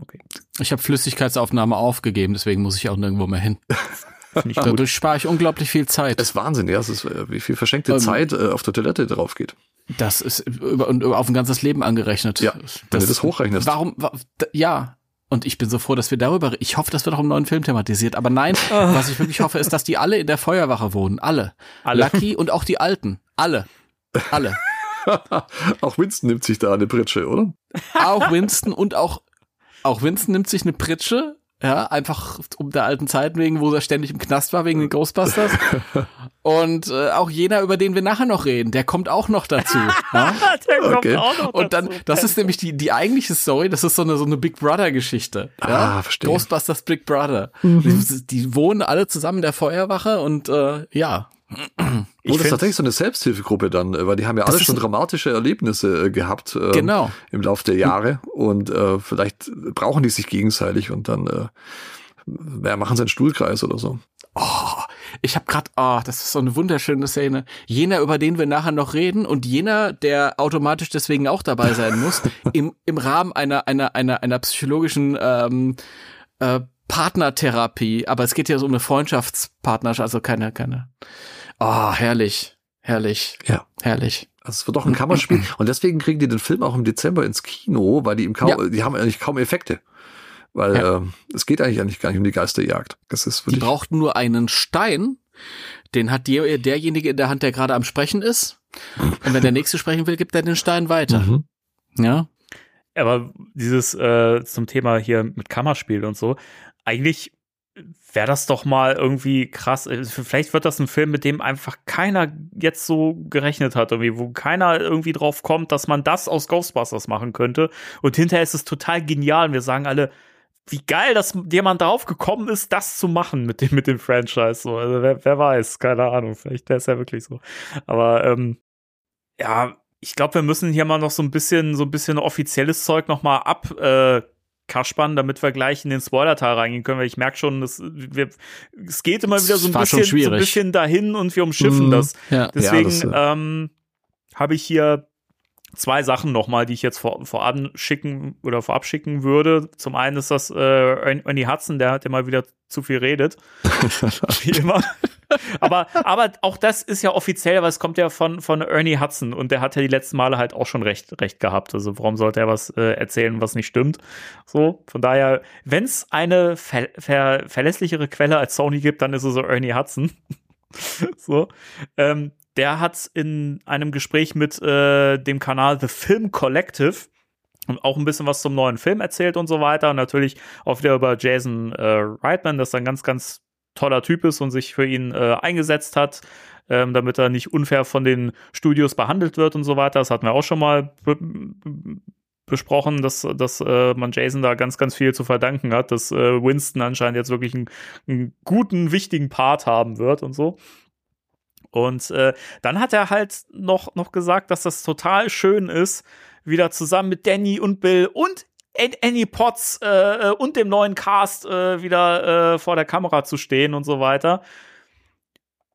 Okay. Ich habe Flüssigkeitsaufnahme aufgegeben, deswegen muss ich auch nirgendwo mehr hin. Finde ich gut. Dadurch spare ich unglaublich viel Zeit. Das ist Wahnsinn, ja. Es ist, äh, wie viel verschenkte Ähm, Zeit äh, auf der Toilette drauf geht. Das ist über, und über- auf ein ganzes Leben angerechnet. Ja, wenn du das hochrechnest. Warum? wa- Ja. Und ich bin so froh, dass wir darüber. Ich hoffe, das wird auch im neuen Film thematisiert. Aber nein, was ich wirklich hoffe, ist, dass die alle in der Feuerwache wohnen. Alle. Alle. Lucky und auch die Alten. Alle. Alle. Auch Winston nimmt sich da eine Pritsche, oder? Auch Winston und auch auch Winston nimmt sich eine Pritsche. Ja, einfach um der alten Zeit wegen, wo er ständig im Knast war, wegen den Ghostbusters. Und äh, auch jener, über den wir nachher noch reden, der kommt auch noch dazu. ja? Der kommt Okay. auch noch Und dann, dazu. das ist nämlich die, die eigentliche Story, das ist so eine, so eine Big Brother-Geschichte. Ja? Ah, verstehe. Ghostbusters Big Brother. Die, die wohnen alle zusammen in der Feuerwache und äh, ja. Ich oh, das ist tatsächlich so eine Selbsthilfegruppe dann, äh, weil die haben ja alle schon dramatische Erlebnisse äh, gehabt äh, Genau. im Laufe der Jahre und äh, vielleicht brauchen die sich gegenseitig und dann äh, ja, machen sie einen Stuhlkreis oder so. Oh, ich habe gerade, oh, das ist so eine wunderschöne Szene. Jener, über den wir nachher noch reden und jener, der automatisch deswegen auch dabei sein muss, im, im Rahmen einer, einer, einer, einer psychologischen ähm, äh, Partnertherapie. Aber es geht ja so um eine Freundschaftspartnerschaft, also keine, keine. Oh, herrlich, herrlich, Ja. herrlich. Also es wird doch ein Kammerspiel und deswegen kriegen die den Film auch im Dezember ins Kino, weil die im kaum, Ja. die haben eigentlich kaum Effekte. Weil Ja. ähm, es geht eigentlich, eigentlich gar nicht um die Geisterjagd. Das ist Die wirklich. brauchten nur einen Stein, den hat der, derjenige in der Hand, der gerade am Sprechen ist. Und wenn der nächste sprechen will, gibt er den Stein weiter. Mhm. Ja. Aber dieses äh, zum Thema hier mit Kammerspiel und so, eigentlich wäre das doch mal irgendwie krass. Äh, Vielleicht wird das ein Film, mit dem einfach keiner jetzt so gerechnet hat, irgendwie, wo keiner irgendwie drauf kommt, dass man das aus Ghostbusters machen könnte. Und hinterher ist es total genial. Und wir sagen alle, wie geil, dass jemand drauf gekommen ist, das zu machen mit dem, mit dem Franchise. So, also wer, wer weiß, keine Ahnung. Vielleicht wäre es ja wirklich so. Aber ähm, ja, ich glaube, wir müssen hier mal noch so ein bisschen, so ein bisschen offizielles Zeug noch mal ab. Äh, kaspern, damit wir gleich in den Spoiler-Teil reingehen können, weil ich merke schon, dass wir, es geht immer wieder so ein Das bisschen, so ein bisschen dahin und wir umschiffen Mhm. das. Ja. Deswegen das, äh, ähm, habe ich hier zwei Sachen nochmal, die ich jetzt vor, vorab schicken oder vorab schicken würde. Zum einen ist das äh, Ernie Hudson, der hat ja mal wieder zu viel redet. Wie immer. Aber, aber auch das ist ja offiziell, weil es kommt ja von, von Ernie Hudson und der hat ja die letzten Male halt auch schon recht, recht gehabt. Also warum sollte er was äh, erzählen, was nicht stimmt? So, von daher, wenn es eine ver ver verlässlichere Quelle als Sony gibt, dann ist es so Ernie Hudson. so. Ähm, der hat in einem Gespräch mit äh, dem Kanal The Film Collective auch ein bisschen was zum neuen Film erzählt und so weiter. Und natürlich auch wieder über Jason äh, Reitman, das ein ganz, ganz toller Typ ist und sich für ihn äh, eingesetzt hat, ähm, damit er nicht unfair von den Studios behandelt wird und so weiter. Das hatten wir auch schon mal be besprochen, dass, dass äh, man Jason da ganz, ganz viel zu verdanken hat, dass äh, Winston anscheinend jetzt wirklich einen, einen guten, wichtigen Part haben wird und so. Und äh, dann hat er halt noch, noch gesagt, dass das total schön ist, wieder zusammen mit Danny und Bill und Annie Potts äh, und dem neuen Cast äh, wieder äh, vor der Kamera zu stehen und so weiter.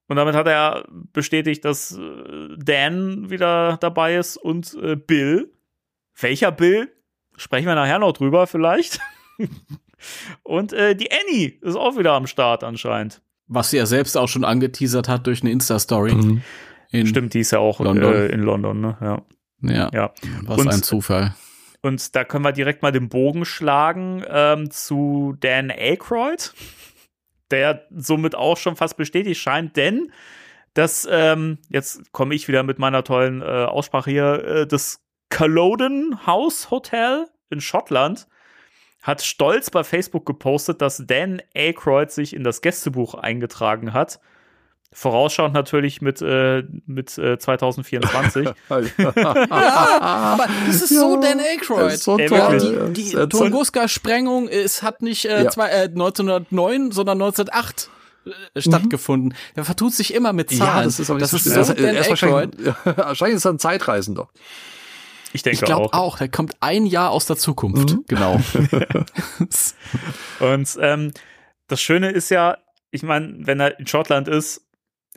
Und damit hat er bestätigt, dass äh, Dan wieder dabei ist und äh, Bill. Welcher Bill? Sprechen wir nachher noch drüber vielleicht. und äh, die Annie ist auch wieder am Start anscheinend. Was sie ja selbst auch schon angeteasert hat durch eine Insta-Story. Mhm. Stimmt, die ist ja auch London. Äh, in London, ne? Ja. Ja, ja. was Und- ein Zufall. Und da können wir direkt mal den Bogen schlagen ähm, zu Dan Aykroyd, der somit auch schon fast bestätigt scheint, denn das, ähm, jetzt komme ich wieder mit meiner tollen äh, Aussprache hier, äh, das Culloden House Hotel in Schottland hat stolz bei Facebook gepostet, dass Dan Aykroyd sich in das Gästebuch eingetragen hat. Vorausschauend natürlich mit, äh, mit äh, 2024. Aber das ist so Dan Aykroyd. ist so Ey, toll. die Ja, die. Tunguska-Sprengung hat nicht äh, Ja. zwei, äh, 1909, sondern 1908 äh, stattgefunden. Der vertut sich immer mit Zahlen. Ja, das ist aber das so ist so Er ist Dan wahrscheinlich, Aykroyd. wahrscheinlich ist er ein Zeitreisender. Ich denke Ich glaube auch. auch. der kommt ein Jahr aus der Zukunft. Mhm. Genau. Und ähm, das Schöne ist ja, ich meine, wenn er in Schottland ist,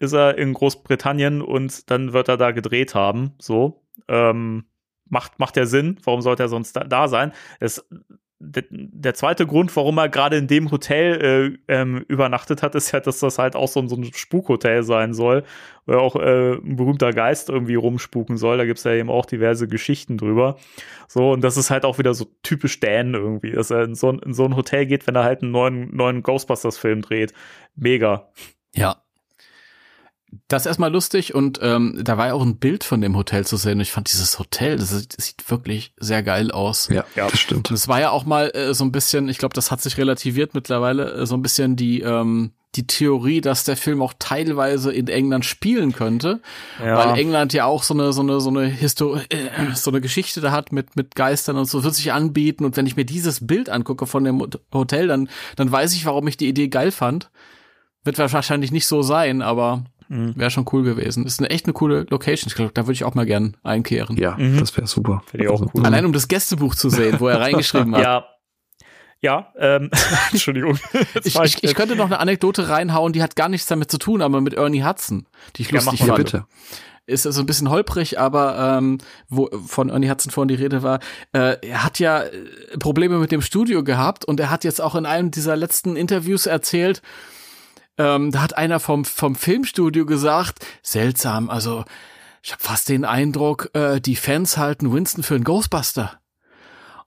ist er in Großbritannien und dann wird er da gedreht haben. So. Ähm, macht, macht ja Sinn. Warum sollte er sonst da, da sein? Es, der, der zweite Grund, warum er gerade in dem Hotel äh, ähm, übernachtet hat, ist ja, dass das halt auch so, ein- so ein Spukhotel sein soll, wo auch äh, ein berühmter Geist irgendwie rumspuken soll. Da gibt's ja eben auch diverse Geschichten drüber. So, und das ist halt auch wieder so typisch Dan irgendwie, dass er in so, ein- in so ein Hotel geht, wenn er halt einen neuen, neuen Ghostbusters-Film dreht. Mega. ja. Das ist erstmal lustig und ähm, da war ja auch ein Bild von dem Hotel zu sehen. Und ich fand dieses Hotel, das, sieht- das sieht wirklich sehr geil aus. Ja, Ja. das stimmt. Und es war ja auch mal äh, so ein bisschen, ich glaube, das hat sich relativiert mittlerweile, äh, so ein bisschen die, ähm, die Theorie, dass der Film auch teilweise in England spielen könnte, Ja. weil England ja auch so eine so eine so eine Histo äh, so eine Geschichte da hat mit mit Geistern und so wird sich anbieten und wenn ich mir dieses Bild angucke von dem Hot- Hotel, dann dann weiß ich, warum ich die Idee geil fand. Wird wahrscheinlich nicht so sein, aber Mhm. wäre schon cool gewesen. Ist eine echt eine coole Location. Ich glaube, da würde ich auch mal gern einkehren. Ja, Mhm. das wäre super. Finde ich auch cool. Allein um das Gästebuch zu sehen, wo er reingeschrieben hat. Ja. Ja, ähm, Entschuldigung. Ich, ich, ich könnte noch eine Anekdote reinhauen, die hat gar nichts damit zu tun, aber mit Ernie Hudson, die ich Ja, lustig fand. bitte. Ist also ein bisschen holprig, aber ähm, wo von Ernie Hudson vorhin die Rede war, äh, er hat ja äh, Probleme mit dem Studio gehabt und er hat jetzt auch in einem dieser letzten Interviews erzählt, ähm, da hat einer vom, vom Filmstudio gesagt, seltsam, also ich habe fast den Eindruck, äh, die Fans halten Winston für einen Ghostbuster.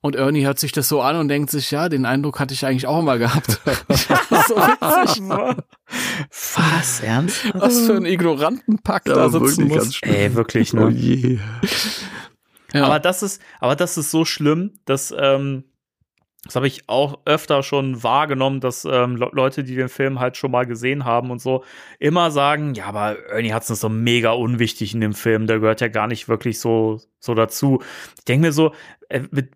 Und Ernie hört sich das so an und denkt sich, ja, den Eindruck hatte ich eigentlich auch immer gehabt. so witzig. Was? Ernst? Was für ein Ignorantenpack da Aber sitzen muss. Ey, wirklich, Oh ne? je. Ja. Aber das ist, aber das ist so schlimm, dass, ähm, das habe ich auch öfter schon wahrgenommen, dass ähm, Le Leute, die den Film halt schon mal gesehen haben und so, immer sagen, ja, aber Ernie Hudson ist so mega unwichtig in dem Film, der gehört ja gar nicht wirklich so, so dazu. Ich denke mir so, äh, mit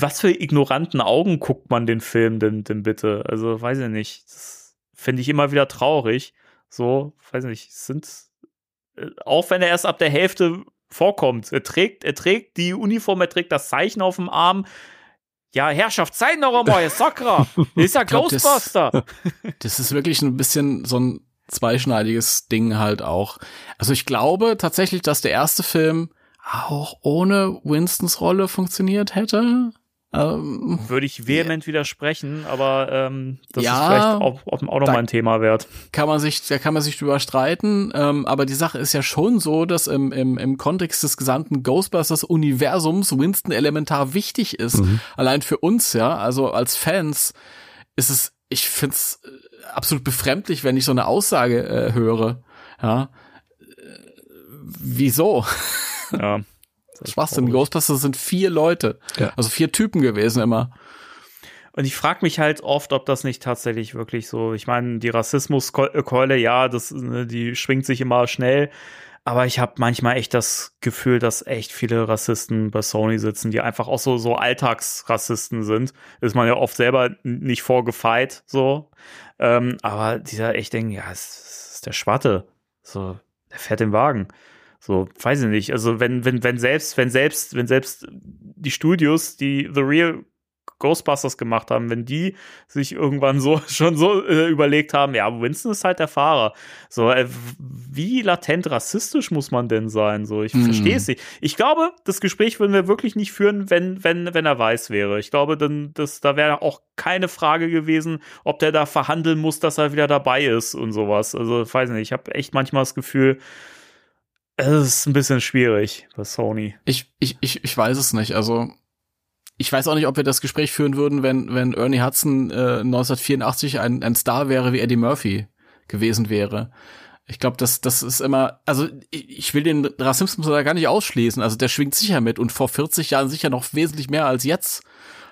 was für ignoranten Augen guckt man den Film denn, denn bitte? Also, weiß ich nicht. Das finde ich immer wieder traurig. So, weiß ich nicht, sind, äh, auch wenn er erst ab der Hälfte vorkommt. Er trägt, er trägt die Uniform, er trägt das Zeichen auf dem Arm. Ja, Herrschaft, zeig noch einmal, Sakra. Ist ja glaub, das- Ghostbuster. Das ist wirklich ein bisschen so ein zweischneidiges Ding halt auch. Also ich glaube tatsächlich, dass der erste Film auch ohne Winstons Rolle funktioniert hätte. Ähm, Würde ich vehement widersprechen, aber ähm, das Ja. ist vielleicht auch, auch, auch noch Da- mal ein Thema wert. kann man sich, da kann man sich drüber streiten. Ähm, aber die Sache ist ja schon so, dass im, im, im Kontext des gesamten Ghostbusters-Universums Winston elementar wichtig ist. Allein für uns, ja, also als Fans ist es, ich find's äh, absolut befremdlich, wenn ich so eine Aussage äh, höre. Ja. Äh, Wieso? Ja. Schwachsinn. Ghostbusters sind vier Leute. Ja. Also vier Typen gewesen immer. Und ich frage mich halt oft, ob das nicht tatsächlich wirklich so, ich meine, die Rassismuskeule, ja, das, ne, die schwingt sich immer schnell. Aber ich habe manchmal echt das Gefühl, dass echt viele Rassisten bei Sony sitzen, die einfach auch so, so Alltagsrassisten sind. Ist man ja oft selber nicht vorgefeit, so. Ähm, aber dieser echt denken, ja, es ist der Schwatte. So, der fährt den Wagen. So, weiß ich nicht. Also, wenn, wenn, wenn selbst, wenn selbst, wenn selbst die Studios, die The Real Ghostbusters gemacht haben, wenn die sich irgendwann so schon so äh, überlegt haben, ja, Winston ist halt der Fahrer. So, äh, wie latent rassistisch muss man denn sein? So, ich Mhm. verstehe es nicht. Ich glaube, das Gespräch würden wir wirklich nicht führen, wenn, wenn, wenn er weiß wäre. Ich glaube, dann, das, da wäre auch keine Frage gewesen, ob der da verhandeln muss, dass er wieder dabei ist und sowas. Also, ich weiß nicht, ich habe echt manchmal das Gefühl, es ist ein bisschen schwierig bei Sony. Ich, ich, ich, ich weiß es nicht. Also ich weiß auch nicht, ob wir das Gespräch führen würden, wenn, wenn Ernie Hudson äh, 1984 ein, ein Star wäre wie Eddie Murphy gewesen wäre. Ich glaube, das, das ist immer, also ich will den Rassismus da gar nicht ausschließen. Also der schwingt sicher mit und vor 40 Jahren sicher noch wesentlich mehr als jetzt.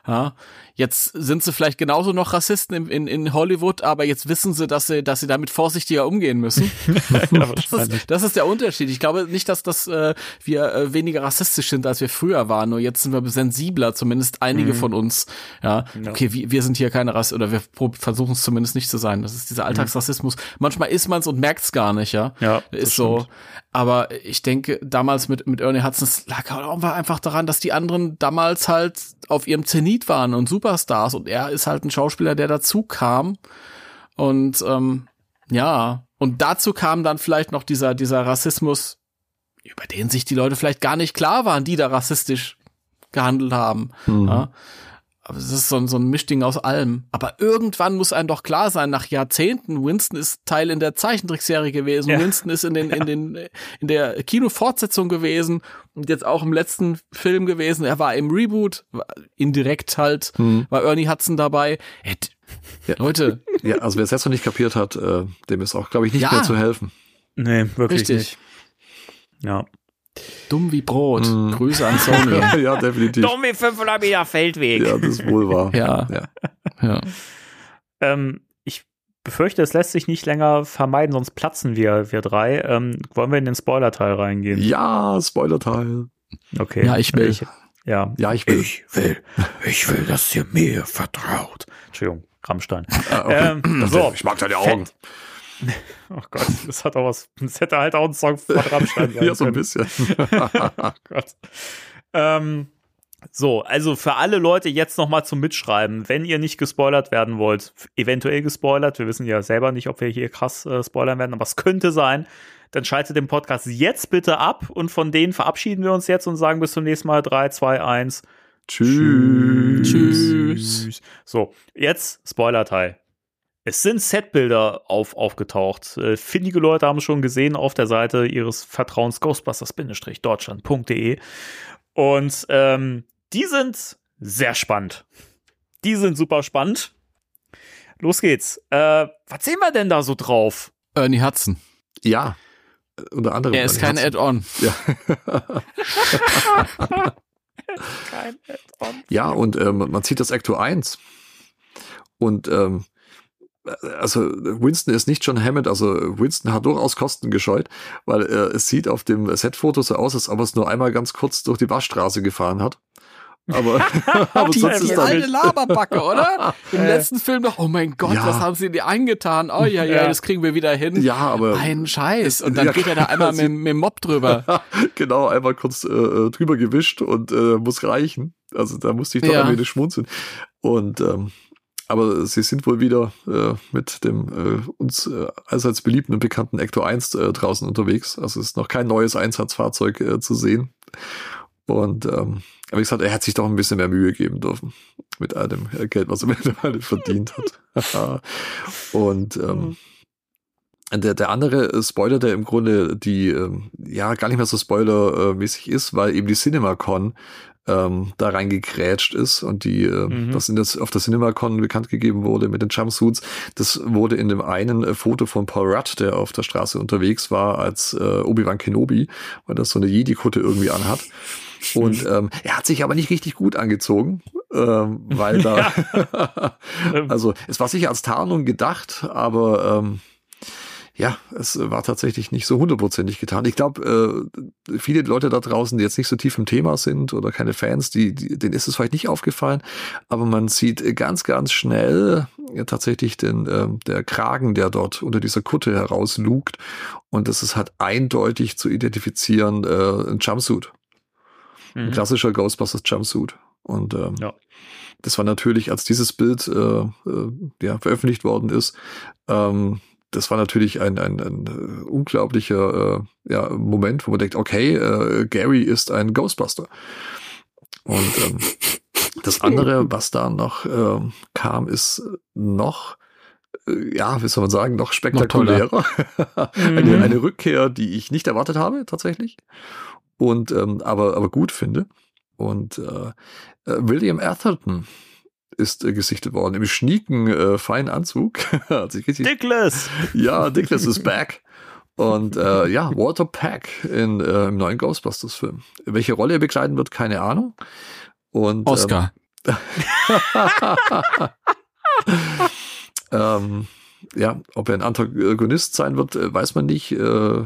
Ja, jetzt sind sie vielleicht genauso noch Rassisten in, in, in Hollywood, aber jetzt wissen sie, dass sie, dass sie damit vorsichtiger umgehen müssen. ja, Das ist, das ist der Unterschied. Ich glaube nicht, dass das äh, wir äh, weniger rassistisch sind, als wir früher waren. Nur jetzt sind wir sensibler, zumindest einige von uns. Ja, Ja. okay, wir, wir sind hier keine Rasse oder wir versuchen es zumindest nicht zu sein. Das ist dieser Alltagsrassismus. Manchmal ist man es und merkt es gar nicht, ja. Ja, ist so. Aber ich denke, damals mit, mit Ernie Hudson, lag auch einfach daran, dass die anderen damals halt auf ihrem Zenit waren und Superstars und er ist halt ein Schauspieler, der dazu kam. Und ähm, ja, und dazu kam dann vielleicht noch dieser, dieser Rassismus, über den sich die Leute vielleicht gar nicht klar waren, die da rassistisch gehandelt haben. Mhm. Ja. Aber es ist so ein, so ein Mischding aus allem. Aber irgendwann muss einem doch klar sein, nach Jahrzehnten, Winston ist Teil in der Zeichentrickserie gewesen, Ja. Winston ist in den, in den, in der Kinofortsetzung gewesen und jetzt auch im letzten Film gewesen. Er war im Reboot, war indirekt halt, Mhm. war Ernie Hudson dabei. Ja. Leute, Ja, also wer es jetzt noch nicht kapiert hat, äh, dem ist auch, glaube ich, nicht Ja. mehr zu helfen. Nee, wirklich Richtig. nicht. Ja. Dumm wie Brot. Mhm. Grüße an Sony. ja, definitiv. Dummi 500 Meter Feldweg. Ja, das ist wohl wahr. Ja. ja. ja. Ähm, ich befürchte, es lässt sich nicht länger vermeiden, sonst platzen wir, wir drei. Ähm, wollen wir in den Spoiler-Teil reingehen? Ja, Spoiler-Teil. Okay. Ja, ich will. ja. Ja, ich will. Ich will, ich will, dass ihr mir vertraut. Entschuldigung, Rammstein. Ah, okay. Ähm, so, Ich mag deine Augen. oh Gott, das hat auch was, das hätte halt auch ein Song von Rammstein sein Ja, so ein können. bisschen. Oh Gott. Ähm, so, also für alle Leute jetzt noch mal zum Mitschreiben, wenn ihr nicht gespoilert werden wollt, eventuell gespoilert, wir wissen ja selber nicht, ob wir hier krass äh, spoilern werden, aber es könnte sein, dann schaltet den Podcast jetzt bitte ab und von denen verabschieden wir uns jetzt und sagen bis zum nächsten Mal 3, 2, 1. Tschüss. Tschüss. So, jetzt Spoiler-Teil. Es sind Setbilder auf, aufgetaucht. Äh, findige Leute haben es schon gesehen auf der Seite ihres Vertrauens ghostbusters-deutschland.de. Und ähm, die sind sehr spannend. Die sind super spannend. Los geht's. Äh, was sehen wir denn da so drauf? Ernie Hudson. Ja, äh, unter anderem. Er ist kein Add-on. Ja. Kein Add-on. Ja, und ähm, man sieht das Ecto 1. Und ähm, also Winston ist nicht John Hammond, also Winston hat durchaus Kosten gescheut, weil äh, es sieht auf dem Setfoto so aus, als ob er es nur einmal ganz kurz durch die Waschstraße gefahren hat. Aber, aber Die- sonst die ist nicht. Laberbacke, oder? Im Äh. letzten Film noch, oh mein Gott, Ja. was haben sie dir angetan? Oh ja, ja, Ja. das kriegen wir wieder hin. Ja, aber Ein Scheiß. Und dann Ja, geht er da einmal mit, mit dem Mob drüber. genau, einmal kurz äh, drüber gewischt und äh, muss reichen. Also da musste ich doch Ja. ein wenig schmunzeln. Und ähm, aber sie sind wohl wieder äh, mit dem äh, uns äh, allseits beliebten und bekannten Ecto 1 äh, draußen unterwegs. Also es ist noch kein neues Einsatzfahrzeug äh, zu sehen. Und ähm, aber wie gesagt, er hat sich doch ein bisschen mehr Mühe geben dürfen mit all dem äh, Geld, was er mittlerweile verdient hat. und ähm, der, der andere äh, Spoiler, der im Grunde die, ähm, ja, gar nicht mehr so spoilermäßig ist, weil eben die CinemaCon ähm, da reingekrätscht ist und die, äh, Mhm. was in das, auf der CinemaCon bekannt gegeben wurde mit den Jumpsuits, das wurde in dem einen äh, Foto von Paul Rudd, der auf der Straße unterwegs war, als äh, Obi-Wan Kenobi, weil das so eine Jedi-Kutte irgendwie anhat. Und ähm, er hat sich aber nicht richtig gut angezogen, ähm, weil da, also es war sicher als Tarnung gedacht, aber ähm, ja, es war tatsächlich nicht so hundertprozentig getan. Ich glaube, äh, viele Leute da draußen, die jetzt nicht so tief im Thema sind oder keine Fans, die, die, denen ist es vielleicht nicht aufgefallen, aber man sieht ganz, ganz schnell ja, tatsächlich den, äh, der Kragen, der dort unter dieser Kutte herauslugt und das ist halt eindeutig zu identifizieren, äh, ein Jumpsuit. Ein Mhm. klassischer Ghostbusters Jumpsuit. Und ähm, Ja. das war natürlich, als dieses Bild äh, äh, ja, veröffentlicht worden ist, ähm, das war natürlich ein, ein, ein äh, unglaublicher äh, ja, Moment, wo man denkt, okay, äh, Gary ist ein Ghostbuster. Und ähm, das andere, was da noch ähm, kam, ist noch, äh, ja, wie soll man sagen, noch spektakulärer. eine, Mhm. eine Rückkehr, die ich nicht erwartet habe, tatsächlich. Und ähm, aber, aber gut finde. Und äh, äh, William Atherton ist äh, gesichtet worden im schnieken, äh, feinen Anzug. Hat sich richtig, Dickless! ja, Dickless is back. Und äh, ja, Walter Peck in, äh, im neuen Ghostbusters-Film. Welche Rolle er bekleiden wird, keine Ahnung. Und, ähm, Oscar. ähm, ja, ob er ein Antagonist sein wird, äh, weiß man nicht. Äh,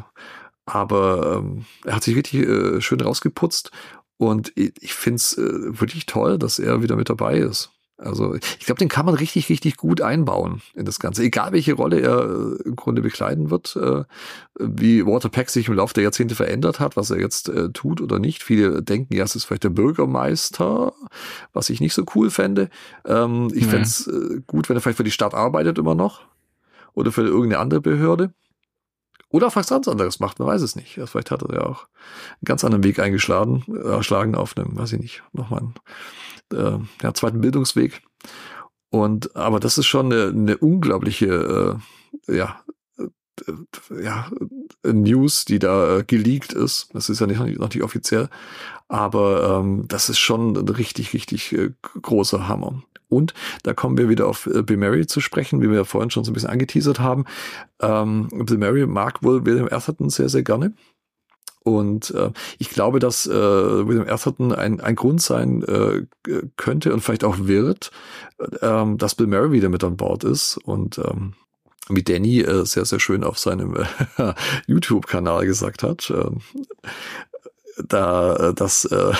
aber ähm, er hat sich richtig äh, schön rausgeputzt. Und ich, ich finde es äh, wirklich toll, dass er wieder mit dabei ist. Also ich glaube, den kann man richtig, richtig gut einbauen in das Ganze. Egal welche Rolle er äh, im Grunde bekleiden wird, äh, wie Walter Peck sich im Laufe der Jahrzehnte verändert hat, was er jetzt äh, tut oder nicht. Viele denken, ja, es ist vielleicht der Bürgermeister, was ich nicht so cool fände. Ähm, ich Nee. fände es gut, wenn er vielleicht für die Stadt arbeitet immer noch oder für irgendeine andere Behörde. Oder was ganz anderes macht, man weiß es nicht. Vielleicht hat er ja auch einen ganz anderen Weg eingeschlagen, äh, erschlagen auf einem, weiß ich nicht, nochmal einen äh, ja, zweiten Bildungsweg. Und aber das ist schon eine, eine unglaubliche, äh, ja, äh, ja, äh, News, die da äh, geleakt ist. Das ist ja nicht, noch nicht offiziell, aber ähm, das ist schon ein richtig, richtig äh, großer Hammer. Und da kommen wir wieder auf äh, Bill Murray zu sprechen, wie wir ja vorhin schon so ein bisschen angeteasert haben. Ähm, Bill Murray mag wohl William Atherton sehr, sehr gerne. Und äh, ich glaube, dass äh, William Atherton ein, ein Grund sein äh, könnte und vielleicht auch wird, ähm, dass Bill Murray wieder mit an Bord ist und ähm, wie Danny äh, sehr, sehr schön auf seinem äh, YouTube-Kanal gesagt hat. ähm, da, äh, das, äh,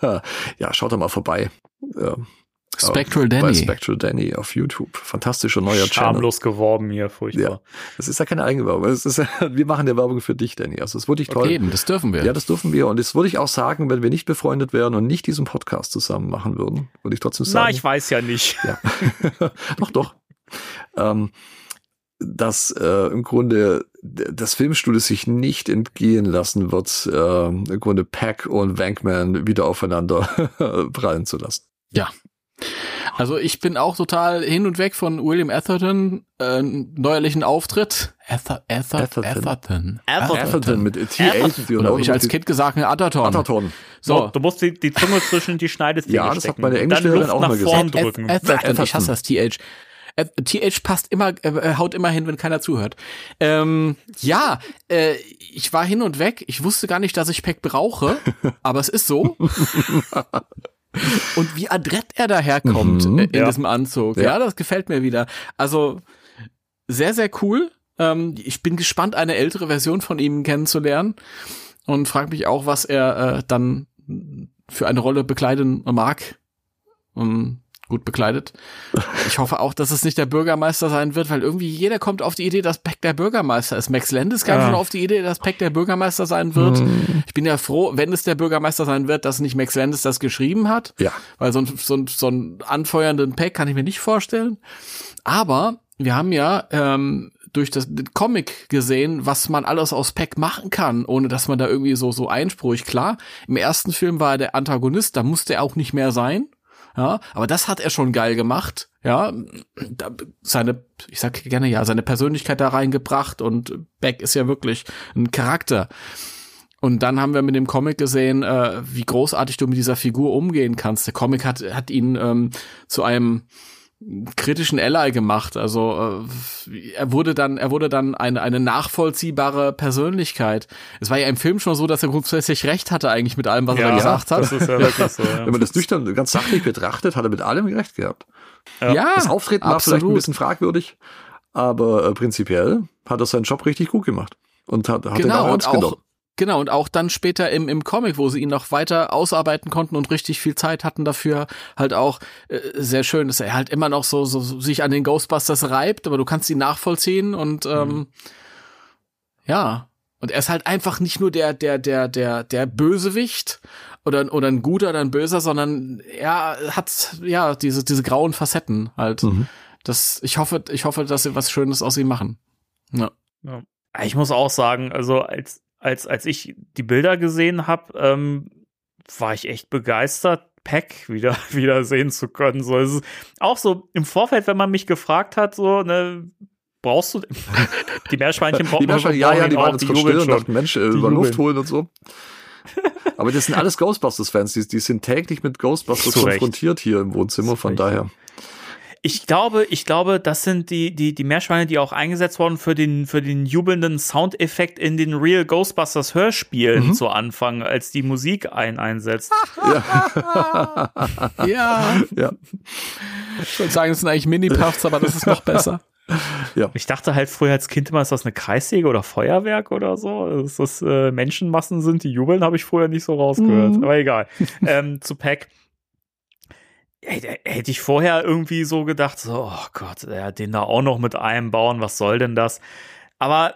ja, schaut da mal vorbei. Ähm, Spectral Bei Danny. Spectral Danny auf YouTube. Fantastischer neuer Channel. Schamlos geworben hier, furchtbar. Ja. Das ist ja keine Eigenwerbung. Es ist, wir machen ja Werbung für dich, Danny. Also es ist wirklich toll. Okay, eben, das dürfen wir. Ja, das dürfen wir. Und das würde ich auch sagen, wenn wir nicht befreundet wären und nicht diesen Podcast zusammen machen würden, würde ich trotzdem sagen. Na, ich weiß ja nicht. Ja. doch, doch. Ähm, dass äh, im Grunde das Filmstudio sich nicht entgehen lassen wird, äh, im Grunde Pack und Wankman wieder aufeinander prallen zu lassen. Ja. Also ich bin auch total hin und weg von William Atherton, äh, neuerlichen Auftritt. Ather, Ather, Atherton. Atherton. Atherton. Atherton mit T-A. Oder wie ich als Kind gesagt habe, Atherton. Atherton. So, So. du musst die, die Zunge zwischen die Schneidezähne Ja, das hat stecken. meine und dann Englischlehrerin auch mal gesagt. drücken. Atherton. Ich hasse das TH. TH passt immer, äh, haut immer hin, wenn keiner zuhört. Ähm, ja, äh, ich war hin und weg. Ich wusste gar nicht, dass ich Peck brauche, aber es ist so. und wie adrett er daherkommt Mhm, äh, in ja. diesem Anzug. Ja. Ja. das gefällt mir wieder. Also sehr, sehr cool. Ähm, ich bin gespannt, eine ältere Version von ihm kennenzulernen und frage mich auch, was er äh, dann für eine Rolle bekleiden mag. Ähm, gut bekleidet. Ich hoffe auch, dass es nicht der Bürgermeister sein wird, weil irgendwie jeder kommt auf die Idee, dass Peck der Bürgermeister ist. Max Landis kam Ja. schon auf die Idee, dass Peck der Bürgermeister sein wird. Hm, Ich bin ja froh, wenn es der Bürgermeister sein wird, dass nicht Max Landis das geschrieben hat. Ja. Weil so ein, so ein, so ein anfeuernden Pack kann ich mir nicht vorstellen. Aber wir haben ja ähm, durch das Comic gesehen, was man alles aus Pack machen kann, ohne dass man da irgendwie so so einspruch. Klar, im ersten Film war er der Antagonist, da musste er auch nicht mehr sein. Ja, aber das hat er schon geil gemacht. Ja, seine, ich sag gerne ja, seine Persönlichkeit da reingebracht und Beck ist ja wirklich ein Charakter. Und dann haben wir mit dem Comic gesehen, äh, wie großartig du mit dieser Figur umgehen kannst. Der Comic hat, hat ihn ähm, zu einem kritischen Ally gemacht. Also äh, er wurde dann, er wurde dann eine, eine nachvollziehbare Persönlichkeit. Es war ja im Film schon so, dass er grundsätzlich recht hatte eigentlich mit allem, was er Ja, gesagt hat. Das ist ja wirklich so. Ja. Wenn man das nüchtern ganz sachlich betrachtet, hat er mit allem recht gehabt. Ja, Das Auftreten war vielleicht ein absolut. bisschen fragwürdig, Aber äh, prinzipiell hat er seinen Job richtig gut gemacht und hat, hat ihn genau, auch und ernst auch, genommen. Genau, und auch dann später im, im Comic, wo sie ihn noch weiter ausarbeiten konnten und richtig viel Zeit hatten dafür, halt auch äh, sehr schön, dass er halt immer noch so, so, so sich an den Ghostbusters reibt, aber du kannst ihn nachvollziehen und ähm, ja. Und er ist halt einfach nicht nur der, der, der, der, der Bösewicht oder, oder ein guter oder ein böser, sondern er hat ja diese, diese grauen Facetten halt. Mhm. Das, ich hoffe, ich hoffe, dass sie was Schönes aus ihm machen. Ja. Ja. Ich muss auch sagen, also als, als, als ich die Bilder gesehen habe, ähm, war ich echt begeistert, Pack wieder, wieder sehen zu können. So, es ist auch so im Vorfeld, wenn man mich gefragt hat, so, ne, brauchst du die Meerschweinchen brauchen Die Meerschweinchen, ja, ja, die waren jetzt kurz still und dachten, Mensch, äh, Die über Luft holen und so. Aber das sind alles Ghostbusters-Fans, die, die sind täglich mit Ghostbusters Zu Recht. konfrontiert hier im Wohnzimmer, Zu von daher. Ich glaube, ich glaube, das sind die, die, die Meerschweine, die auch eingesetzt wurden für den, für den jubelnden Soundeffekt in den Real Ghostbusters Hörspielen Mhm. zu Anfang, als die Musik ein einsetzt. Ja, Ja, ich würde sagen, es sind eigentlich Mini-Puffs, aber das ist noch besser. Ich dachte halt früher als Kind immer, ist das eine Kreissäge oder Feuerwerk oder so? Dass das äh, Menschenmassen sind, die jubeln, habe ich früher nicht so rausgehört. Mhm. Aber egal. ähm, zu Pack. Hätte ich vorher irgendwie so gedacht, so, oh Gott, den da auch noch mit einbauen, was soll denn das? Aber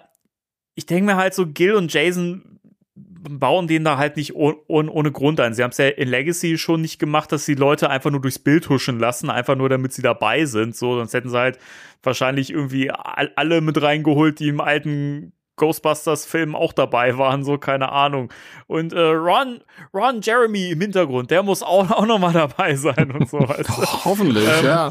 ich denke mir halt so, Gil und Jason bauen den da halt nicht oh, ohne, ohne Grund ein. Sie haben es ja in Legacy schon nicht gemacht, dass die Leute einfach nur durchs Bild huschen lassen, einfach nur damit sie dabei sind. So, sonst hätten sie halt wahrscheinlich irgendwie all, alle mit reingeholt, die im alten Ghostbusters-Film auch dabei waren, so keine Ahnung. Und äh, Ron, Ron Jeremy im Hintergrund, der muss auch, auch noch mal dabei sein und so. weißt du? Hoffentlich, Ähm, ja.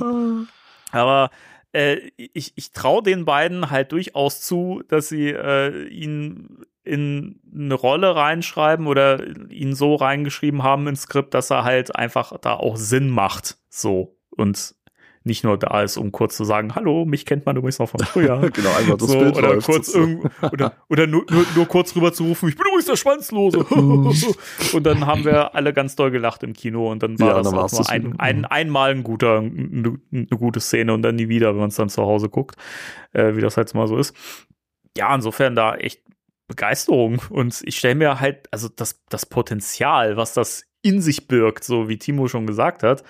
Aber äh, ich, ich traue den beiden halt durchaus zu, dass sie äh, ihn in eine Rolle reinschreiben oder ihn so reingeschrieben haben ins Skript, dass er halt einfach da auch Sinn macht. So. Und nicht nur da ist, um kurz zu sagen, hallo, mich kennt man übrigens noch von früher. genau, einfach das so, Bild oder läuft. kurz oder, oder nur, nur, nur kurz rüber zu rufen, ich bin übrigens der Schwanzlose. und dann haben wir alle ganz doll gelacht im Kino und dann war Ja, das dann auch nur ein, ein, Mhm. einmal ein guter, eine, eine gute Szene und dann nie wieder, wenn man es dann zu Hause guckt, äh, wie das halt mal so ist. Ja, insofern da echt Begeisterung und ich stelle mir halt, also das, das Potenzial, was das in sich birgt, so wie Timo schon gesagt hat,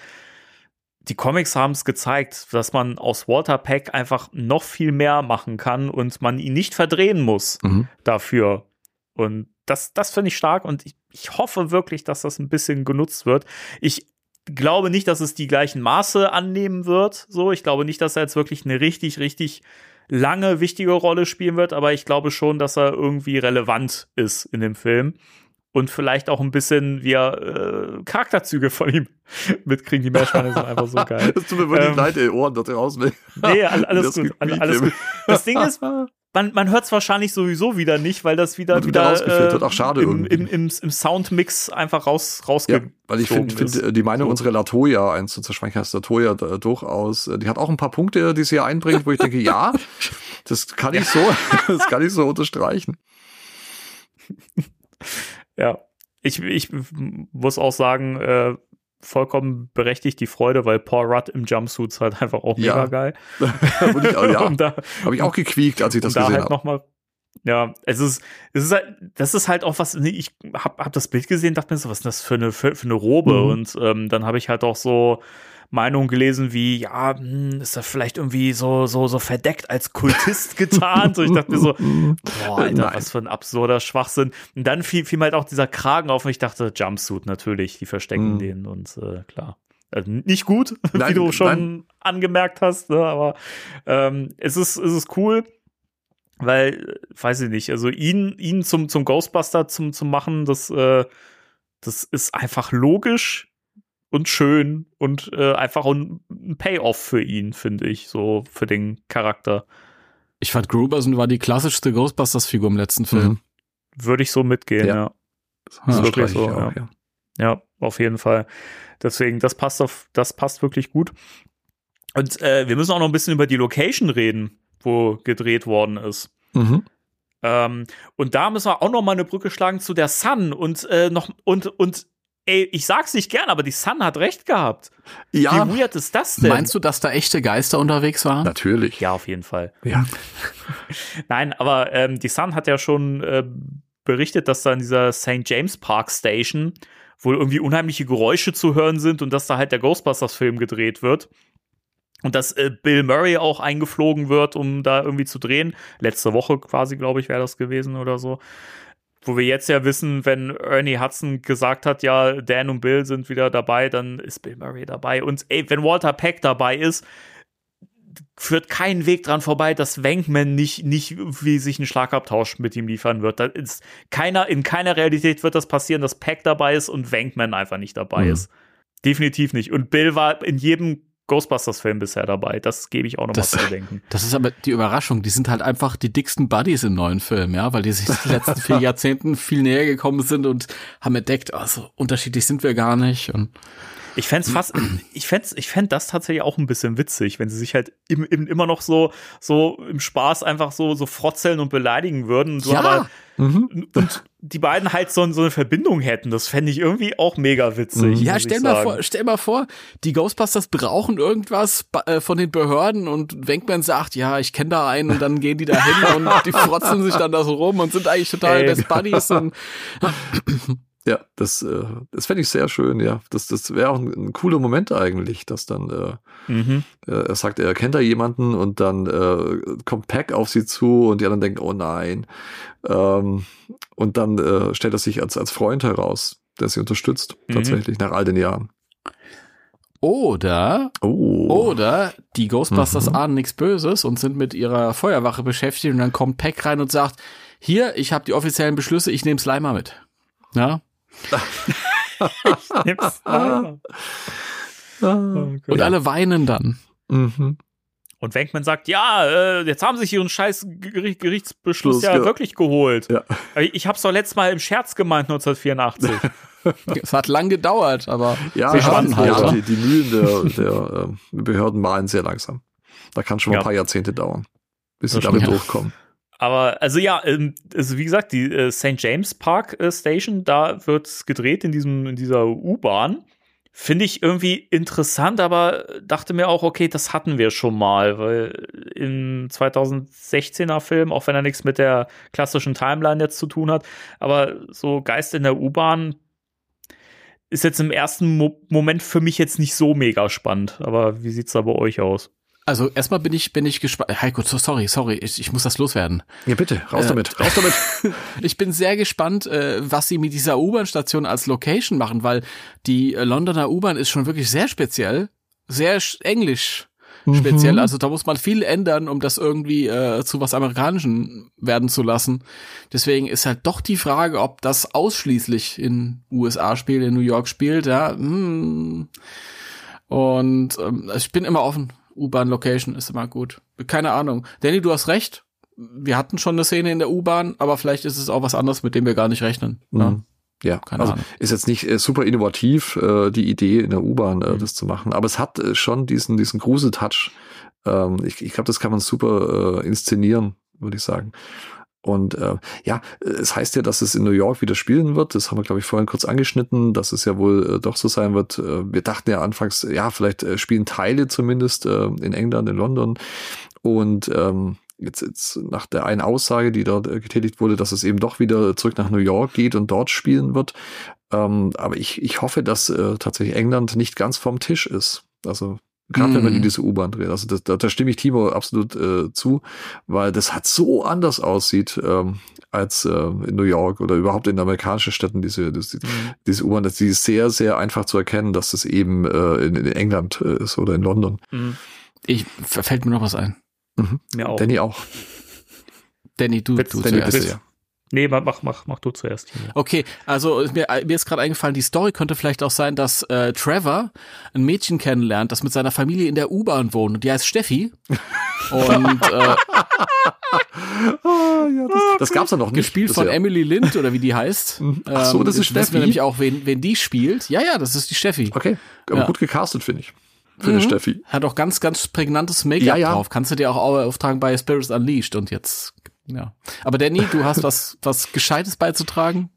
die Comics haben es gezeigt, dass man aus Walter Peck einfach noch viel mehr machen kann und man ihn nicht verdrehen muss Mhm. dafür. Und das, das finde ich stark und ich, ich hoffe wirklich, dass das ein bisschen genutzt wird. Ich glaube nicht, dass es die gleichen Maße annehmen wird. So, ich glaube nicht, dass er jetzt wirklich eine richtig, richtig lange wichtige Rolle spielen wird, aber ich glaube schon, dass er irgendwie relevant ist in dem Film und vielleicht auch ein bisschen wir äh, Charakterzüge von ihm mitkriegen. Die Meerschweine sind einfach so geil. Es tut mir wirklich Ähm, leid, ey, Ohren da draußen. Nee, all- alles Das gut, all- gequiekt alles gut. Das Ding ist, man, man hört es wahrscheinlich sowieso wieder nicht, weil das wieder, Wird wieder rausgefiltert. Ach, schade im, im, im, im Soundmix einfach raus, Ja, rausge weil ich finde find, äh, die Meinung So. unserer Latoya, eins zu zerschweigen heißt Latoya da, durchaus, äh, die hat auch ein paar Punkte, die sie hier einbringt, wo ich denke, ja, das kann ich so, das kann ich so unterstreichen. Ja, ich, ich muss auch sagen, äh, vollkommen berechtigt die Freude, weil Paul Rudd im Jumpsuit ist halt einfach auch mega Ja. geil. Ich, ja, da, habe ich auch gequiekt, als ich das da gesehen halt habe. noch mal ja, es ist, es ist halt, das ist halt auch was, nee, ich hab, hab das Bild gesehen, dachte mir so, was ist das für eine, für, für eine Robe? Mhm. Und ähm, dann habe ich halt auch so Meinungen gelesen wie, ja, hm, ist er vielleicht irgendwie so, so, so verdeckt als Kultist getarnt? Und ich dachte mir so, boah, Alter, Nein. was für ein absurder Schwachsinn. Und dann fiel, fiel mir halt auch dieser Kragen auf und ich dachte, Jumpsuit natürlich, die verstecken Mhm. den und äh, klar. Also nicht gut, wie Nein, du schon nein. angemerkt hast, ne? aber ähm, es, ist, es ist cool, weil, äh, weiß ich nicht, also ihn, ihn zum, zum Ghostbuster zum, zu machen, das, äh, das ist einfach logisch und schön und äh, einfach ein, ein Payoff für ihn, finde ich, so für den Charakter. Ich fand Gruberson war die klassischste Ghostbusters-Figur im letzten Film. Mhm. Würde ich so mitgehen, ja. Ja. Das ist wirklich so, ich ja. ja. Ja, auf jeden Fall. Deswegen, das passt auf, das passt wirklich gut. Und äh, wir müssen auch noch ein bisschen über die Location reden, wo gedreht worden ist. Mhm. Ähm, und da müssen wir auch noch mal eine Brücke schlagen zu der Sun und äh, noch und und ey, ich sag's nicht gern, aber die Sun hat recht gehabt. Ja, Wie weird ist das denn? Meinst du, dass da echte Geister unterwegs waren? natürlich. Ja, auf jeden Fall. Ja. Nein, aber ähm, die Sun hat ja schon äh, berichtet, dass da in dieser St. James Park Station wohl irgendwie unheimliche Geräusche zu hören sind und dass da halt der Ghostbusters-Film gedreht wird. Und dass äh, Bill Murray auch eingeflogen wird, um da irgendwie zu drehen. Letzte Woche quasi, glaube ich, wäre das gewesen oder so. Wo wir jetzt ja wissen, wenn Ernie Hudson gesagt hat, ja, Dan und Bill sind wieder dabei, dann ist Bill Murray dabei. Und ey, wenn Walter Peck dabei ist, führt kein Weg dran vorbei, dass Wankman nicht, nicht wie sich einen Schlagabtausch mit ihm liefern wird. Da ist keiner, in keiner Realität wird das passieren, dass Peck dabei ist und Wankman einfach nicht dabei Mhm. ist. Definitiv nicht. Und Bill war in jedem Ghostbusters-Film bisher dabei. Das gebe ich auch noch Das- mal zu bedenken. Das ist aber die Überraschung. Die sind halt einfach die dicksten Buddies im neuen Film, ja, weil die sich die letzten vier Jahrzehnten viel näher gekommen sind und haben entdeckt, also unterschiedlich sind wir gar nicht. Und Ich fände fast, ich fände ich fänd das tatsächlich auch ein bisschen witzig, wenn sie sich halt im, im, immer noch so, so im Spaß einfach so, so frotzeln und beleidigen würden. So, Ja. aber, Mhm. und die beiden halt so, so eine Verbindung hätten. Das fände ich irgendwie auch mega witzig. ja, muss stell mal vor, stell mal vor, die Ghostbusters brauchen irgendwas äh, von den Behörden und Wankman sagt, ja, ich kenne da einen und dann gehen die da hin und die frotzeln sich dann da so rum und sind eigentlich total Ey. Best Buddies und Ja, das, äh, das fände ich sehr schön, ja. Das, das wäre auch ein, ein cooler Moment eigentlich, dass dann äh, Mhm. äh, er sagt, er kennt da jemanden und dann äh, kommt Pack auf sie zu und die anderen denken, oh nein. Ähm, und dann äh, stellt er sich als, als Freund heraus, der sie unterstützt, Mhm. tatsächlich, nach all den Jahren. oder Oh. Oder die Ghostbusters Mhm. ahnen nichts Böses und sind mit ihrer Feuerwache beschäftigt und dann kommt Peck rein und sagt, hier, ich habe die offiziellen Beschlüsse, ich nehme Slimer mit. Ja? Nimm's mal. Ah. Oh. Und alle weinen dann. Mhm. Und Wankman sagt, ja, äh, jetzt haben sie sich ihren scheiß Gericht, Gerichtsbeschluss Schluss, ja, ja. wirklich geholt. Ja. Ich hab's doch letztes Mal im Scherz gemeint, 1984. Es hat lang gedauert, aber Ja, sie ja, standen halt. ja die, die Mühlen der, der ähm, Behörden malen sehr langsam. Da kann schon mal Ja. ein paar Jahrzehnte dauern, bis sie damit durchkommen. Aber also ja, ähm, also wie gesagt, die äh, St. James Park äh, Station, da wird gedreht in diesem in dieser U-Bahn. Finde ich irgendwie interessant, aber dachte mir auch, okay, das hatten wir schon mal, weil im 2016er Film, auch wenn er nichts mit der klassischen Timeline jetzt zu tun hat, aber so Geist in der U-Bahn ist jetzt im ersten Mo Moment für mich jetzt nicht so mega spannend. Aber wie sieht's da bei euch aus? Also erstmal bin ich, bin ich gespannt. Heiko, so, sorry, sorry, ich, ich muss das loswerden. Ja, bitte, raus Äh, damit, raus damit. Ich bin sehr gespannt, äh, was sie mit dieser U-Bahn-Station als Location machen, weil die äh, Londoner U-Bahn ist schon wirklich sehr speziell, sehr sch- englisch speziell. Mhm. Also da muss man viel ändern, um das irgendwie äh, zu was Amerikanischen werden zu lassen. Deswegen ist halt doch die Frage, ob das ausschließlich in USA spielt, in New York spielt. Ja, hm. und ähm, ich bin immer offen. U-Bahn-Location ist immer gut. Keine Ahnung. Danny, du hast recht. Wir hatten schon eine Szene in der U-Bahn, aber vielleicht ist es auch was anderes, mit dem wir gar nicht rechnen. Ja. Mhm. Ja, Keine also Ahnung. ist jetzt nicht äh, super innovativ, äh, die Idee in der U-Bahn äh, Mhm. das zu machen, aber es hat äh, schon diesen, diesen Grusel-Touch. Ähm, ich ich glaube, das kann man super äh, inszenieren, würde ich sagen. Und äh, ja, es heißt ja, dass es in New York wieder spielen wird. Das haben wir, glaube ich, vorhin kurz angeschnitten, dass es ja wohl äh, doch so sein wird. Äh, wir dachten ja anfangs, ja, vielleicht äh, spielen Teile zumindest äh, in England, in London. Und ähm, jetzt, jetzt nach der einen Aussage, die dort äh, getätigt wurde, dass es eben doch wieder zurück nach New York geht und dort spielen wird. Ähm, aber ich, ich hoffe, dass äh, tatsächlich England nicht ganz vom Tisch ist. Also gerade wenn man Mhm. in diese U-Bahn dreht. Also das, da, da stimme ich Timo absolut äh, zu, weil das halt so anders aussieht ähm, als äh, in New York oder überhaupt in amerikanischen Städten, diese, diese, diese U-Bahn, dass die ist sehr, sehr einfach zu erkennen, dass das eben äh, in, in England äh, ist oder in London. Mhm. Ich fällt mir noch was ein. Mir auch. Danny auch. Danny, du, Witz, du Danny, zuerst. bitte, ja. Nee, mach, mach, mach, du zuerst. Okay, also mir, mir ist gerade eingefallen, die Story könnte vielleicht auch sein, dass äh, Trevor ein Mädchen kennenlernt, das mit seiner Familie in der U-Bahn wohnt. Und die heißt Steffi. Und äh, Ah, ja, das, das gab's ja noch nicht. gespielt von bisher. Emily Lind oder wie die heißt. Mhm. Ach so, das ist wissen Steffi? wir nämlich auch, wen, wen die spielt. Ja, ja, das ist die Steffi. Okay, aber Ja. gut gecastet, finde ich. Für Mhm. eine Steffi. Hat auch ganz, ganz prägnantes Make-up Ja, ja. drauf. Kannst du dir auch auftragen bei Spirits Unleashed und jetzt, ja. Aber Danny, du hast was, was Gescheites beizutragen?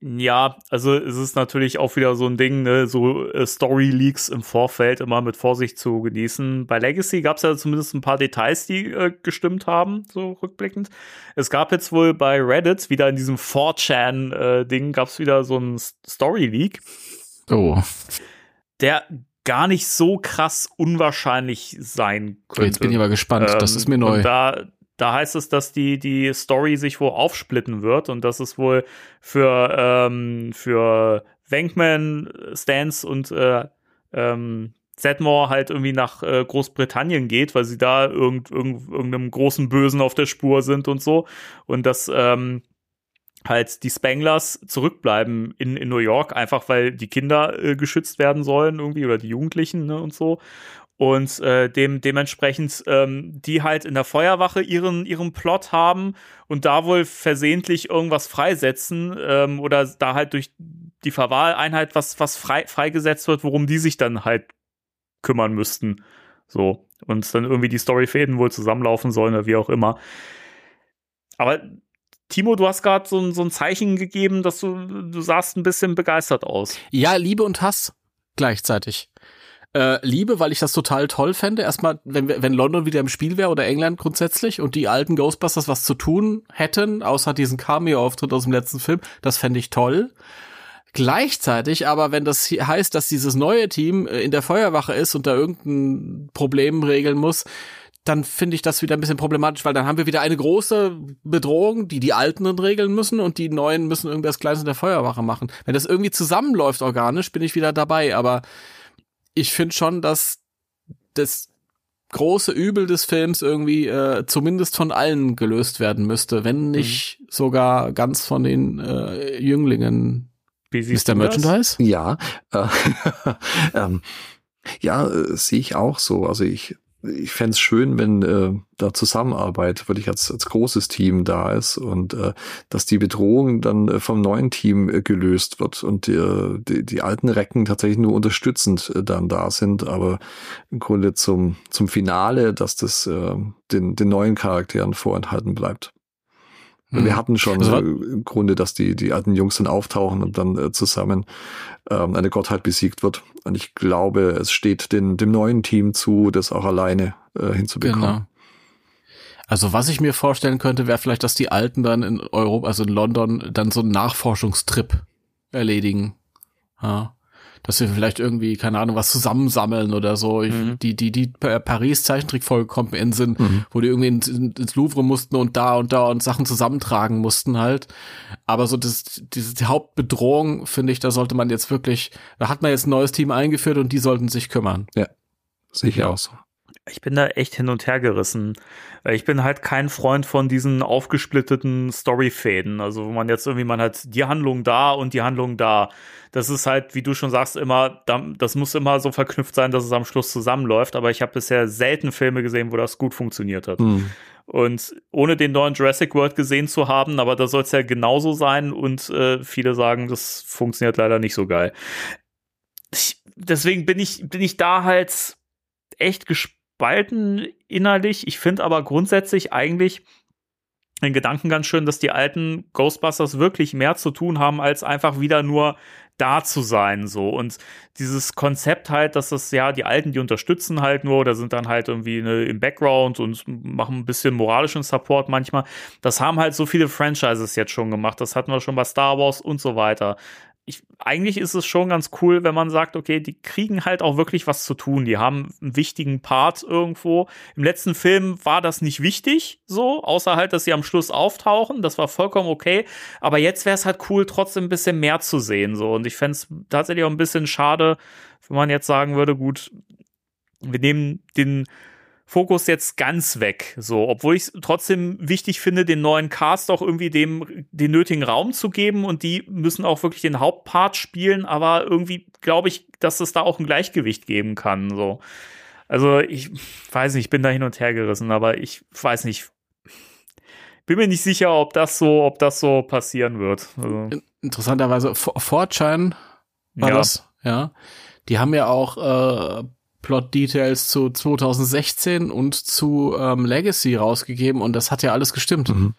Ja, also es ist natürlich auch wieder so ein Ding, ne, so äh, Story Leaks im Vorfeld immer mit Vorsicht zu genießen. Bei Legacy gab es ja zumindest ein paar Details, die äh, gestimmt haben, so rückblickend. Es gab jetzt wohl bei Reddit wieder in diesem 4chan-Ding äh, gab es wieder so ein Story Leak. Oh. Der gar nicht so krass unwahrscheinlich sein könnte. Jetzt bin ich aber gespannt, ähm, das ist mir neu. Und da da heißt es, dass die, die Story sich wohl aufsplitten wird und dass es wohl für, ähm, für Wankman, Stans und äh, ähm, Zedmore halt irgendwie nach äh, Großbritannien geht, weil sie da irgend, irgend, irgendeinem großen Bösen auf der Spur sind und so. Und dass ähm, halt die Spanglers zurückbleiben in, in New York, einfach weil die Kinder äh, geschützt werden sollen irgendwie oder die Jugendlichen ne, und so und äh, dem dementsprechend ähm, die halt in der Feuerwache ihren ihren Plot haben und da wohl versehentlich irgendwas freisetzen ähm, oder da halt durch die Verwahleinheit was was frei freigesetzt wird, worum die sich dann halt kümmern müssten. So und dann irgendwie die Storyfäden wohl zusammenlaufen sollen oder wie auch immer. Aber Timo, du hast gerade so, so ein Zeichen gegeben, dass du du sahst ein bisschen begeistert aus. Ja, Liebe und Hass gleichzeitig äh, liebe, weil ich das total toll fände. Erstmal, wenn, wenn London wieder im Spiel wäre oder England grundsätzlich und die alten Ghostbusters was zu tun hätten, außer diesen Cameo-Auftritt aus dem letzten Film, das fände ich toll. Gleichzeitig aber, wenn das heißt, dass dieses neue Team äh, in der Feuerwache ist und da irgendein Problem regeln muss, dann finde ich das wieder ein bisschen problematisch, weil dann haben wir wieder eine große Bedrohung, die die Alten regeln müssen und die Neuen müssen irgendwas Kleines in der Feuerwache machen. Wenn das irgendwie zusammenläuft organisch, bin ich wieder dabei, aber ich finde schon, dass das große Übel des Films irgendwie äh, zumindest von allen gelöst werden müsste, wenn mhm. nicht mhm. sogar ganz von den äh, Jünglingen. Wie ist der Merchandise? Ja, äh, ähm, ja, äh, sehe ich auch so. Also ich ich fände es schön, wenn äh, da Zusammenarbeit wirklich als, als großes Team da ist und äh, dass die Bedrohung dann äh, vom neuen Team äh, gelöst wird und die, die, die alten Recken tatsächlich nur unterstützend äh, dann da sind, aber im Grunde zum, zum Finale, dass das äh, den, den neuen Charakteren vorenthalten bleibt. Wir hatten schon also, im Grunde, dass die, die alten Jungs dann auftauchen und dann äh, zusammen ähm, eine Gottheit besiegt wird. Und ich glaube, es steht den, dem neuen Team zu, das auch alleine äh, hinzubekommen. Genau. Also was ich mir vorstellen könnte, wäre vielleicht, dass die Alten dann in Europa, also in London, dann so einen Nachforschungstrip erledigen. Ja dass wir vielleicht irgendwie, keine Ahnung, was zusammensammeln oder so. Ich, mhm. Die, die, die Paris Zeichentrickfolge kommt mir in den Sinn, mhm. wo die irgendwie ins, ins Louvre mussten und da und da und Sachen zusammentragen mussten halt. Aber so das, diese Hauptbedrohung, finde ich, da sollte man jetzt wirklich, da hat man jetzt ein neues Team eingeführt und die sollten sich kümmern. Ja. Sicher auch so ich bin da echt hin und her gerissen. Ich bin halt kein Freund von diesen aufgesplitteten Storyfäden. Also, wo man jetzt irgendwie, man hat die Handlung da und die Handlung da. Das ist halt, wie du schon sagst, immer, das muss immer so verknüpft sein, dass es am Schluss zusammenläuft. Aber ich habe bisher selten Filme gesehen, wo das gut funktioniert hat. Mhm. Und ohne den neuen Jurassic World gesehen zu haben, aber da soll es ja genauso sein. Und äh, viele sagen, das funktioniert leider nicht so geil. Ich, deswegen bin ich, bin ich da halt echt gespannt gespalten innerlich. Ich finde aber grundsätzlich eigentlich den Gedanken ganz schön, dass die alten Ghostbusters wirklich mehr zu tun haben, als einfach wieder nur da zu sein, so. Und dieses Konzept halt, dass das, ja, die Alten, die unterstützen halt nur oder sind dann halt irgendwie ne, im Background und machen ein bisschen moralischen Support manchmal. Das haben halt so viele Franchises jetzt schon gemacht. Das hatten wir schon bei Star Wars und so weiter ich, eigentlich ist es schon ganz cool, wenn man sagt, okay, die kriegen halt auch wirklich was zu tun. Die haben einen wichtigen Part irgendwo. Im letzten Film war das nicht wichtig, so, außer halt, dass sie am Schluss auftauchen. Das war vollkommen okay. Aber jetzt wäre es halt cool, trotzdem ein bisschen mehr zu sehen, so. Und ich fände es tatsächlich auch ein bisschen schade, wenn man jetzt sagen würde, gut, wir nehmen den Fokus jetzt ganz weg. So, obwohl ich es trotzdem wichtig finde, den neuen Cast auch irgendwie dem den nötigen Raum zu geben und die müssen auch wirklich den Hauptpart spielen, aber irgendwie glaube ich, dass es da auch ein Gleichgewicht geben kann. So. Also ich weiß nicht, ich bin da hin und her gerissen, aber ich weiß nicht. Bin mir nicht sicher, ob das so, ob das so passieren wird. Also. Interessanterweise, Fortune war ja. das, ja. Die haben ja auch äh, Plot-Details zu 2016 und zu ähm, Legacy rausgegeben und das hat ja alles gestimmt. Mhm.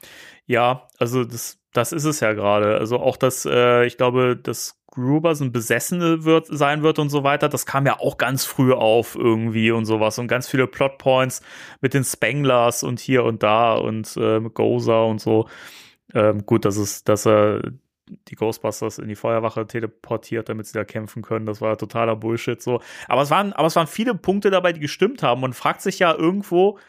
Ja, also das Das ist es ja gerade. Also auch das, äh, ich glaube, dass Gruber so ein Besessene wird, sein wird und so weiter, das kam ja auch ganz früh auf irgendwie und sowas und ganz viele Plotpoints mit den Spanglers und hier und da und äh, mit Gozer und so. Ähm, gut, dass es, dass er die Ghostbusters in die Feuerwache teleportiert, damit sie da kämpfen können. Das war totaler Bullshit so. Aber es waren, aber es waren viele Punkte dabei, die gestimmt haben. Man fragt sich ja irgendwo,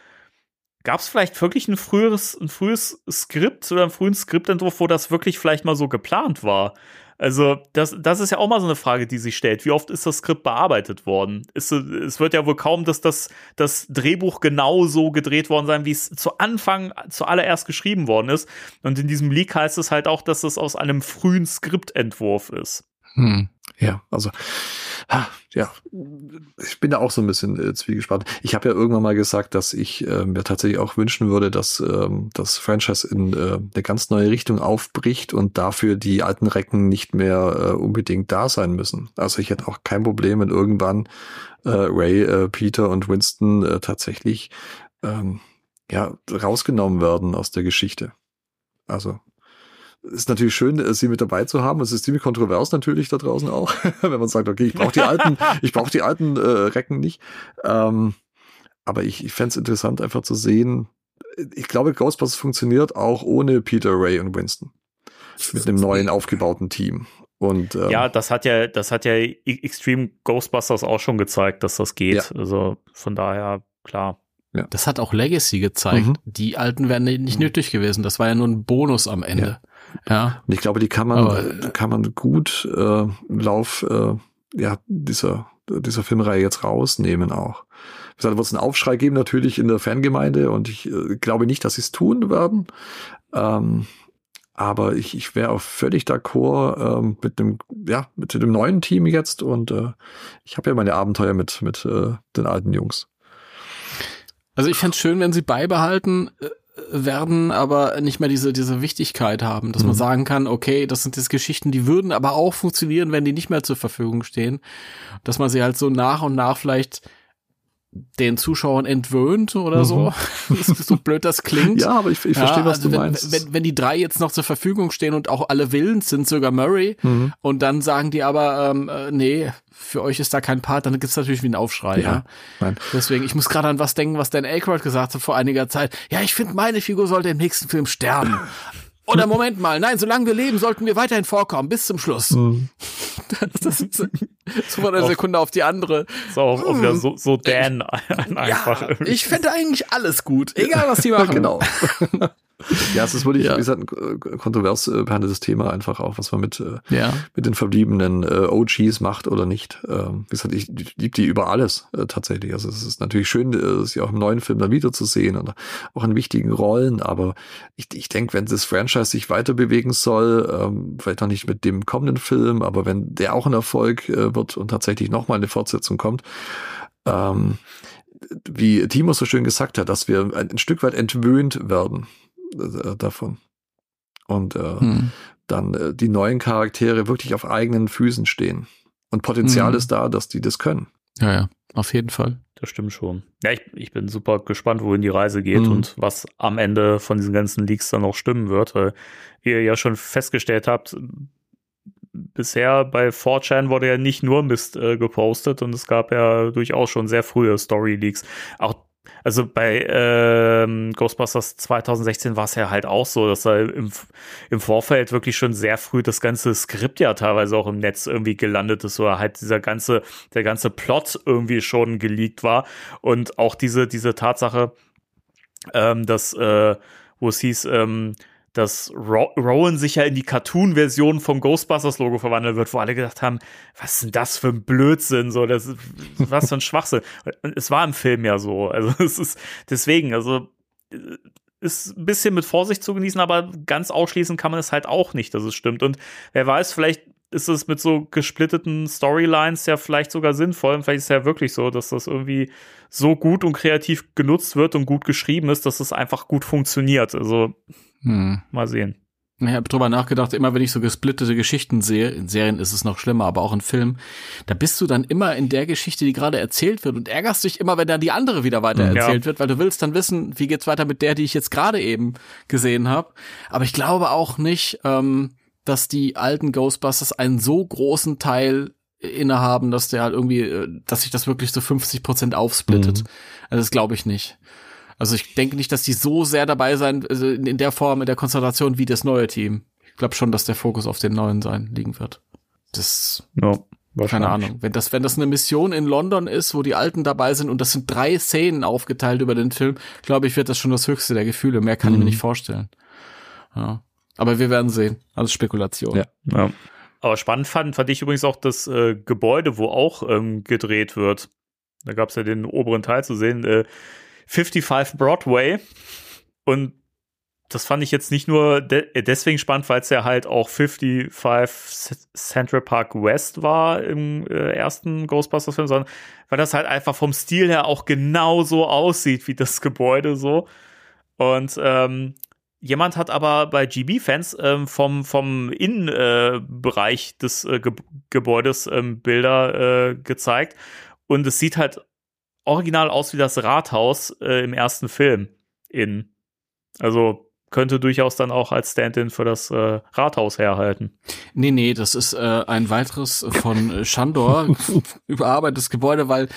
gab es vielleicht wirklich ein früheres, ein frühes Skript oder einen frühen Skriptentwurf, wo das wirklich vielleicht mal so geplant war? Also, das, das ist ja auch mal so eine Frage, die sich stellt. Wie oft ist das Skript bearbeitet worden? Ist, es wird ja wohl kaum, dass das, das Drehbuch genau so gedreht worden sein, wie es zu Anfang zuallererst geschrieben worden ist. Und in diesem Leak heißt es halt auch, dass es aus einem frühen Skriptentwurf ist. Hm. Ja, also ja, ich bin da auch so ein bisschen äh, zwiegespannt. Ich habe ja irgendwann mal gesagt, dass ich äh, mir tatsächlich auch wünschen würde, dass ähm, das Franchise in äh, eine ganz neue Richtung aufbricht und dafür die alten Recken nicht mehr äh, unbedingt da sein müssen. Also ich hätte auch kein Problem, wenn irgendwann äh, Ray, äh, Peter und Winston äh, tatsächlich ähm, ja rausgenommen werden aus der Geschichte. Also ist natürlich schön, äh, sie mit dabei zu haben. Es ist ziemlich kontrovers natürlich da draußen auch, wenn man sagt, okay, ich brauche die alten, ich brauche die alten äh, Recken nicht. Ähm, aber ich, ich fände es interessant, einfach zu sehen. Ich glaube, Ghostbusters funktioniert auch ohne Peter, Ray und Winston. Mit einem neuen aufgebauten Team. Und, ähm, ja, das hat ja, das hat ja Extreme Ghostbusters auch schon gezeigt, dass das geht. Ja. Also von daher, klar. Ja. Das hat auch Legacy gezeigt. Mhm. Die alten wären nicht mhm. nötig gewesen. Das war ja nur ein Bonus am Ende. Ja. Und ich glaube, die kann man, Aber, kann man gut äh, im Lauf äh, ja, dieser, dieser Filmreihe jetzt rausnehmen auch. Gesagt, wird es einen Aufschrei geben natürlich in der Fangemeinde und ich äh, glaube nicht, dass sie es tun werden. Ähm, aber ich, ich wäre auch völlig d'accord ähm, mit dem, ja, mit dem neuen Team jetzt und äh, ich habe ja meine Abenteuer mit, mit äh, den alten Jungs. Also ich fände schön, wenn sie beibehalten, äh, werden aber nicht mehr diese, diese Wichtigkeit haben, dass mhm. man sagen kann, okay, das sind jetzt Geschichten, die würden aber auch funktionieren, wenn die nicht mehr zur Verfügung stehen. Dass man sie halt so nach und nach vielleicht den Zuschauern entwöhnt oder mhm. so. so blöd das klingt. Ja, aber ich, ich verstehe, ja, was also du wenn, meinst. Wenn, wenn die drei jetzt noch zur Verfügung stehen und auch alle willens sind, sogar Murray, mhm. und dann sagen die aber, ähm, äh, nee, für euch ist da kein Part, dann gibt's natürlich wie einen Aufschrei. Ja, ja? Nein. Deswegen, ich muss gerade an was denken, was Dan Aykroyd gesagt hat vor einiger Zeit. Ja, ich finde, meine Figur sollte im nächsten Film sterben. Oder Moment mal, nein, solange wir leben, sollten wir weiterhin vorkommen, bis zum Schluss. Mhm. Das ist so von einer Sekunde auf die andere. So, auch, auch wieder so, so Dan einfach. Ja, ich fände eigentlich alles gut, egal was die machen. genau. Ja, es ist wirklich, ja. wie gesagt, ein kontrovers äh, behandeltes Thema einfach auch, was man mit, äh, ja. mit den verbliebenen äh, OGs macht oder nicht. Ähm, wie gesagt, ich liebe die über alles äh, tatsächlich. Also es ist natürlich schön, äh, sie auch im neuen Film dann wiederzusehen und auch in wichtigen Rollen, aber ich, ich denke, wenn das Franchise sich weiter bewegen soll, ähm, vielleicht noch nicht mit dem kommenden Film, aber wenn der auch ein Erfolg äh, wird und tatsächlich nochmal eine Fortsetzung kommt, ähm, wie Timo so schön gesagt hat, dass wir ein, ein Stück weit entwöhnt werden äh, davon. Und äh, hm. dann äh, die neuen Charaktere wirklich auf eigenen Füßen stehen. Und Potenzial hm. ist da, dass die das können. Ja, ja, auf jeden Fall. Das stimmt schon. Ja, ich, ich bin super gespannt, wohin die Reise geht mhm. und was am Ende von diesen ganzen Leaks dann auch stimmen wird. Weil ihr ja schon festgestellt habt, bisher bei 4chan wurde ja nicht nur Mist äh, gepostet und es gab ja durchaus schon sehr frühe Story-Leaks. Auch also bei ähm, Ghostbusters 2016 war es ja halt auch so, dass da im, im Vorfeld wirklich schon sehr früh das ganze Skript ja teilweise auch im Netz irgendwie gelandet ist oder halt dieser ganze, der ganze Plot irgendwie schon geleakt war. Und auch diese, diese Tatsache, ähm, dass, äh, wo es hieß, ähm, dass Rowan sich ja in die Cartoon-Version vom Ghostbusters-Logo verwandeln wird, wo alle gedacht haben, was ist denn das für ein Blödsinn, so, das, was für ein Schwachsinn. Es war im Film ja so, also es ist deswegen, also ist ein bisschen mit Vorsicht zu genießen, aber ganz ausschließen kann man es halt auch nicht, dass es stimmt. Und wer weiß, vielleicht ist es mit so gesplitteten Storylines ja vielleicht sogar sinnvoll. Und vielleicht ist es ja wirklich so, dass das irgendwie so gut und kreativ genutzt wird und gut geschrieben ist, dass es einfach gut funktioniert. Also hm. Mal sehen. Ich habe drüber nachgedacht, immer wenn ich so gesplittete Geschichten sehe, in Serien ist es noch schlimmer, aber auch in Filmen, da bist du dann immer in der Geschichte, die gerade erzählt wird und ärgerst dich immer, wenn dann die andere wieder weiter Ja. erzählt wird, weil du willst dann wissen, wie geht's weiter mit der, die ich jetzt gerade eben gesehen habe. Aber ich glaube auch nicht, ähm, dass die alten Ghostbusters einen so großen Teil innehaben, dass der halt irgendwie, äh, dass sich das wirklich so 50 Prozent aufsplittet. Mhm. Also das glaube ich nicht. Also ich denke nicht, dass die so sehr dabei sein, also in der Form, in der Konzentration wie das neue Team. Ich glaube schon, dass der Fokus auf den neuen sein liegen wird. Das, Ja, keine. Ahnung. Wenn das, wenn das eine Mission in London ist, wo die Alten dabei sind und das sind drei Szenen aufgeteilt über den Film, glaube ich, wird das schon das höchste der Gefühle. Mehr kann ich mir Mhm. nicht vorstellen. Ja. Aber wir werden sehen. Alles Spekulation. Ja. Ja. Aber spannend fand, fand ich übrigens auch das äh, Gebäude, wo auch ähm, gedreht wird. Da gab es ja den oberen Teil zu sehen, äh, 55 Broadway. Und das fand ich jetzt nicht nur de äh, deswegen spannend, weil es ja halt auch 55 C- Central Park West war im äh, ersten Ghostbusters-Film, sondern weil das halt einfach vom Stil her auch genau so aussieht wie das Gebäude so. Und ähm, Jemand hat aber bei GB-Fans ähm, vom, vom Innenbereich äh, des äh, Ge Gebäudes ähm, Bilder äh, gezeigt. Und es sieht halt original aus wie das Rathaus äh, im ersten Film in. Also könnte durchaus dann auch als Stand-in für das äh, Rathaus herhalten. Nee, nee, das ist äh, ein weiteres von Shandor überarbeitetes Gebäude, weil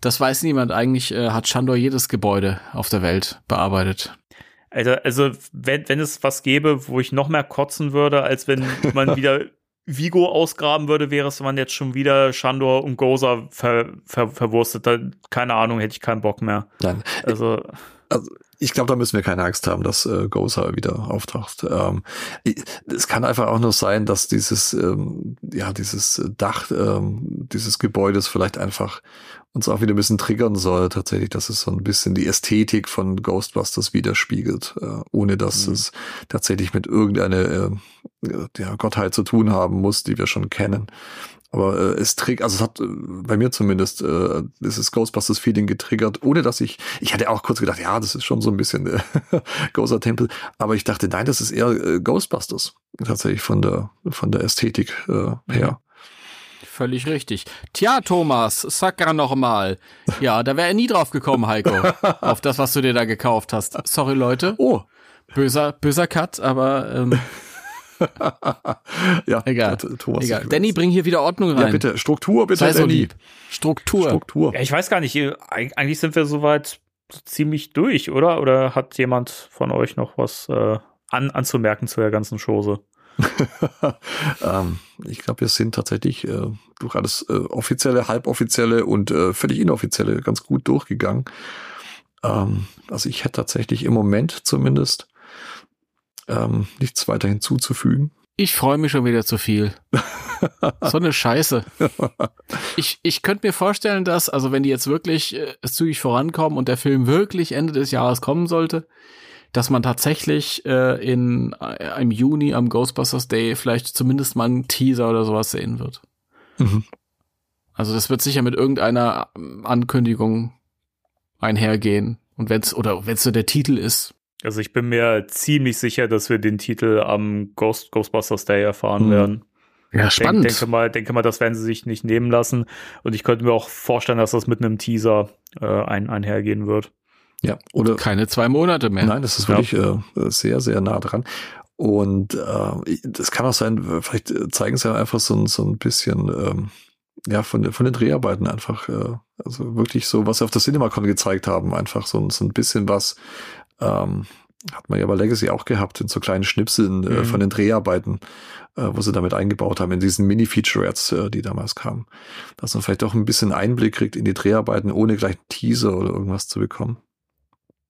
das weiß niemand. Eigentlich hat Shandor jedes Gebäude auf der Welt bearbeitet. Alter, also wenn, wenn es was gäbe, wo ich noch mehr kotzen würde, als wenn man wieder Vigo ausgraben würde, wäre es, wenn man jetzt schon wieder Shandor und Goza ver, ver, verwurstet. Keine Ahnung, hätte ich keinen Bock mehr. Nein, Also, ich glaube, da müssen wir keine Angst haben, dass äh, Gozer wieder auftaucht. Ähm, es kann einfach auch nur sein, dass dieses, ähm, ja, dieses Dach ähm, dieses Gebäudes vielleicht einfach uns auch wieder ein bisschen triggern soll, tatsächlich, dass es so ein bisschen die Ästhetik von Ghostbusters widerspiegelt, äh, ohne dass Mhm. es tatsächlich mit irgendeiner äh, ja, Gottheit zu tun haben muss, die wir schon kennen. Aber äh, es triggert, also es hat äh, bei mir zumindest äh, dieses Ghostbusters-Feeling getriggert, ohne dass ich, ich hatte auch kurz gedacht, ja, das ist schon so ein bisschen äh, Gozer Tempel, aber ich dachte, nein, das ist eher äh, Ghostbusters tatsächlich von der von der Ästhetik äh, her. Völlig richtig. Tja, Thomas, sag gar noch mal. Ja, da wäre er nie drauf gekommen, Heiko. auf das, was du dir da gekauft hast. Sorry, Leute. Oh, Böser, böser Cut, aber ähm, ja, egal. Thomas egal. Danny, bring hier wieder Ordnung rein. ja bitte Struktur, bitte Sei so Danny. lieb. Struktur. Struktur. ja, ich weiß gar nicht, eig- eigentlich sind wir soweit so ziemlich durch, oder? Oder hat jemand von euch noch was äh, an, anzumerken zu der ganzen Chose? ähm, ich glaube, wir sind tatsächlich äh, durch alles äh, offizielle, halboffizielle und äh, völlig inoffizielle ganz gut durchgegangen. Ähm, also ich hätte tatsächlich im Moment zumindest ähm, nichts weiter hinzuzufügen. Ich freue mich schon wieder zu viel. so eine Scheiße. Ich, ich könnte mir vorstellen, dass, also wenn die jetzt wirklich äh, zügig vorankommen und der Film wirklich Ende des Jahres kommen sollte, dass man tatsächlich äh, in äh, im Juni am Ghostbusters Day vielleicht zumindest mal einen Teaser oder sowas sehen wird. Mhm. Also das wird sicher mit irgendeiner ähm, Ankündigung einhergehen. Und wenn's, oder wenn's so der Titel ist, Also ich bin mir ziemlich sicher, dass wir den Titel am Ghost, Ghostbusters Day erfahren Mhm. werden. ja, Ich denk, denke mal, denke mal, das werden sie sich nicht nehmen lassen. Und ich könnte mir auch vorstellen, dass das mit einem Teaser äh, ein, einhergehen wird. Ja, oder Keine zwei Monate mehr. Nein, das ist Ja. wirklich äh, sehr, sehr nah dran. Und äh, das kann auch sein, vielleicht zeigen sie ja einfach so, ein- so ein bisschen ähm, ja, von, den- von den Dreharbeiten einfach, äh, also wirklich so, was sie auf der CinemaCon gezeigt haben, einfach so, so ein bisschen was, ähm, hat man ja bei Legacy auch gehabt, in so kleinen Schnipseln äh, Mhm. von den Dreharbeiten, äh, wo sie damit eingebaut haben, in diesen Mini-Featurettes, äh, die damals kamen. Dass man vielleicht auch ein bisschen Einblick kriegt in die Dreharbeiten, ohne gleich einen Teaser oder irgendwas zu bekommen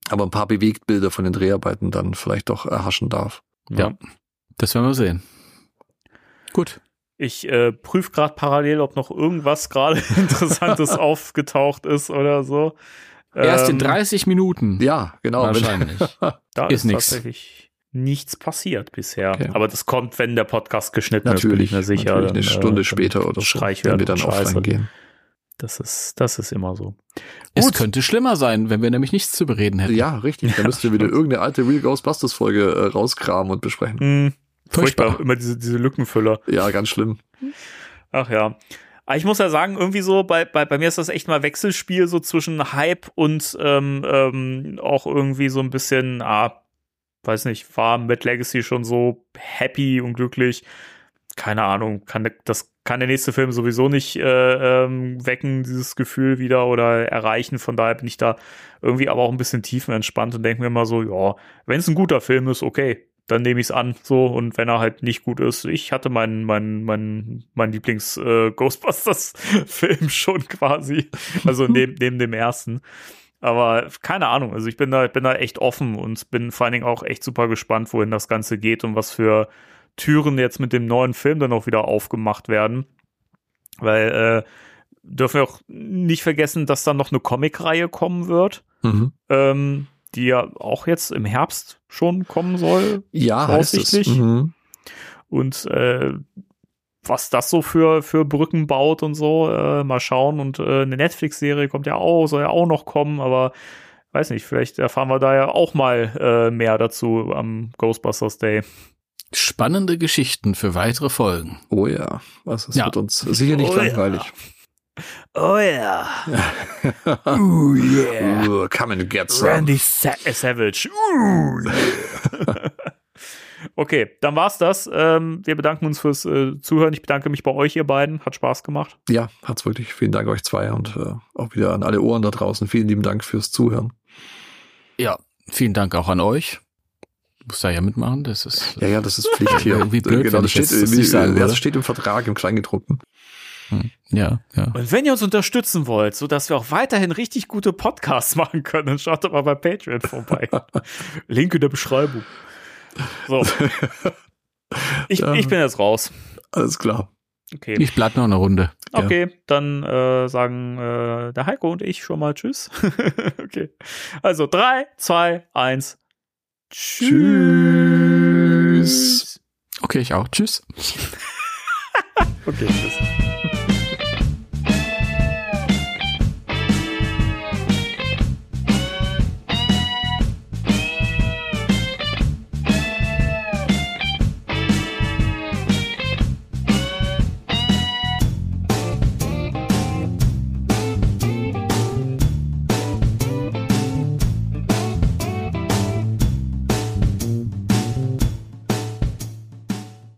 aber ein paar Bewegtbilder von den Dreharbeiten dann vielleicht doch erhaschen darf. Ja. Das werden wir sehen. Gut. Ich äh, prüfe gerade parallel, ob noch irgendwas gerade Interessantes aufgetaucht ist oder so. Erst in Ähm, 30 Minuten. Ja, genau. Wahrscheinlich. Da ist ist, nix. tatsächlich nichts passiert bisher. Okay. Aber das kommt, wenn der Podcast geschnitten ist, bin Natürlich, ich mir sicher. natürlich eine Dann, äh, Stunde dann später oder so, wenn wir dann offline gehen. Das ist, das ist immer so. Es Gut. könnte schlimmer sein, wenn wir nämlich nichts zu bereden hätten. Ja, richtig. Da müsst ihr wieder irgendeine alte Real Ghostbusters Folge äh, rauskramen und besprechen. Hm, Furchtbar. Immer diese, diese Lückenfüller. Ja, ganz schlimm. Ach ja. Aber ich muss ja sagen, irgendwie so, bei, bei, bei mir ist das echt mal Wechselspiel so zwischen Hype und ähm, ähm, auch irgendwie so ein bisschen, ah, weiß nicht, war mit Legacy schon so happy und glücklich. Keine Ahnung, kann das kann der nächste Film sowieso nicht äh, ähm, wecken, dieses Gefühl wieder oder erreichen. Von daher bin ich da irgendwie aber auch ein bisschen tiefenentspannt und denke mir mal so, ja, wenn es ein guter Film ist, okay, dann nehme ich es an, so und wenn er halt nicht gut ist, ich hatte meinen mein, mein, mein Lieblings äh, Ghostbusters Film schon quasi, also neben, neben dem ersten. Aber keine Ahnung, also ich bin da, ich bin da echt offen und bin vor allen Dingen auch echt super gespannt, wohin das Ganze geht und was für Türen jetzt mit dem neuen Film dann auch wieder aufgemacht werden. Weil äh, dürfen wir auch nicht vergessen, dass dann noch eine Comicreihe kommen wird. Mhm. Ähm, die ja auch jetzt im Herbst schon kommen soll. Ja. Voraussichtlich. Mhm. Und äh, was das so für, für Brücken baut und so, äh, mal schauen. Und äh, eine Netflix-Serie kommt ja auch, soll ja auch noch kommen, aber weiß nicht, vielleicht erfahren wir da ja auch mal äh, mehr dazu am Ghostbusters Day. Spannende Geschichten für weitere Folgen. Oh ja, was es Ja. wird uns sicher nicht Oh langweilig. Ja. Oh yeah. Uh, come and get some. Randy Sa äh, Savage. Uh, yeah. okay, dann war's das. Ähm, wir bedanken uns fürs äh, Zuhören. Ich bedanke mich bei euch, ihr beiden. Hat Spaß gemacht. Ja, hat's wirklich. Vielen Dank euch zwei und äh, auch wieder an alle Ohren da draußen. Vielen lieben Dank fürs Zuhören. Ja, vielen Dank auch an euch. Muss da ja mitmachen, das ist. Ja, ja, das ist Pflicht hier. Irgendwie blöd, genau, das steht, das das steht im Vertrag, im Kleingedruckten. Ja, ja. Und wenn ihr uns unterstützen wollt, sodass wir auch weiterhin richtig gute Podcasts machen können, dann schaut doch mal bei Patreon vorbei. Link in der Beschreibung. So. Ich, Ja. ich bin jetzt raus. Alles klar. Okay. Ich bleib noch eine Runde. Ja. Okay, dann äh, sagen äh, der Heiko und ich schon mal Tschüss. okay. Also drei, zwei, eins. Tschüss. Okay, ich auch. Tschüss. Okay, tschüss.